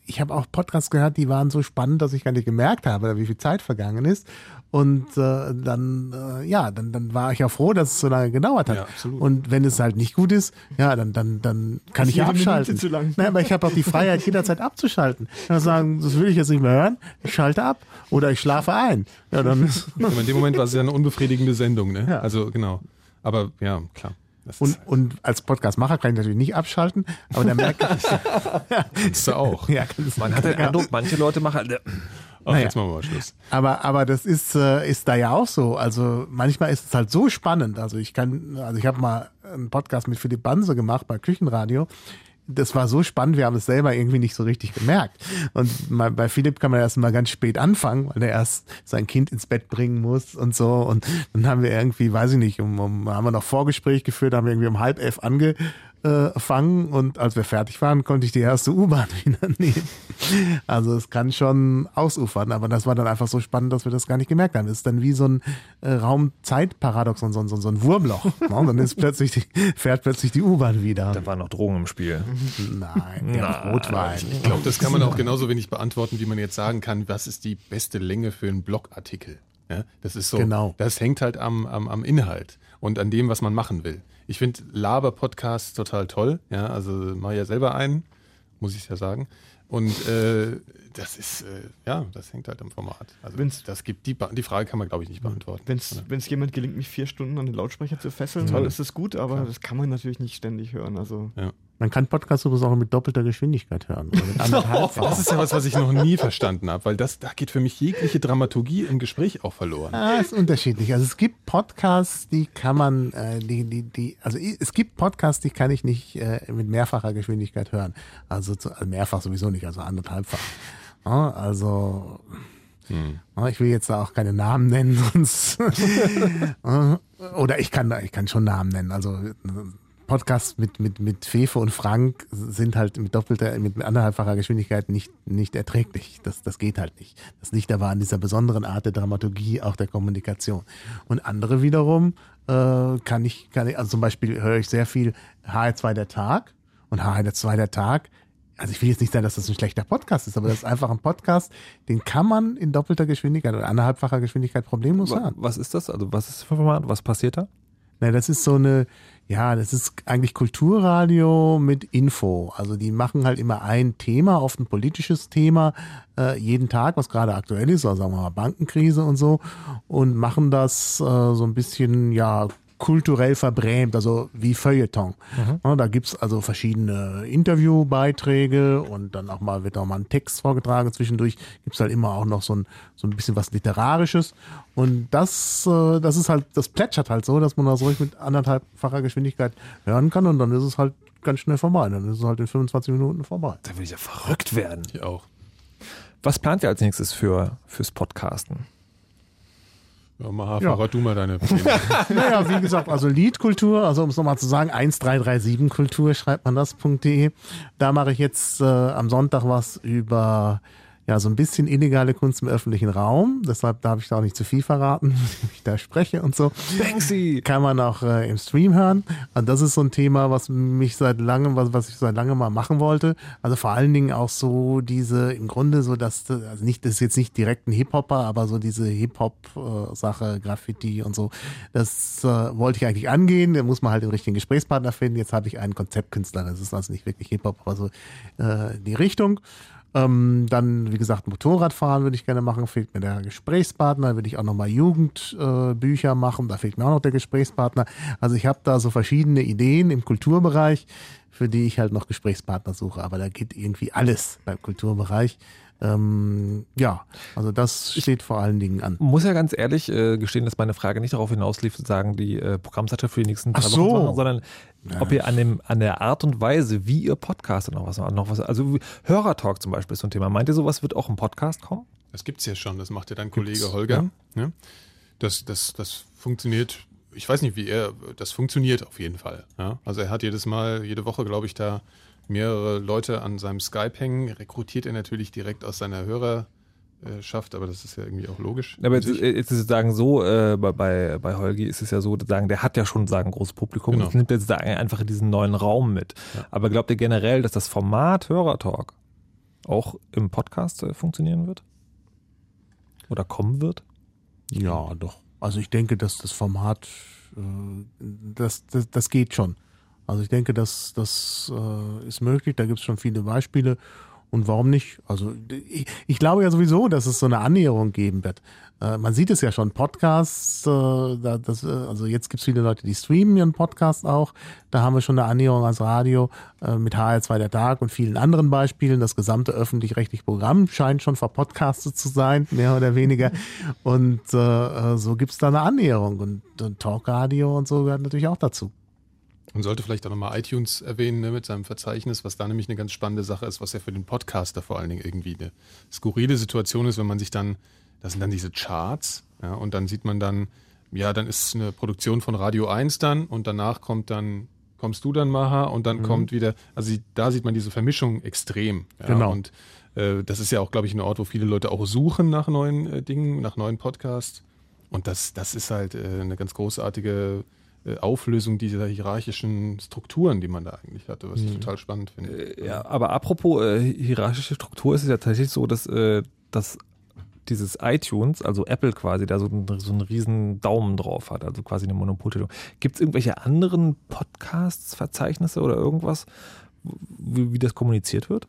ich habe auch Podcasts gehört, die waren so spannend, dass ich gar nicht gemerkt habe, wie viel Zeit vergangen ist. Und äh, dann, äh, ja, dann, dann war ich ja froh, dass es so lange gedauert hat. Ja, absolut. Und wenn es halt nicht gut ist, ja, dann, dann, dann kann ich ja abschalten. Zu lang. Nein, aber ich habe auch die Freiheit, jederzeit abzuschalten. Dann sagen, das will ich jetzt nicht mehr hören, ich schalte ab oder ich schlafe ein. Ja, dann ist in dem Moment war es ja eine unbefriedigende Sendung, ne? Ja. Also genau. Aber ja, klar. Und, und als Podcastmacher kann ich natürlich nicht abschalten, aber dann merke ich. ja. Kannst du auch. Ja, Man hat den Eindruck, manche Leute machen. Ach, naja. jetzt machen wir mal Schluss. Aber, aber das ist, äh, ist da ja auch so. Also manchmal ist es halt so spannend. Also ich kann, also ich habe mal einen Podcast mit Philipp Banse gemacht bei Küchenradio das war so spannend, wir haben es selber irgendwie nicht so richtig gemerkt. Und bei Philipp kann man erst mal ganz spät anfangen, weil er erst sein Kind ins Bett bringen muss und so. Und dann haben wir irgendwie, weiß ich nicht, um, um haben wir noch Vorgespräch geführt, haben wir irgendwie um halb elf ange, äh, fangen und als wir fertig waren, konnte ich die erste U-Bahn wieder nehmen. Also es kann schon ausufern, aber das war dann einfach so spannend, dass wir das gar nicht gemerkt haben. Es ist dann wie so ein äh, Raum-Zeit-Paradoxon, so, so, so ein Wurmloch. ne? Und dann ist plötzlich die, fährt plötzlich die U-Bahn wieder. Da waren noch Drogen im Spiel. Nein, der Rotwein. Ich glaube, das kann man auch genauso wenig beantworten, wie man jetzt sagen kann, was ist die beste Länge für einen Blogartikel. Ja, das ist so. Genau. Das hängt halt am, am, am Inhalt und an dem, was man machen will. Ich finde Laber-Podcasts total toll. Ja, also mache ja selber einen, muss ich ja sagen. Und äh, das ist, äh, ja, das hängt halt am Format. Also wenn's, das gibt die, die Frage kann man, glaube ich, nicht beantworten. Wenn es jemand gelingt, mich vier Stunden an den Lautsprecher zu fesseln, dann ist das gut, aber Klar. das kann man natürlich nicht ständig hören. Also ja. Man kann Podcasts übrigens auch mit doppelter Geschwindigkeit hören. oh, das ist ja was, was ich noch nie verstanden habe, weil das, da geht für mich jegliche Dramaturgie im Gespräch auch verloren. Ah, ist unterschiedlich. Also es gibt Podcasts, die kann man, äh, die, die, die, also es gibt Podcasts, die kann ich nicht äh, mit mehrfacher Geschwindigkeit hören. Also, zu, also mehrfach sowieso nicht, also anderthalbfach. Ja, also hm. Ich will jetzt auch keine Namen nennen, sonst oder ich kann, ich kann schon Namen nennen. Also Podcasts mit, mit, mit Fefe und Frank sind halt mit doppelter, mit anderthalbfacher Geschwindigkeit nicht, nicht erträglich. Das, das geht halt nicht. Das liegt aber an dieser besonderen Art der Dramaturgie, auch der Kommunikation. Und andere wiederum äh, kann ich, kann ich, also zum Beispiel höre ich sehr viel HR2 der Tag und HR2 der Tag also ich will jetzt nicht sagen, dass das ein schlechter Podcast ist, aber das ist einfach ein Podcast, den kann man in doppelter Geschwindigkeit oder anderthalbfacher Geschwindigkeit problemlos hören. Was ist das? Also was ist das für Format? Was passiert da? Na, das ist so eine, ja, das ist eigentlich Kulturradio mit Info. Also die machen halt immer ein Thema, oft ein politisches Thema, äh, jeden Tag, was gerade aktuell ist, also sagen wir mal Bankenkrise und so, und machen das äh, so ein bisschen, ja, kulturell verbrämt, also wie Feuilleton. Mhm. Ja, da gibt's also verschiedene Interviewbeiträge und dann auch mal wird auch mal ein Text vorgetragen. Zwischendurch gibt's halt immer auch noch so ein, so ein bisschen was Literarisches. Und das, äh, das ist halt, das plätschert halt so, dass man das ruhig mit anderthalbfacher Geschwindigkeit hören kann und dann ist es halt ganz schnell vorbei. Dann ist es halt in 25 Minuten vorbei. Da will ich ja verrückt werden. Ich auch. Was plant ihr als nächstes für, fürs Podcasten? Ja, Maha, ja. du mal deine naja, wie gesagt, also Liedkultur, also um es nochmal zu sagen, 1337kultur schreibt man das.de. Da mache ich jetzt äh, am Sonntag was über ja, so ein bisschen illegale Kunst im öffentlichen Raum. Deshalb darf ich da auch nicht zu viel verraten, wie ich da spreche und so. Banksy! Kann man auch äh, im Stream hören. Und das ist so ein Thema, was mich seit langem, was, was ich seit langem mal machen wollte. Also vor allen Dingen auch so diese, im Grunde so, dass, also nicht, das ist jetzt nicht direkt ein Hip-Hopper, aber so diese Hip-Hop-Sache, Graffiti und so. Das äh, wollte ich eigentlich angehen. Da muss man halt den richtigen Gesprächspartner finden. Jetzt habe ich einen Konzeptkünstler. Das ist also nicht wirklich Hip-Hop, aber so äh, die Richtung. Ähm, dann, wie gesagt, Motorradfahren würde ich gerne machen, fehlt mir der Gesprächspartner. Würde ich auch nochmal Jugendbücher äh, machen, da fehlt mir auch noch der Gesprächspartner. Also ich habe da so verschiedene Ideen im Kulturbereich, für die ich halt noch Gesprächspartner suche. Aber da geht irgendwie alles beim Kulturbereich. Ähm, ja, also das steht vor allen Dingen an. Muss ja ganz ehrlich äh, gestehen, dass meine Frage nicht darauf hinauslief, zu sagen, die äh, Programmseite für die nächsten drei Ach so. Wochen, sondern ja. ob ihr an, dem, an der Art und Weise, wie ihr Podcast noch was, noch was, also Hörertalk zum Beispiel ist so ein Thema. Meint ihr, sowas wird auch im Podcast kommen? Das gibt's ja schon, das macht ja dein Kollege gibt's, Holger. Ja. ja. Das, das, das funktioniert ich weiß nicht, wie er, das funktioniert auf jeden Fall. Ja? Also er hat jedes Mal, jede Woche, glaube ich, da mehrere Leute an seinem Skype hängen, rekrutiert er natürlich direkt aus seiner Hörerschaft, aber das ist ja irgendwie auch logisch. Aber jetzt, jetzt ist es sagen so, äh, bei, bei Holgi ist es ja so, sagen, der hat ja schon sagen großes Publikum genau. und nimmt jetzt einfach in diesen neuen Raum mit. Ja. Aber glaubt ihr generell, dass das Format Hörertalk auch im Podcast äh, funktionieren wird? Oder kommen wird? Ja, doch. Also ich denke, dass das Format, äh, das, das, das geht schon. Also ich denke, das, das äh, ist möglich. Da gibt es schon viele Beispiele. Und warum nicht? Also ich, ich glaube ja sowieso, dass es so eine Annäherung geben wird. Äh, man sieht es ja schon, Podcasts, äh, da, das, äh, also jetzt gibt es viele Leute, die streamen ihren Podcast auch. Da haben wir schon eine Annäherung ans Radio äh, mit HR2 der Tag und vielen anderen Beispielen. Das gesamte öffentlich-rechtliche Programm scheint schon verpodcastet zu sein, mehr oder weniger. Und äh, äh so gibt es da eine Annäherung. Und, und Talkradio und so gehört natürlich auch dazu. Und sollte vielleicht auch nochmal iTunes erwähnen ne, mit seinem Verzeichnis, was da nämlich eine ganz spannende Sache ist, was ja für den Podcaster vor allen Dingen irgendwie eine skurrile Situation ist, wenn man sich dann das sind dann diese Charts, ja, und dann sieht man dann, ja, dann ist eine Produktion von Radio 1 dann und danach kommt dann, kommst du dann, Maha, und dann mhm. kommt wieder, also da sieht man diese Vermischung extrem. Ja, genau. Und äh, das ist ja auch, glaube ich, ein Ort, wo viele Leute auch suchen nach neuen äh, Dingen, nach neuen Podcasts. Und das, das ist halt äh, eine ganz großartige Auflösung dieser hierarchischen Strukturen, die man da eigentlich hatte, was ich mhm. total spannend finde. Äh, ja, aber apropos äh, hierarchische Struktur ist es ja tatsächlich so, dass, äh, dass dieses iTunes, also Apple quasi, da so, ein, so einen riesen Daumen drauf hat, also quasi eine Monopolstellung. Gibt es irgendwelche anderen Podcasts, Verzeichnisse oder irgendwas, wie, wie das kommuniziert wird?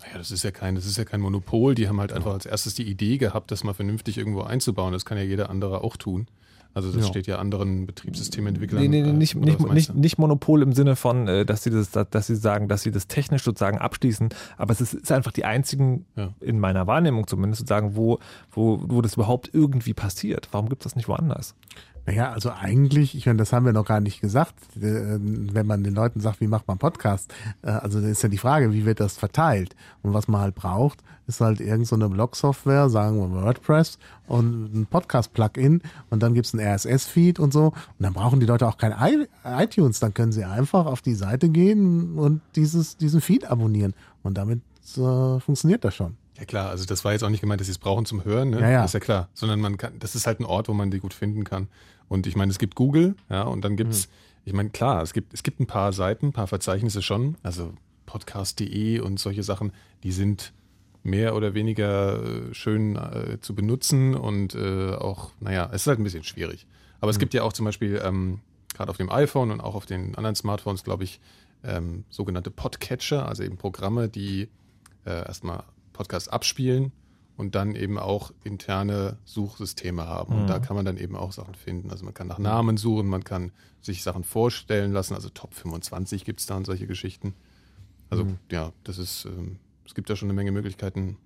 Naja, das ist ja kein, das ist ja kein Monopol. Die haben halt einfach als erstes die Idee gehabt, das mal vernünftig irgendwo einzubauen. Das kann ja jeder andere auch tun. Also das ja. steht ja anderen Betriebssystementwicklern. Nee, nee, nee nicht, nicht, nicht, nicht, Monopol im Sinne von, äh, dass sie das, dass sie sagen, dass sie das technisch sozusagen abschließen, aber es ist, ist einfach die einzigen, ja. in meiner Wahrnehmung zumindest, sozusagen, wo, wo, wo das überhaupt irgendwie passiert. Warum gibt es das nicht woanders? Naja, also eigentlich, ich meine, das haben wir noch gar nicht gesagt, äh, wenn man den Leuten sagt, wie macht man Podcast, äh, also ist ja die Frage, wie wird das verteilt? Und was man halt braucht, ist halt irgendeine so Blog-Software, sagen wir WordPress und ein Podcast-Plugin und dann gibt's ein RSS-Feed und so. Und dann brauchen die Leute auch kein iTunes, dann können sie einfach auf die Seite gehen und dieses, diesen Feed abonnieren. Und damit äh, funktioniert das schon. Ja klar, also das war jetzt auch nicht gemeint, dass sie es brauchen zum Hören, ne? Ja, ja. Das ist ja klar. Sondern man kann, das ist halt ein Ort, wo man die gut finden kann. Und ich meine, es gibt Google, ja, und dann gibt's, mhm. ich meine, klar, es gibt, es gibt ein paar Seiten, ein paar Verzeichnisse schon, also podcast.de und solche Sachen, die sind mehr oder weniger äh, schön äh, zu benutzen und äh, auch, naja, es ist halt ein bisschen schwierig. Aber es mhm. gibt ja auch zum Beispiel, ähm, gerade auf dem iPhone und auch auf den anderen Smartphones, glaube ich, ähm, sogenannte Podcatcher, also eben Programme, die äh, erstmal Podcasts abspielen und dann eben auch interne Suchsysteme haben. Mhm. Und da mhm. kann man dann eben auch Sachen finden. Also man kann nach Namen suchen, man kann sich Sachen vorstellen lassen. Also Top 25 gibt es da und solche Geschichten. Also mhm. ja, das ist, ähm, es gibt da schon eine Menge Möglichkeiten,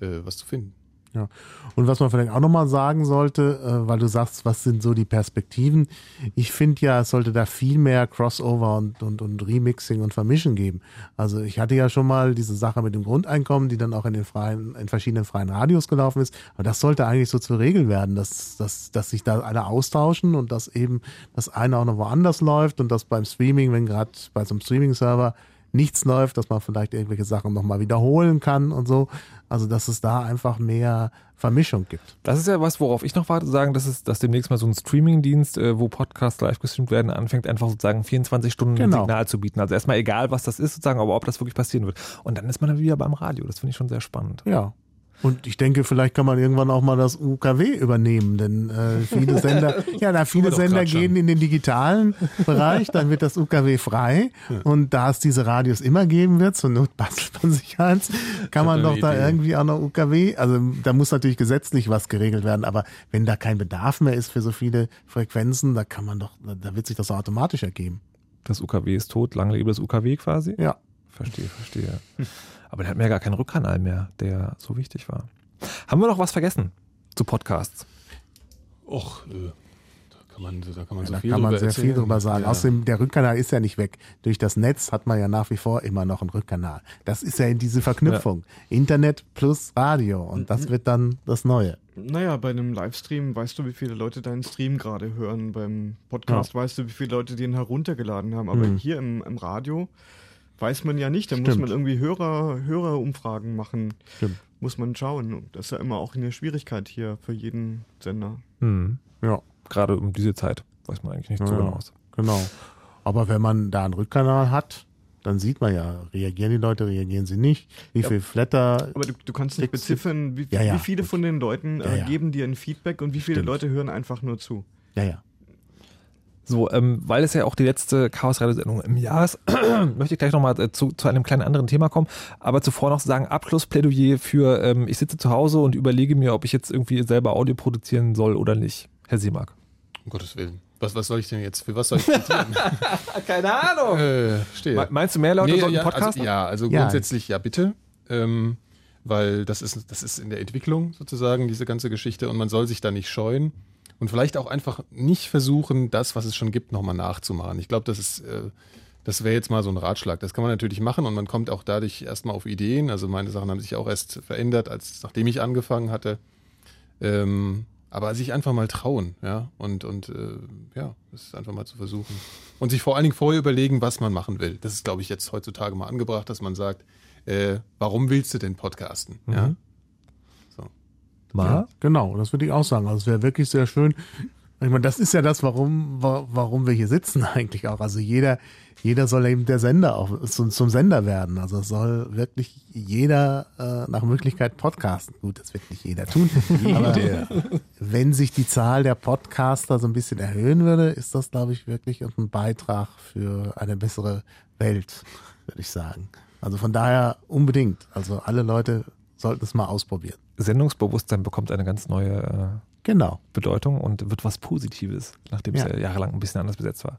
äh, was zu finden. Ja. Und was man vielleicht auch nochmal sagen sollte, äh, weil du sagst, was sind so die Perspektiven? Ich finde ja, es sollte da viel mehr Crossover und, und, und Remixing und Vermischen geben. Also ich hatte ja schon mal diese Sache mit dem Grundeinkommen, die dann auch in den freien, in verschiedenen freien Radios gelaufen ist. Aber das sollte eigentlich so zur Regel werden, dass, dass, dass sich da alle austauschen und dass eben das eine auch noch woanders läuft und dass beim Streaming, wenn gerade bei so einem Streaming-Server nichts läuft, dass man vielleicht irgendwelche Sachen nochmal wiederholen kann und so. Also, dass es da einfach mehr Vermischung gibt. Das ist ja was, worauf ich noch warte, zu sagen, dass es, dass demnächst mal so ein Streaming-Dienst, äh, wo Podcasts live gestreamt werden, anfängt, einfach sozusagen 24 Stunden genau. ein Signal zu bieten. Also erstmal egal, was das ist, sozusagen, aber ob das wirklich passieren wird. Und dann ist man dann wieder beim Radio. Das finde ich schon sehr spannend. Ja. Und ich denke, vielleicht kann man irgendwann auch mal das UKW übernehmen, denn äh, viele Sender, ja, da viele Sender gehen in den digitalen Bereich, dann wird das UKW frei ja. und da es diese Radios immer geben wird, zur Not bastelt man sich eins, kann man doch da irgendwie auch noch UKW, also da muss natürlich gesetzlich was geregelt werden, aber wenn da kein Bedarf mehr ist für so viele Frequenzen, da kann man doch, da wird sich das automatisch ergeben. Das UKW ist tot, lang lebe das UKW quasi? Ja. Verstehe, verstehe. Aber der hat mir ja gar keinen Rückkanal mehr, der so wichtig war. Haben wir noch was vergessen zu Podcasts? Och, äh, da kann man, da kann man, so da viel, kann man sehr erzählen. viel drüber sagen. Ja. Außerdem, der Rückkanal ist ja nicht weg. Durch das Netz hat man ja nach wie vor immer noch einen Rückkanal. Das ist ja in diese Verknüpfung. Ja. Internet plus Radio. Und das wird dann das Neue. Naja, bei einem Livestream weißt du, wie viele Leute deinen Stream gerade hören. Beim Podcast ja. weißt du, wie viele Leute den heruntergeladen haben. Aber mhm. hier im, im Radio weiß man ja nicht. Da Stimmt. muss man irgendwie Hörer, Hörerumfragen machen. Stimmt. Muss man schauen. Das ist ja immer auch eine Schwierigkeit hier für jeden Sender. Mhm. Ja, gerade um diese Zeit weiß man eigentlich nicht so ja, genau aus. Genau. Aber wenn man da einen Rückkanal hat, dann sieht man ja, reagieren die Leute, reagieren sie nicht, wie ja, viel Flatter. Aber du, du kannst nicht beziffern, wie, ja, ja, wie viele gut. von den Leuten äh, geben dir ein Feedback und wie viele Stimmt. Leute hören einfach nur zu. Ja, ja. So, ähm, weil es ja auch die letzte Chaos-Radio-Sendung im Jahr ist, möchte ich gleich nochmal äh, zu, zu einem kleinen anderen Thema kommen. Aber zuvor noch sagen, Abschlussplädoyer für, ähm, ich sitze zu Hause und überlege mir, ob ich jetzt irgendwie selber Audio produzieren soll oder nicht. Herr Seemark. Um Gottes Willen. Was, was soll ich denn jetzt, für was soll ich plädieren? Keine Ahnung. äh, stehe. Meinst du mehr Leute Nee, sollten ja, Podcast? also, ja, also Ja. grundsätzlich ja, bitte. Ähm, weil das ist, das ist in der Entwicklung sozusagen, diese ganze Geschichte, und man soll sich da nicht scheuen. Und vielleicht auch einfach nicht versuchen, das, was es schon gibt, nochmal nachzumachen. Ich glaube, das ist, äh, das wäre jetzt mal so ein Ratschlag. Das kann man natürlich machen und man kommt auch dadurch erstmal auf Ideen. Also meine Sachen haben sich auch erst verändert, als nachdem ich angefangen hatte. Ähm, aber sich einfach mal trauen, ja, und, und äh, ja, das ist einfach mal zu versuchen. Und sich vor allen Dingen vorher überlegen, was man machen will. Das ist, glaube ich, jetzt heutzutage mal angebracht, dass man sagt, äh, warum willst du denn podcasten? Ja? Ma? Genau, das würde ich auch sagen. Also es wäre wirklich sehr schön. Ich meine, das ist ja das, warum, wa- warum wir hier sitzen eigentlich auch. Also jeder, jeder soll eben der Sender auch zum, zum Sender werden. Also es soll wirklich jeder äh, nach Möglichkeit podcasten. Gut, das wird nicht jeder tun. aber wenn sich die Zahl der Podcaster so ein bisschen erhöhen würde, ist das, glaube ich, wirklich ein Beitrag für eine bessere Welt, würde ich sagen. Also von daher unbedingt. Also alle Leute sollten es mal ausprobieren. Sendungsbewusstsein bekommt eine ganz neue äh, Genau. Bedeutung und wird was Positives, nachdem es Ja. ja jahrelang ein bisschen anders besetzt war.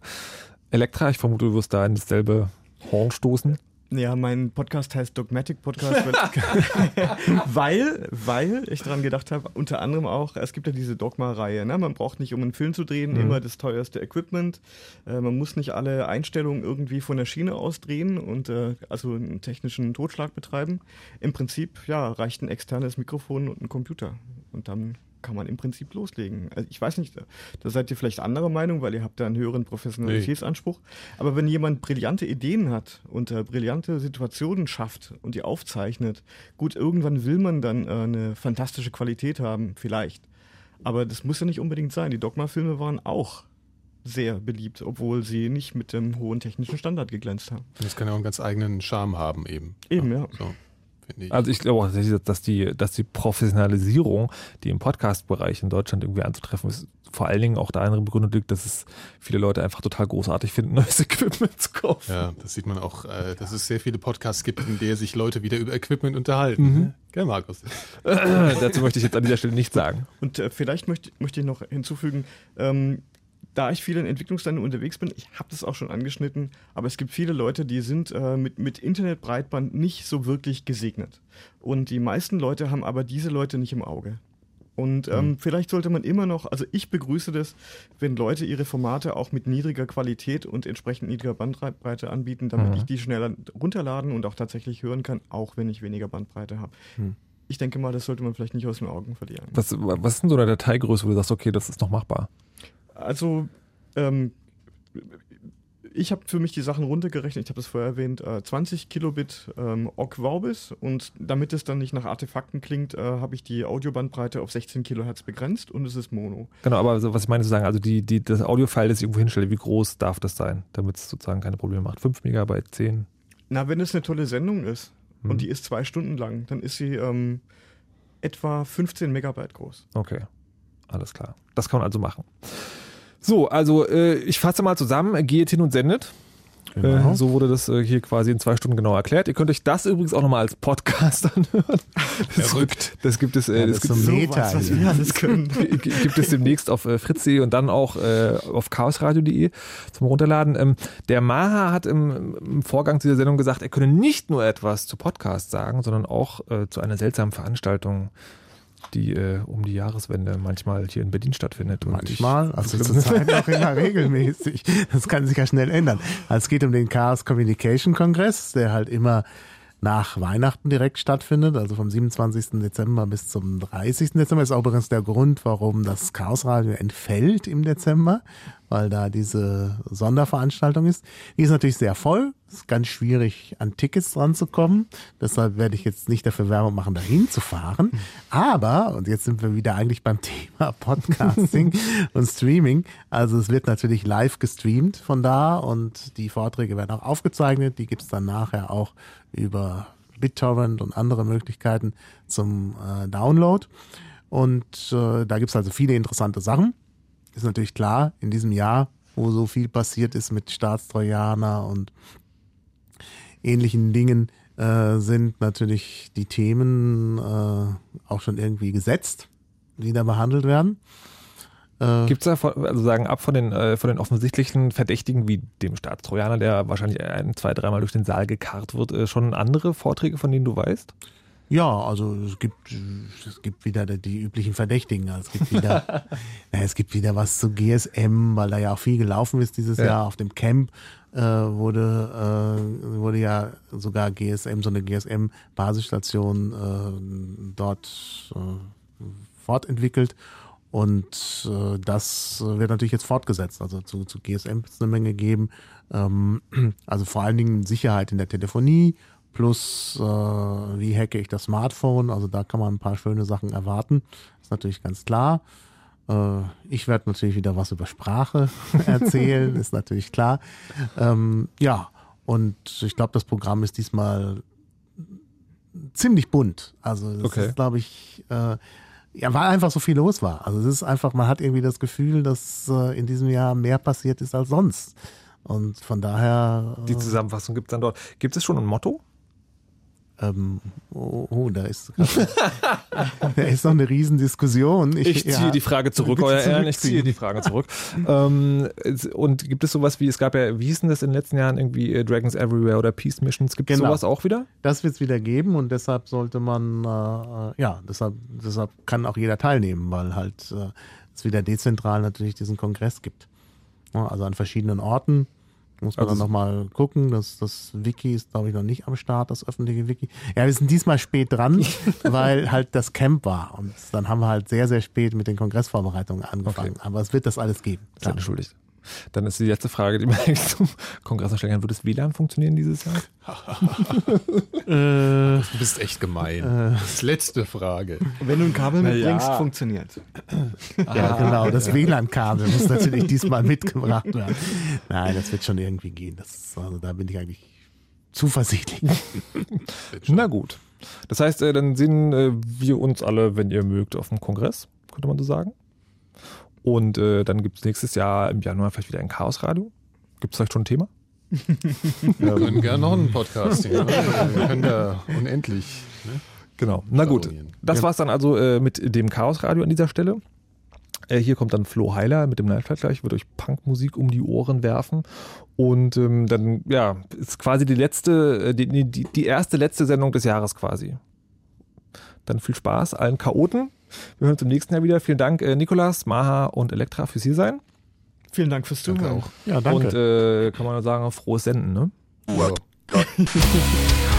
Elektra, ich vermute, du wirst da in dasselbe Horn stoßen. Ja, mein Podcast heißt Dogmatic Podcast, weil, weil, ich daran gedacht habe, unter anderem auch, es gibt ja diese Dogma-Reihe. Ne? Man braucht nicht, um einen Film zu drehen, Mhm. immer das teuerste Equipment. Äh, man muss nicht alle Einstellungen irgendwie von der Schiene aus drehen und äh, also einen technischen Totschlag betreiben. Im Prinzip, ja, reicht ein externes Mikrofon und ein Computer. Und dann kann man im Prinzip loslegen. Also ich weiß nicht, da seid ihr vielleicht anderer Meinung, weil ihr habt da einen höheren Professionalitätsanspruch. Aber wenn jemand brillante Ideen hat und äh, brillante Situationen schafft und die aufzeichnet, gut, irgendwann will man dann äh, eine fantastische Qualität haben, vielleicht. Aber das muss ja nicht unbedingt sein. Die Dogma-Filme waren auch sehr beliebt, obwohl sie nicht mit dem hohen technischen Standard geglänzt haben. Das kann ja auch einen ganz eigenen Charme haben eben. Eben, ja. So, finde ich. Also ich glaube auch, tatsächlich, dass die, dass die Professionalisierung, die im Podcast-Bereich in Deutschland irgendwie anzutreffen ist, vor allen Dingen auch darin begründet liegt, dass es viele Leute einfach total großartig finden, neues Equipment zu kaufen. Ja, das sieht man auch, äh, dass es sehr viele Podcasts gibt, in der sich Leute wieder über Equipment unterhalten. Mhm. Gell, Markus? Dazu möchte ich jetzt an dieser Stelle nichts sagen. Und äh, vielleicht möchte, möchte ich noch hinzufügen, ähm, da ich viel in Entwicklungsländern unterwegs bin, ich habe das auch schon angeschnitten, aber es gibt viele Leute, die sind äh, mit, mit Internetbreitband nicht so wirklich gesegnet. Und die meisten Leute haben aber diese Leute nicht im Auge. Und ähm, vielleicht sollte man immer noch, also ich begrüße das, wenn Leute ihre Formate auch mit niedriger Qualität und entsprechend niedriger Bandbreite anbieten, damit Mhm. ich die schneller runterladen und auch tatsächlich hören kann, auch wenn ich weniger Bandbreite habe. Hm. Ich denke mal, das sollte man vielleicht nicht aus den Augen verlieren. Was, was ist denn so eine Dateigröße, wo du sagst, okay, das ist noch machbar? Also, ähm, ich habe für mich die Sachen runtergerechnet, ich habe das vorher erwähnt, äh, 20 Kilobit ähm, Ogg Vorbis und damit es dann nicht nach Artefakten klingt, äh, habe ich die Audiobandbreite auf 16 Kilohertz begrenzt und es ist Mono. Genau, aber so, was ich meine zu sagen, also die, die, das Audio-File, das ich irgendwo hinstelle, wie groß darf das sein, damit es sozusagen keine Probleme macht? 5 Megabyte, 10? Na, wenn es eine tolle Sendung ist Mhm. und die ist zwei Stunden lang, dann ist sie ähm, etwa 15 Megabyte groß. Okay, alles klar. Das kann man also machen. So, also äh, ich fasse mal zusammen, geht hin und sendet. Genau. Äh, so wurde das äh, hier quasi in zwei Stunden genau erklärt. Ihr könnt euch das übrigens auch nochmal als Podcast anhören. Das, Verrückt. Das gibt es, äh, Ja, das das gibt so es Meta. was, wir alles können. gibt es demnächst auf äh, fritz.de und dann auch äh, auf chaosradio.de zum Runterladen. Ähm, der Maha hat im, im Vorgang zu dieser Sendung gesagt, er könne nicht nur etwas zu Podcasts sagen, sondern auch äh, zu einer seltsamen Veranstaltung, die äh, um die Jahreswende manchmal hier in Berlin stattfindet. Manchmal, ich, also zurzeit auch immer regelmäßig. Das kann sich ja schnell ändern. Also es geht um den Chaos Communication Kongress, der halt immer nach Weihnachten direkt stattfindet, also vom 27. Dezember bis zum 30. Dezember. Ist auch übrigens der Grund, warum das Chaos Radio entfällt im Dezember, weil da diese Sonderveranstaltung ist. Die ist natürlich sehr voll. ist ganz schwierig, an Tickets dran zu kommen. Deshalb werde ich jetzt nicht dafür Werbung machen, dahin zu fahren. Aber, und jetzt sind wir wieder eigentlich beim Thema Podcasting und Streaming. Also es wird natürlich live gestreamt von da und die Vorträge werden auch aufgezeichnet. Die gibt's dann nachher auch über BitTorrent und andere Möglichkeiten zum äh, Download. Und äh, da gibt's also viele interessante Sachen. Ist natürlich klar, in diesem Jahr wo so viel passiert ist mit Staatstrojaner und ähnlichen Dingen, äh, sind natürlich die Themen äh, auch schon irgendwie gesetzt, die da behandelt werden. Äh, Gibt es da, also sagen ab von den, äh, von den offensichtlichen Verdächtigen wie dem Staatstrojaner, der wahrscheinlich ein, zwei, dreimal durch den Saal gekarrt wird, äh, schon andere Vorträge, von denen du weißt? Ja, also es gibt es gibt wieder die üblichen Verdächtigen. Es gibt wieder na, es gibt wieder was zu GSM, weil da ja auch viel gelaufen ist dieses ja. Jahr auf dem Camp äh, wurde äh, wurde ja sogar GSM so eine GSM Basisstation äh, dort äh, fortentwickelt und äh, das wird natürlich jetzt fortgesetzt. Also zu, zu GSM wird es eine Menge geben. Ähm, also vor allen Dingen Sicherheit in der Telefonie plus äh, wie hacke ich das Smartphone. Also da kann man ein paar schöne Sachen erwarten. Ist natürlich ganz klar. Äh, ich werde natürlich wieder was über Sprache erzählen, ist natürlich klar. Ähm, ja, und ich glaube, das Programm ist diesmal ziemlich bunt. Also das okay. ist, glaube ich, äh, ja, weil einfach so viel los war. Also es ist einfach, man hat irgendwie das Gefühl, dass äh, in diesem Jahr mehr passiert ist als sonst. Und von daher. Äh, Die Zusammenfassung gibt es dann dort. Gibt es schon ein Motto? Ähm, oh, oh, da ist da ist noch eine Riesendiskussion. Ich, ich ziehe ja, die Frage zurück, euer Ehren, ich ziehe die Frage zurück. ähm, und gibt es sowas wie, es gab ja, wie hieß denn das in den letzten Jahren irgendwie äh, Dragons Everywhere oder Peace Missions? Gibt es genau. sowas auch wieder? Das wird es wieder geben und deshalb sollte man, äh, ja, deshalb, deshalb kann auch jeder teilnehmen, weil halt äh, es wieder dezentral natürlich diesen Kongress gibt. Also an verschiedenen Orten muss man also dann nochmal gucken. Das, das Wiki ist, glaube ich, noch nicht am Start, das öffentliche Wiki. Ja, wir sind diesmal spät dran, weil halt das Camp war. Und dann haben wir halt sehr, sehr spät mit den Kongressvorbereitungen angefangen. Okay. Aber es wird das alles geben. Entschuldigt. Dann ist die letzte Frage, die mir eigentlich zum Kongress stellen kann. Wird das WLAN funktionieren dieses Jahr? äh, du bist echt gemein. Äh, das letzte Frage. Wenn du ein Kabel mitbringst, ja. funktioniert. Ja, genau. Das WLAN-Kabel muss natürlich diesmal mitgebracht werden. Nein, das wird schon irgendwie gehen. Das, also, da bin ich eigentlich zuversichtlich. Na gut. Das heißt, äh, dann sehen äh, wir uns alle, wenn ihr mögt, auf dem Kongress, könnte man so sagen. Und äh, dann gibt es nächstes Jahr im Januar vielleicht wieder ein Chaosradio. Gibt es vielleicht schon ein Thema? Wir können gerne noch einen Podcast. Ja. Wir können da unendlich. Ne? Genau. Na gut. Das war es dann also äh, mit dem Chaosradio an dieser Stelle. Äh, hier kommt dann Flo Heiler mit dem Nightflight gleich, wird euch Punkmusik um die Ohren werfen. Und ähm, dann, ja, ist quasi die letzte, äh, die, die, die erste letzte Sendung des Jahres quasi. Dann viel Spaß allen Chaoten. Wir hören uns im nächsten Jahr wieder. Vielen Dank, äh, Nikolas, Maha und Elektra fürs hier sein. Vielen Dank fürs Zuhören. Danke auch. Ja, danke. Und äh, kann man nur sagen, frohes Senden, ne? Ja.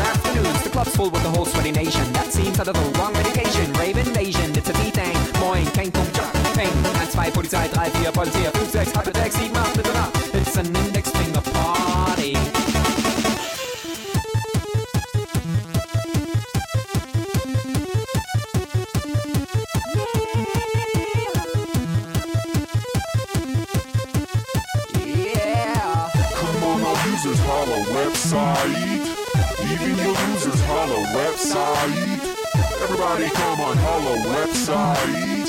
over afternoons. The club's full with the whole sweaty nation. That seems out of the wrong medication. Rave invasion, it's a V-Thing. Moin, kein Punkt, Jump, Ping. 1, 2, Polizei, 3, 4, Voltier, 5, 6, halbe 6, 7, 8, bitte nach. It's an index finger party. Yeah. Come on, our users holla website. Hollow website. Everybody come on Hollow website.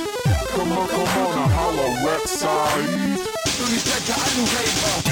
Come on, come on, a Hollow website. Do you check the item?